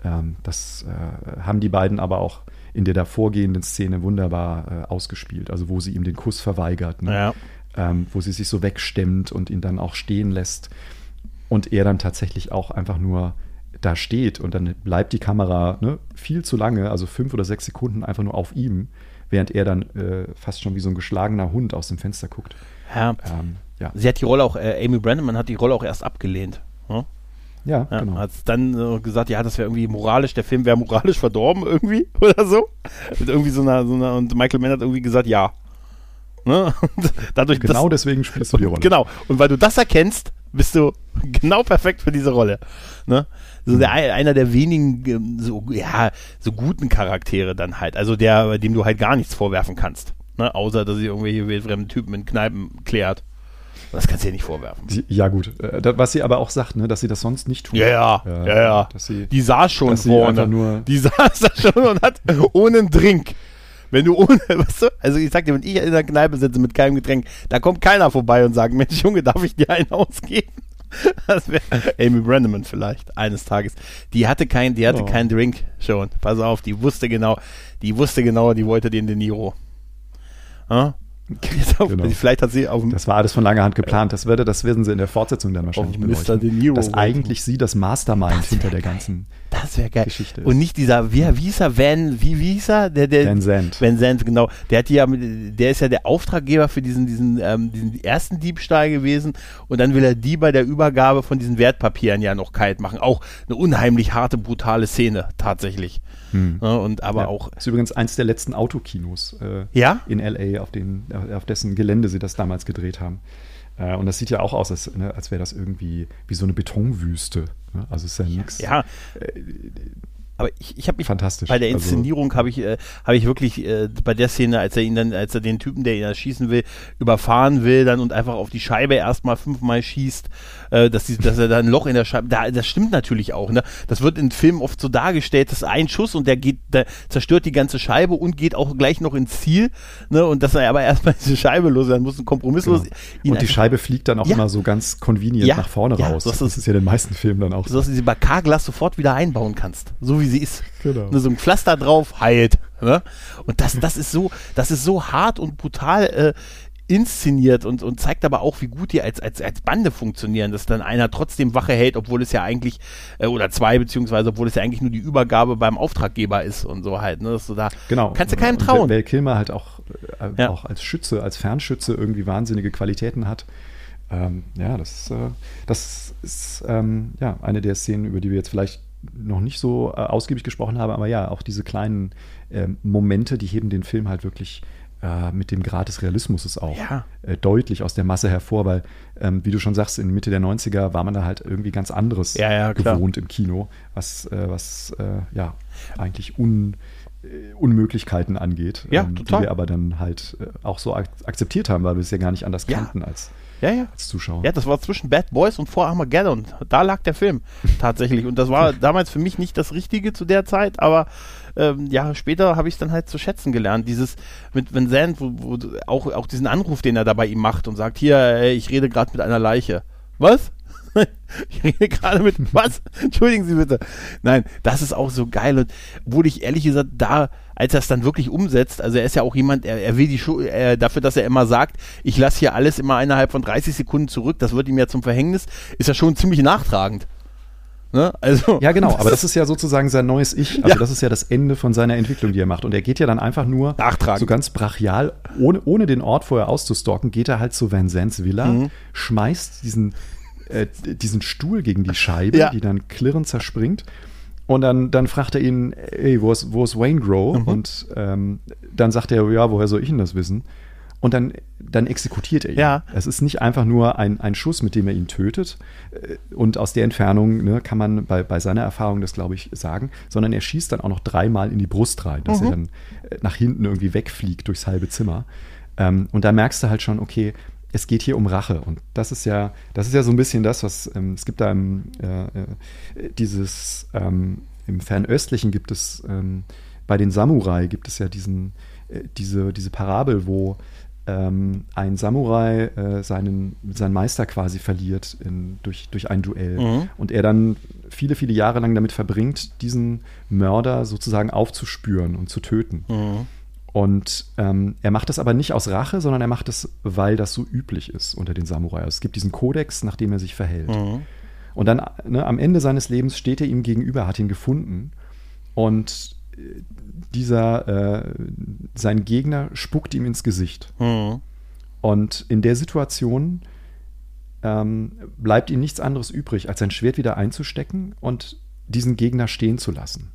ähm, das äh, haben die beiden aber auch in der davorgehenden Szene wunderbar äh, ausgespielt. Also wo sie ihm den Kuss verweigert, ne? Ja. ähm, wo sie sich so wegstemmt und ihn dann auch stehen lässt. Und er dann tatsächlich auch einfach nur da steht und dann bleibt die Kamera ne, viel zu lange, also fünf oder sechs Sekunden einfach nur auf ihm, während er dann äh, fast schon wie so ein geschlagener Hund aus dem Fenster guckt. ja. Ähm, Ja. Sie hat die Rolle auch, äh, Amy Brandon hat die Rolle auch erst abgelehnt. Hm? Ja, Ja, genau. Hat dann äh, gesagt, ja, das wäre irgendwie moralisch, der Film wäre moralisch verdorben irgendwie [LAUGHS] oder so. Mit irgendwie so einer, so einer, und Michael Mann hat irgendwie gesagt, ja. Ne? [LAUGHS] Und dadurch, Genau dass, deswegen spielst du die Rolle. Genau. Und weil du das erkennst, bist du [LAUGHS] genau perfekt für diese Rolle. Ne? So der, einer der wenigen ähm, so, ja, so guten Charaktere dann halt. Also der, bei dem du halt gar nichts vorwerfen kannst. Ne? Außer, dass sie irgendwelche wildfremden Typen in Kneipen klärt. Das kannst du ihr nicht vorwerfen. Ja, gut. Äh, was sie aber auch sagt, ne, dass sie das sonst nicht tut. Ja, ja, ja, ja. Dass sie, Die saß schon vorne. die [LAUGHS] saß da schon und hat ohne einen Drink. Wenn du ohne, [LAUGHS] weißt du, also ich sag dir, wenn ich in der Kneipe sitze mit keinem Getränk, da kommt keiner vorbei und sagt, Mensch, Junge, darf ich dir einen ausgeben? [LAUGHS] Das wäre Amy Brenneman vielleicht eines Tages. Die hatte kein, die hatte Oh. keinen Drink schon. Pass auf, die wusste genau, die wusste genau, die wollte den De Niro. Ja? Auf, Genau. Vielleicht hat sie auf das war alles von langer Hand geplant. Das, werde, das werden sie in der Fortsetzung dann wahrscheinlich Mr. beleuchten. De Niro Dass eigentlich sie das Mastermind Das hinter der geil. ganzen Das wäre geil. Geschichte ist. Und nicht dieser, wie, wie hieß er, Van, wie, wie hieß er? Der, der, Van Zandt. Van Zandt, genau. Der hat ja, der ist ja der Auftraggeber für diesen, diesen, ähm, diesen ersten Diebstahl gewesen. Und dann will er die bei der Übergabe von diesen Wertpapieren ja noch kalt machen. Auch eine unheimlich harte, brutale Szene, tatsächlich. Hm. Ja, und aber Ja. auch, Ist übrigens eins der letzten Autokinos äh, ja? in LA, auf, den, auf dessen Gelände sie das damals gedreht haben. Äh, und das sieht ja auch aus, als, ne, als wäre das irgendwie wie so eine Betonwüste. Ne? Also ist ja nichts. Ja. Aber ich, ich habe mich Fantastisch. Bei der Also- Inszenierung habe ich, äh, habe ich wirklich äh, bei der Szene, als er ihn dann, als er den Typen, der ihn erschießen will, überfahren will, dann und einfach auf die Scheibe erstmal fünfmal schießt, äh, dass, die, dass er da ein Loch in der Scheibe, da, das stimmt natürlich auch, ne? Das wird in Filmen oft so dargestellt, dass ein Schuss und der geht, der zerstört die ganze Scheibe und geht auch gleich noch ins Ziel, ne? Und dass er aber [LAUGHS] erstmal diese Scheibe los, dann muss ein kompromisslos Genau. Und die Scheibe fliegt dann auch Ja. immer so ganz convenient Ja, nach vorne ja, raus. das Das ist- ist, ja in den meisten Filmen dann auch so dass du sie bei Carglass sofort wieder einbauen kannst, so wie sie ist. Genau. Ne, so ein Pflaster drauf, heilt. Ne? Und das, das ist so, das ist so hart und brutal äh, inszeniert und, und zeigt aber auch, wie gut die als, als, als Bande funktionieren, dass dann einer trotzdem Wache hält, obwohl es ja eigentlich, äh, oder zwei, beziehungsweise obwohl es ja eigentlich nur die Übergabe beim Auftraggeber ist und so halt. Ne? Dass du da Genau. kannst du keinem trauen. Val Kilmer halt auch, äh, Ja. auch als Schütze, als Fernschütze irgendwie wahnsinnige Qualitäten hat. Ähm, ja, das, äh, das ist ähm, ja eine der Szenen, über die wir jetzt vielleicht noch nicht so äh, ausgiebig gesprochen haben, aber ja, auch diese kleinen ähm, Momente, die heben den Film halt wirklich äh, mit dem Grad des Realismus auch Ja. äh, deutlich aus der Masse hervor, weil, ähm, wie du schon sagst, in Mitte der 90er war man da halt irgendwie ganz anderes Ja, ja, gewohnt im Kino, was, äh, was äh, ja eigentlich un, äh, Unmöglichkeiten angeht, ähm, die wir aber dann halt auch so ak akzeptiert haben, weil wir es ja gar nicht anders kannten als, Ja, ja. als Zuschauer. Ja, das war zwischen Bad Boys und vor Armageddon. Da lag der Film [LAUGHS] tatsächlich. Und das war damals für mich nicht das Richtige zu der Zeit, aber ähm, Jahre später habe ich es dann halt zu schätzen gelernt. Dieses mit Vincent, wo, wo auch, auch diesen Anruf, den er dabei ihm macht und sagt, hier, ey, ich rede gerade mit einer Leiche. Was? [LAUGHS] Ich rede gerade mit [LAUGHS] was? Entschuldigen Sie bitte. Nein, das ist auch so geil und obwohl ich ehrlich gesagt da, als er es dann wirklich umsetzt, also er ist ja auch jemand, er, er will die Schu äh, dafür, dass er immer sagt, ich lasse hier alles immer innerhalb von 30 Sekunden zurück, das wird ihm ja zum Verhängnis, ist ja schon ziemlich nachtragend. Ne? Also, Ja, genau, [LAUGHS] aber das ist ja sozusagen sein neues Ich. Also Ja. das ist ja das Ende von seiner Entwicklung, die er macht. Und er geht ja dann einfach nur Nachtragend. so ganz brachial, ohne, ohne den Ort vorher auszustalken, geht er halt zu Van Zands Villa, Mhm. schmeißt diesen, äh, diesen Stuhl gegen die Scheibe, Ja. die dann klirrend zerspringt. Und dann, dann fragt er ihn, ey, wo ist, wo ist Wayne Grow? Mhm. Und ähm, dann sagt er, ja, woher soll ich denn das wissen? Und dann, dann exekutiert er ihn. Ja. Es ist nicht einfach nur ein, ein Schuss, mit dem er ihn tötet. Äh, Und aus der Entfernung ne, kann man bei, bei seiner Erfahrung das, glaube ich, sagen, sondern er schießt dann auch noch dreimal in die Brust rein, dass er dann äh, nach hinten irgendwie wegfliegt durchs halbe Zimmer. Ähm, und da merkst du halt schon, okay, es geht hier um Rache. Und das ist ja, das ist ja so ein bisschen das, was ähm, es gibt da im, äh, äh, dieses ähm, im Fernöstlichen gibt es ähm, bei den Samurai gibt es ja diesen, äh, diese, diese Parabel, wo ähm, ein Samurai äh, seinen, seinen Meister quasi verliert in, durch, durch ein Duell Mhm. und er dann viele, viele Jahre lang damit verbringt, diesen Mörder sozusagen aufzuspüren und zu töten. Mhm. Und ähm, er macht das aber nicht aus Rache, sondern er macht es, weil das so üblich ist unter den Samurai. Es gibt diesen Kodex, nach dem er sich verhält. Mhm. Und dann ne, am Ende seines Lebens steht er ihm gegenüber, hat ihn gefunden und äh, dieser, äh, sein Gegner spuckt ihm ins Gesicht. Mhm. Und in der Situation ähm, bleibt ihm nichts anderes übrig, als sein Schwert wieder einzustecken und diesen Gegner stehen zu lassen.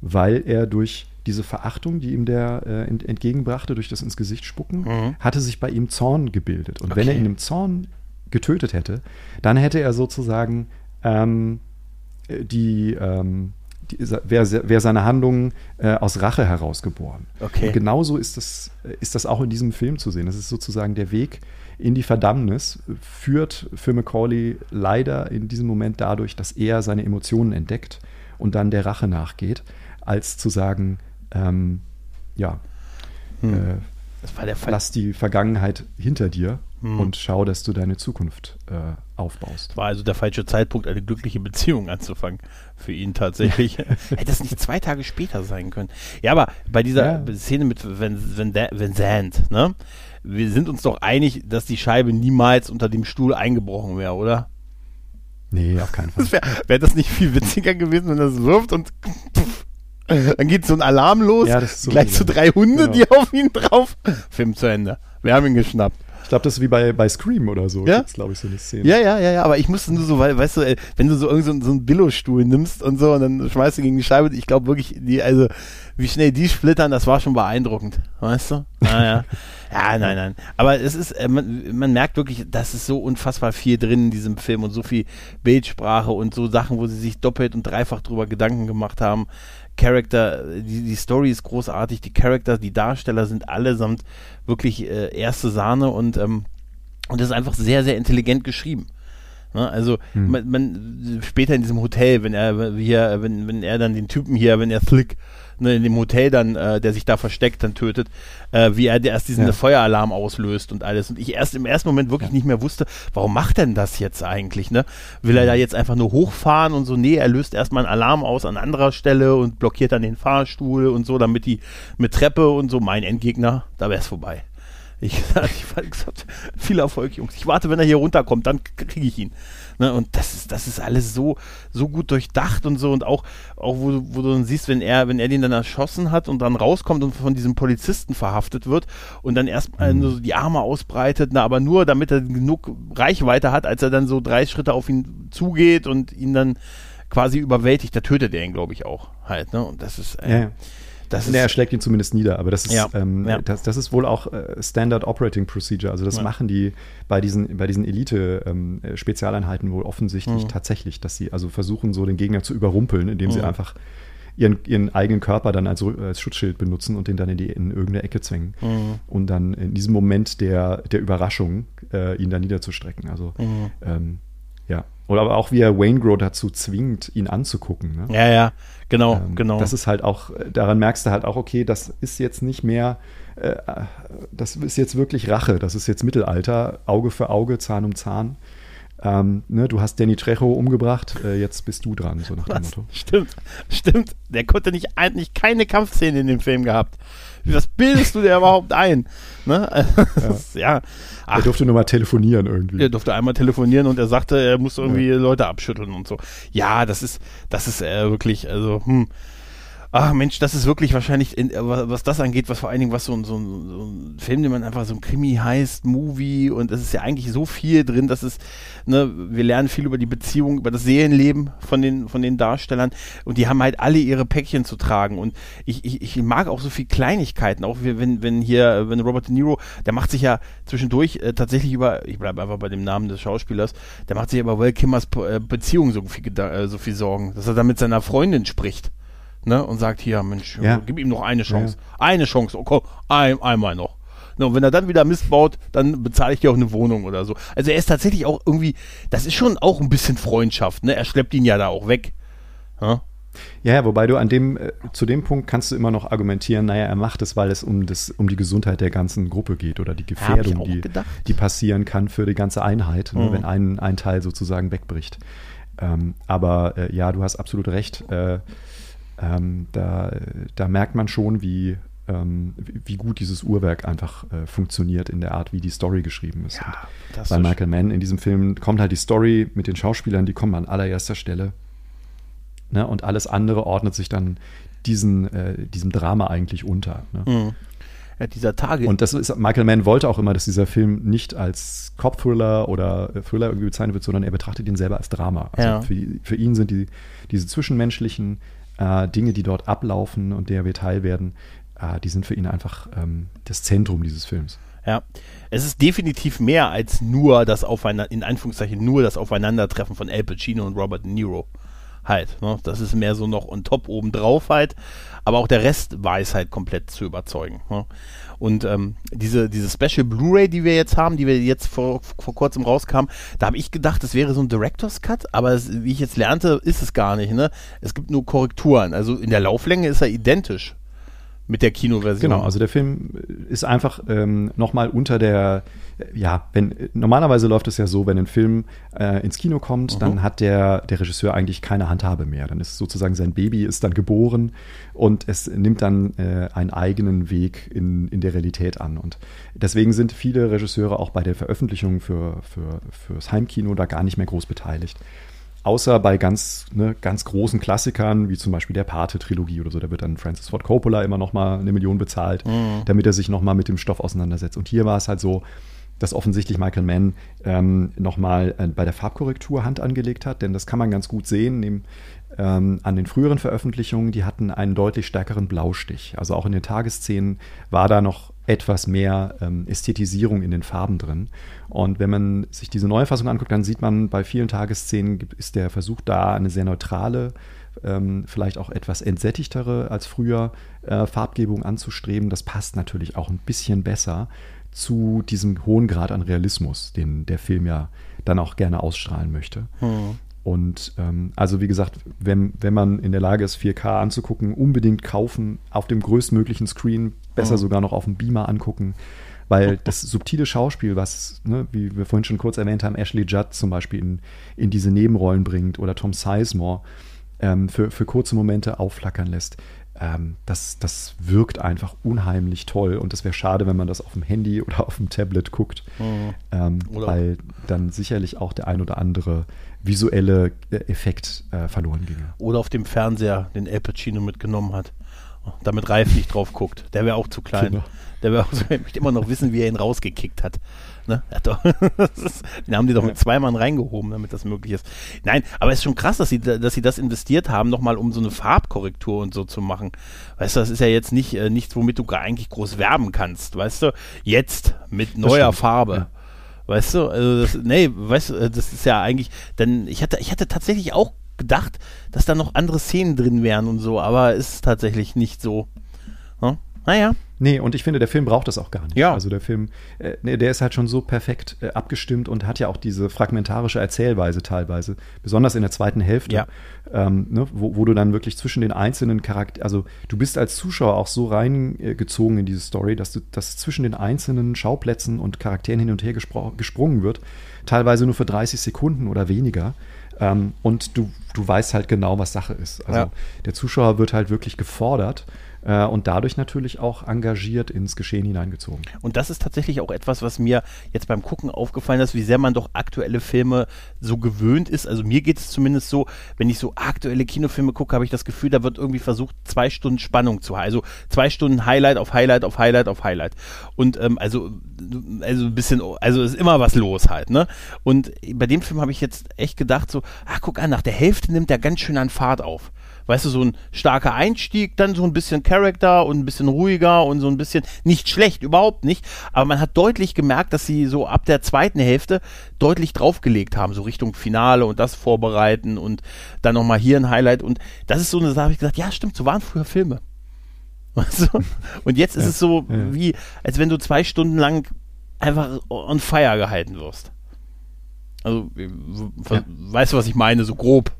Weil er durch diese Verachtung, die ihm der äh, entgegenbrachte, durch das ins Gesicht spucken, mhm. hatte sich bei ihm Zorn gebildet. Und okay. wenn er ihn im Zorn getötet hätte, dann hätte er sozusagen ähm, die, ähm, die wäre wär seine Handlungen äh, aus Rache herausgeboren. Okay. Und genauso ist das, ist das auch in diesem Film zu sehen. Das ist sozusagen der Weg in die Verdammnis, führt für Macaulay leider in diesem Moment dadurch, dass er seine Emotionen entdeckt und dann der Rache nachgeht, als zu sagen, ähm, ja, hm. äh, lass die Vergangenheit hinter dir hm. und schau, dass du deine Zukunft äh, aufbaust. War also der falsche Zeitpunkt, eine glückliche Beziehung anzufangen für ihn tatsächlich. [LAUGHS] [LAUGHS] Hätte es nicht zwei Tage später sein können. Ja, aber bei dieser ja. Szene mit Vincent, ne? Wir sind uns doch einig, dass die Scheibe niemals unter dem Stuhl eingebrochen wäre, oder? Nee, auf keinen Fall. [LAUGHS] Wäre wär das nicht viel witziger gewesen, wenn das wirft und [LAUGHS] dann geht so ein Alarm los, ja, so gleich zu so drei Hunde, genau. die auf ihn drauf. [LAUGHS] Film zu Ende. Wir haben ihn geschnappt. Ich glaube, das ist wie bei, bei Scream oder so. Ja? glaube ich, so eine Szene. Ja, ja, ja, ja, aber ich musste nur so, weil, weißt du, wenn du so irgendeinen so, so einen Billo-Stuhl nimmst und so und dann schmeißt du gegen die Scheibe, ich glaube wirklich, die, also, wie schnell die splittern, das war schon beeindruckend, weißt du? Naja. [LAUGHS] ja, nein, nein. Aber es ist, äh, man, man merkt wirklich, dass es so unfassbar viel drin in diesem Film und so viel Bildsprache und so Sachen, wo sie sich doppelt und dreifach drüber Gedanken gemacht haben. Charakter, die, die Story ist großartig, die Charakter, die Darsteller sind allesamt wirklich äh, erste Sahne und, ähm, und das ist einfach sehr, sehr intelligent geschrieben. Ne? Also hm. man, man, später in diesem Hotel, wenn er hier, wenn, wenn er dann den Typen hier, wenn er Slick ne, in dem Hotel dann, äh, der sich da versteckt, dann tötet, äh, wie er erst diesen ja. Feueralarm auslöst und alles. Und ich erst im ersten Moment wirklich ja. nicht mehr wusste, warum macht denn das jetzt eigentlich? Ne? Will er da jetzt einfach nur hochfahren und so? Nee, er löst erstmal einen Alarm aus an anderer Stelle und blockiert dann den Fahrstuhl und so, damit die mit Treppe und so, mein Endgegner, da wäre es vorbei. Ich, [LAUGHS] ich gesagt, viel Erfolg, Jungs. Ich warte, wenn er hier runterkommt, dann kriege ich ihn. Ne? Und das ist, das ist alles so, so gut durchdacht und so. Und auch, auch wo, wo du dann siehst, wenn er, wenn er den dann erschossen hat und dann rauskommt und von diesem Polizisten verhaftet wird und dann erstmal mhm. so die Arme ausbreitet, na, aber nur damit er genug Reichweite hat, als er dann so drei Schritte auf ihn zugeht und ihn dann quasi überwältigt, da tötet er ihn, glaube ich, auch halt. Ne? Und das ist. Äh, ja. Das nee, er schlägt ihn zumindest nieder, aber das ist, ja, ähm, ja. Das, das, ist wohl auch äh, Standard Operating Procedure. Also das ja. machen die bei diesen, bei diesen Elite-Spezialeinheiten ähm, wohl offensichtlich mhm. tatsächlich, dass sie also versuchen, so den Gegner zu überrumpeln, indem mhm. sie einfach ihren, ihren eigenen Körper dann als, als, Schutzschild benutzen und den dann in, die, in irgendeine Ecke zwängen. Mhm. Und dann in diesem Moment der, der Überraschung äh, ihn dann niederzustrecken. Also mhm. ähm. Oder aber auch wie er Wayne Grow dazu zwingt, ihn anzugucken. Ne? Ja, ja, genau, ähm, genau. Das ist halt auch, daran merkst du halt auch, okay, das ist jetzt nicht mehr, äh, das ist jetzt wirklich Rache, das ist jetzt Mittelalter, Auge für Auge, Zahn um Zahn. Ähm, ne, du hast Danny Trejo umgebracht, äh, jetzt bist du dran, so nach dem Motto. Stimmt, stimmt. Der konnte nicht eigentlich keine Kampfszene in dem Film gehabt. Was bildest du dir überhaupt ein? Ne? [LAUGHS] ja. ja. Ach, er durfte nur mal telefonieren irgendwie. Er durfte einmal telefonieren und er sagte, er musste irgendwie ja. Leute abschütteln und so. Ja, das ist, das ist äh, wirklich, also, hm ach Mensch, das ist wirklich wahrscheinlich, in, was das angeht, was vor allen Dingen, was so, so, so ein Film, den man einfach so ein Krimi heißt, Movie und es ist ja eigentlich so viel drin, dass es, ne, wir lernen viel über die Beziehung, über das Seelenleben von den, von den Darstellern und die haben halt alle ihre Päckchen zu tragen und ich, ich, ich mag auch so viel Kleinigkeiten, auch wenn, wenn hier, wenn Robert De Niro, der macht sich ja zwischendurch äh, tatsächlich über, ich bleibe einfach bei dem Namen des Schauspielers, der macht sich über Will Kimmers äh, Beziehung so viel, äh, so viel Sorgen, dass er da mit seiner Freundin spricht ne, und sagt, hier, Mensch, ja. gib ihm noch eine Chance. Ja. Eine Chance, oh komm, ein, einmal noch. Ne, und wenn er dann wieder Mist baut, dann bezahle ich dir auch eine Wohnung oder so. Also er ist tatsächlich auch irgendwie, das ist schon auch ein bisschen Freundschaft, ne? Er schleppt ihn ja da auch weg. Ja? Ja, wobei du an dem, äh, zu dem Punkt kannst du immer noch argumentieren, naja, er macht es, weil es um, das, um die Gesundheit der ganzen Gruppe geht oder die Gefährdung, die, die passieren kann für die ganze Einheit, ne, mhm. ne, wenn ein, ein Teil sozusagen wegbricht. Ähm, aber äh, ja, du hast absolut recht. Äh, ähm, da, da merkt man schon, wie, ähm, wie gut dieses Uhrwerk einfach äh, funktioniert in der Art, wie die Story geschrieben ist. Ja, bei Michael Mann in diesem Film kommt halt die Story mit den Schauspielern, die kommen an allererster Stelle. Ne? Und alles andere ordnet sich dann diesen, äh, diesem Drama eigentlich unter. Ne? Mhm. ja, dieser Tage. Und das ist, Michael Mann wollte auch immer, dass dieser Film nicht als Cop-Thriller oder Thriller irgendwie bezeichnet wird, sondern er betrachtet ihn selber als Drama. Also Ja. für, für ihn sind die, diese zwischenmenschlichen äh, Dinge, die dort ablaufen und der wir Teil werden, äh, die sind für ihn einfach ähm, das Zentrum dieses Films. Ja, es ist definitiv mehr als nur das Aufeinander, in Anführungszeichen nur das Aufeinandertreffen von Al Pacino und Robert De Niro. Halt, ne? Das ist mehr so noch on top obendrauf halt. Aber auch der Rest weiß halt komplett zu überzeugen. Ne? Und ähm, diese, diese Special Blu-ray, die wir jetzt haben, die wir jetzt vor, vor kurzem rauskamen, da habe ich gedacht, das wäre so ein Director's Cut, aber es, wie ich jetzt lernte, ist es gar nicht. Ne? Es gibt nur Korrekturen. Also in der Lauflänge ist er identisch mit der Kinoversion. Genau, also der Film ist einfach ähm, nochmal unter der, ja, wenn normalerweise läuft es ja so, wenn ein Film äh, ins Kino kommt, Mhm. dann hat der, der Regisseur eigentlich keine Handhabe mehr. Dann ist sozusagen sein Baby ist dann geboren und es nimmt dann äh, einen eigenen Weg in, in der Realität an. Und deswegen sind viele Regisseure auch bei der Veröffentlichung für, für, fürs Heimkino da gar nicht mehr groß beteiligt. Außer bei ganz, ne, ganz großen Klassikern, wie zum Beispiel der Pate-Trilogie oder so, da wird dann Francis Ford Coppola immer noch mal eine Million bezahlt, damit er sich noch mal mit dem Stoff auseinandersetzt. Und hier war es halt so, dass offensichtlich Michael Mann ähm, noch mal äh, bei der Farbkorrektur Hand angelegt hat, denn das kann man ganz gut sehen neben, ähm, an den früheren Veröffentlichungen, die hatten einen deutlich stärkeren Blaustich. Also auch in den Tagesszenen war da noch etwas mehr ähm, Ästhetisierung in den Farben drin. Und wenn man sich diese neue Fassung anguckt, dann sieht man, bei vielen Tagesszenen ist der Versuch da, eine sehr neutrale, ähm, vielleicht auch etwas entsättigtere als früher äh, Farbgebung anzustreben. Das passt natürlich auch ein bisschen besser zu diesem hohen Grad an Realismus, den der Film ja dann auch gerne ausstrahlen möchte. Hm. Und ähm, also wie gesagt, wenn, wenn man in der Lage ist, 4K anzugucken, unbedingt kaufen, auf dem größtmöglichen Screen, besser Mhm. sogar noch auf dem Beamer angucken, weil das subtile Schauspiel, was, ne, wie wir vorhin schon kurz erwähnt haben, Ashley Judd zum Beispiel in, in diese Nebenrollen bringt oder Tom Sizemore ähm, für, für kurze Momente aufflackern lässt, ähm, das, das wirkt einfach unheimlich toll und es wäre schade, wenn man das auf dem Handy [LAUGHS] oder auf dem Tablet guckt, Mhm. ähm, weil dann sicherlich auch der ein oder andere visuelle äh, Effekt äh, verloren ginge. Oder auf dem Fernseher, den Al Pacino mitgenommen hat. Damit Ralf nicht drauf guckt. Der wäre auch zu klein. Genau. Der wäre auch so, [LAUGHS] ich möchte immer noch wissen, wie er ihn rausgekickt hat. Ne? Das [LAUGHS] ist, den haben die doch mit zwei Mann reingehoben, damit das möglich ist. Nein, aber es ist schon krass, dass sie, dass sie das investiert haben, nochmal um so eine Farbkorrektur und so zu machen. Weißt du, das ist ja jetzt nicht äh, nichts, womit du gar eigentlich groß werben kannst. Weißt du, jetzt mit neuer Farbe. ja. Weißt du, also das, nee, weißt du, das ist ja eigentlich, denn ich hatte, ich hatte tatsächlich auch gedacht, dass da noch andere Szenen drin wären und so, aber es ist tatsächlich nicht so. Hm? Naja, Nee, und ich finde, der Film braucht das auch gar nicht. Ja. Also der Film, äh, nee, der ist halt schon so perfekt äh, abgestimmt und hat ja auch diese fragmentarische Erzählweise teilweise, besonders in der zweiten Hälfte, Ja. ähm, ne, wo, wo du dann wirklich zwischen den einzelnen Charakteren, also du bist als Zuschauer auch so reingezogen in diese Story, dass du, dass zwischen den einzelnen Schauplätzen und Charakteren hin und her gespro- gesprungen wird, teilweise nur für 30 Sekunden oder weniger. Ähm, und du, du weißt halt genau, was Sache ist. Also Ja. der Zuschauer wird halt wirklich gefordert äh, und dadurch natürlich auch engagiert ins Geschehen hineingezogen. Und das ist tatsächlich auch etwas, was mir jetzt beim Gucken aufgefallen ist, wie sehr man doch aktuelle Filme so gewöhnt ist. Also mir geht es zumindest so, wenn ich so aktuelle Kinofilme gucke, habe ich das Gefühl, da wird irgendwie versucht, zwei Stunden Spannung zu haben. Also zwei Stunden Highlight auf Highlight auf Highlight auf Highlight. Und ähm, also, also ein bisschen, also ist immer was los halt, ne? Und bei dem Film habe ich jetzt echt gedacht, so, ach guck an, nach der Hälfte nimmt er ganz schön an Fahrt auf. Weißt du, so ein starker Einstieg, dann so ein bisschen Charakter und ein bisschen ruhiger und so ein bisschen, nicht schlecht, überhaupt nicht, aber man hat deutlich gemerkt, dass sie so ab der zweiten Hälfte deutlich draufgelegt haben, so Richtung Finale und das vorbereiten und dann nochmal hier ein Highlight und das ist so eine Sache, habe ich gesagt, ja stimmt, so waren früher Filme. [LAUGHS] Weißt du? Und jetzt ist Ja, es so ja. wie, als wenn du zwei Stunden lang einfach on fire gehalten wirst. Also, Ja. weißt du, was ich meine, so grob.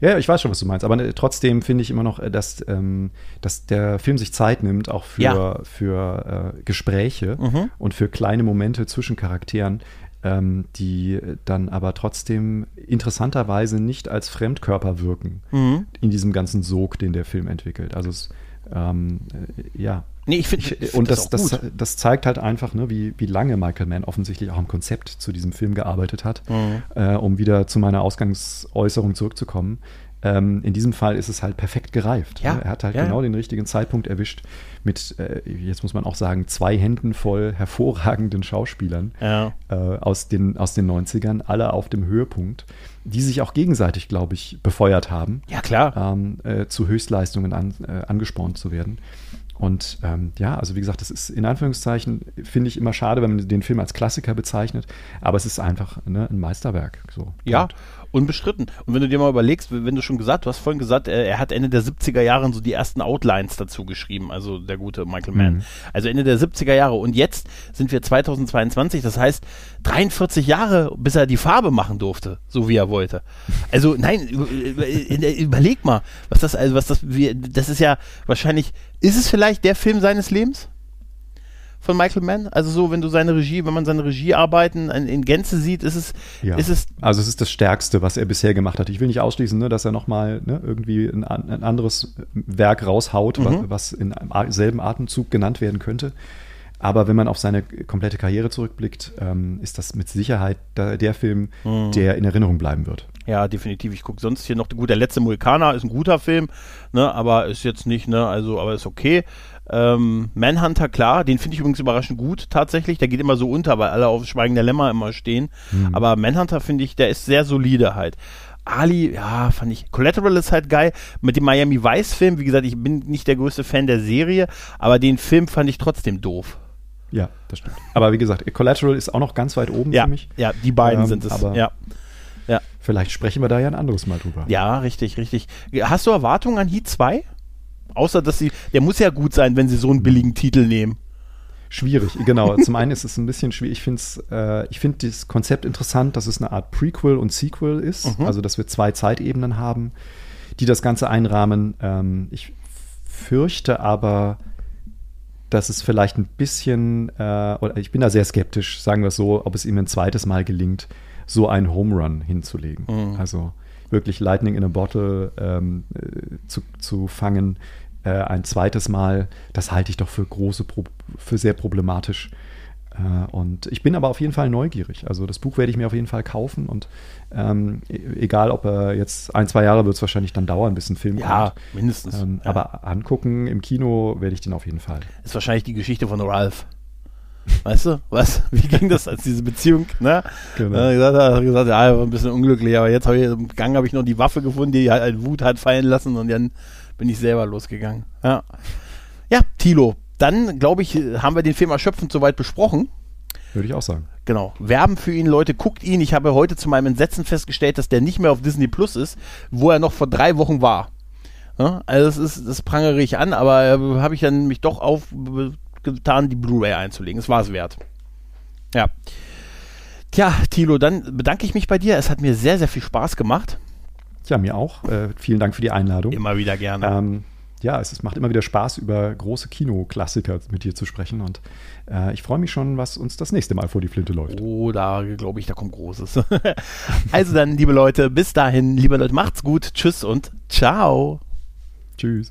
Ja, ich weiß schon, was du meinst, aber äh, trotzdem finde ich immer noch, äh, dass, ähm, dass der Film sich Zeit nimmt, auch für, Ja. für äh, Gespräche Mhm. und für kleine Momente zwischen Charakteren, ähm, die dann aber trotzdem interessanterweise nicht als Fremdkörper wirken Mhm. in diesem ganzen Sog, den der Film entwickelt. Also es, ähm, äh, ja. Nee, ich finde find und das, das, gut. das zeigt halt einfach, ne, wie, wie lange Michael Mann offensichtlich auch am Konzept zu diesem Film gearbeitet hat. Mhm. Äh, um wieder zu meiner Ausgangsäußerung zurückzukommen. ähm, in diesem Fall ist es halt perfekt gereift. Ja, ne? Er hat halt ja, genau den richtigen Zeitpunkt erwischt mit, äh, jetzt muss man auch sagen, zwei Händen voll hervorragenden Schauspielern Ja. äh, aus, den, aus den 90ern, alle auf dem Höhepunkt, die sich auch gegenseitig, glaube ich, befeuert haben, Ja, klar. ähm, äh, zu Höchstleistungen an, äh, angespornt zu werden. Und ähm, ja, also wie gesagt, das ist in Anführungszeichen, finde ich immer schade, wenn man den Film als Klassiker bezeichnet, aber es ist einfach ne, ein Meisterwerk. So. Ja, Punkt. Unbestritten. Und wenn du dir mal überlegst, wenn du schon gesagt, du hast vorhin gesagt, äh, er hat Ende der 70er Jahre so die ersten Outlines dazu geschrieben, also der gute Michael Mann. Mhm. Also Ende der 70er Jahre. Und jetzt sind wir 2022, das heißt 43 Jahre, bis er die Farbe machen durfte, so wie er wollte. Also nein, über- überleg mal, was das, also was das, wir, das ist ja wahrscheinlich, ist es vielleicht der Film seines Lebens? Von Michael Mann? Also so, wenn du seine Regie, wenn man seine Regiearbeiten in, in Gänze sieht, ist es, Ja. ist es also es ist das Stärkste, was er bisher gemacht hat. Ich will nicht ausschließen, ne, dass er nochmal ne, irgendwie ein, ein anderes Werk raushaut, Mhm. was in einem selben Atemzug genannt werden könnte. Aber wenn man auf seine komplette Karriere zurückblickt, ähm, ist das mit Sicherheit da, der Film, Mhm. der in Erinnerung bleiben wird. Ja, definitiv. Ich gucke sonst hier noch gut. Der letzte Mohikaner ist ein guter Film, ne, aber ist jetzt nicht, ne, also, aber ist okay. Ähm, Manhunter, klar, den finde ich übrigens überraschend gut, tatsächlich. Der geht immer so unter, weil alle auf Schweigen der Lämmer immer stehen. Aber Manhunter finde ich, der ist sehr solide halt. Ali, ja, fand ich. Collateral ist halt geil. Mit dem Miami Vice-Film, wie gesagt, ich bin nicht der größte Fan der Serie, aber den Film fand ich trotzdem doof. Ja, das stimmt. Aber wie gesagt, Collateral ist auch noch ganz weit oben Ja, für mich. ja, die beiden Ähm, sind es. aber- Ja. Vielleicht sprechen wir da ja ein anderes Mal drüber. Ja, richtig, richtig. Hast du Erwartungen an Heat 2? Außer, dass sie, der muss ja gut sein, wenn sie so einen billigen Titel nehmen. Schwierig, genau. Zum einen ist es ein bisschen schwierig. Ich finde äh, ich find das Konzept interessant, dass es eine Art Prequel und Sequel ist. Mhm. Also, dass wir zwei Zeitebenen haben, die das Ganze einrahmen. Ähm, ich fürchte aber, dass es vielleicht ein bisschen, äh, oder ich bin da sehr skeptisch, sagen wir es so, ob es ihm ein zweites Mal gelingt, so einen Home Run hinzulegen. Mhm. Also wirklich Lightning in a Bottle ähm, äh, zu, zu fangen, äh, ein zweites Mal, das halte ich doch für große, für sehr problematisch. Äh, und ich bin aber auf jeden Fall neugierig. Also das Buch werde ich mir auf jeden Fall kaufen und ähm, e- egal, ob er jetzt ein, zwei Jahre wird es wahrscheinlich dann dauern, bis ein Film Ja, kommt. mindestens. Ähm, ja. Aber angucken im Kino werde ich den auf jeden Fall. ist wahrscheinlich die Geschichte von Ralph. Weißt du, was? [LAUGHS] Wie ging das als diese Beziehung? Ne? Genau. Äh, gesagt, er hat gesagt, ja, war ein bisschen unglücklich, aber jetzt habe ich im Gang habe ich noch die Waffe gefunden, die halt in Wut hat fallen lassen und dann bin ich selber losgegangen. Ja, ja Tilo, dann glaube ich, haben wir den Film erschöpfend soweit besprochen. Würde ich auch sagen. Genau. Werben für ihn, Leute, guckt ihn. Ich habe heute zu meinem Entsetzen festgestellt, dass der nicht mehr auf Disney Plus ist, wo er noch vor drei Wochen war. Ja, also das ist, das prangere ich an, aber äh, habe ich dann mich doch aufgetan, die Blu-ray einzulegen. Es war es wert. Ja. Tja, Tilo, dann bedanke ich mich bei dir. Es hat mir sehr, sehr viel Spaß gemacht. Ja, mir auch. Äh, vielen Dank für die Einladung. Immer wieder gerne. Ähm, ja, es, es macht immer wieder Spaß, über große Kinoklassiker mit dir zu sprechen. Und äh, ich freue mich schon, was uns das nächste Mal vor die Flinte läuft. Oh, da glaube ich, da kommt Großes. [LAUGHS] also dann, liebe Leute, bis dahin, liebe Leute, macht's gut. Tschüss und ciao. Tschüss.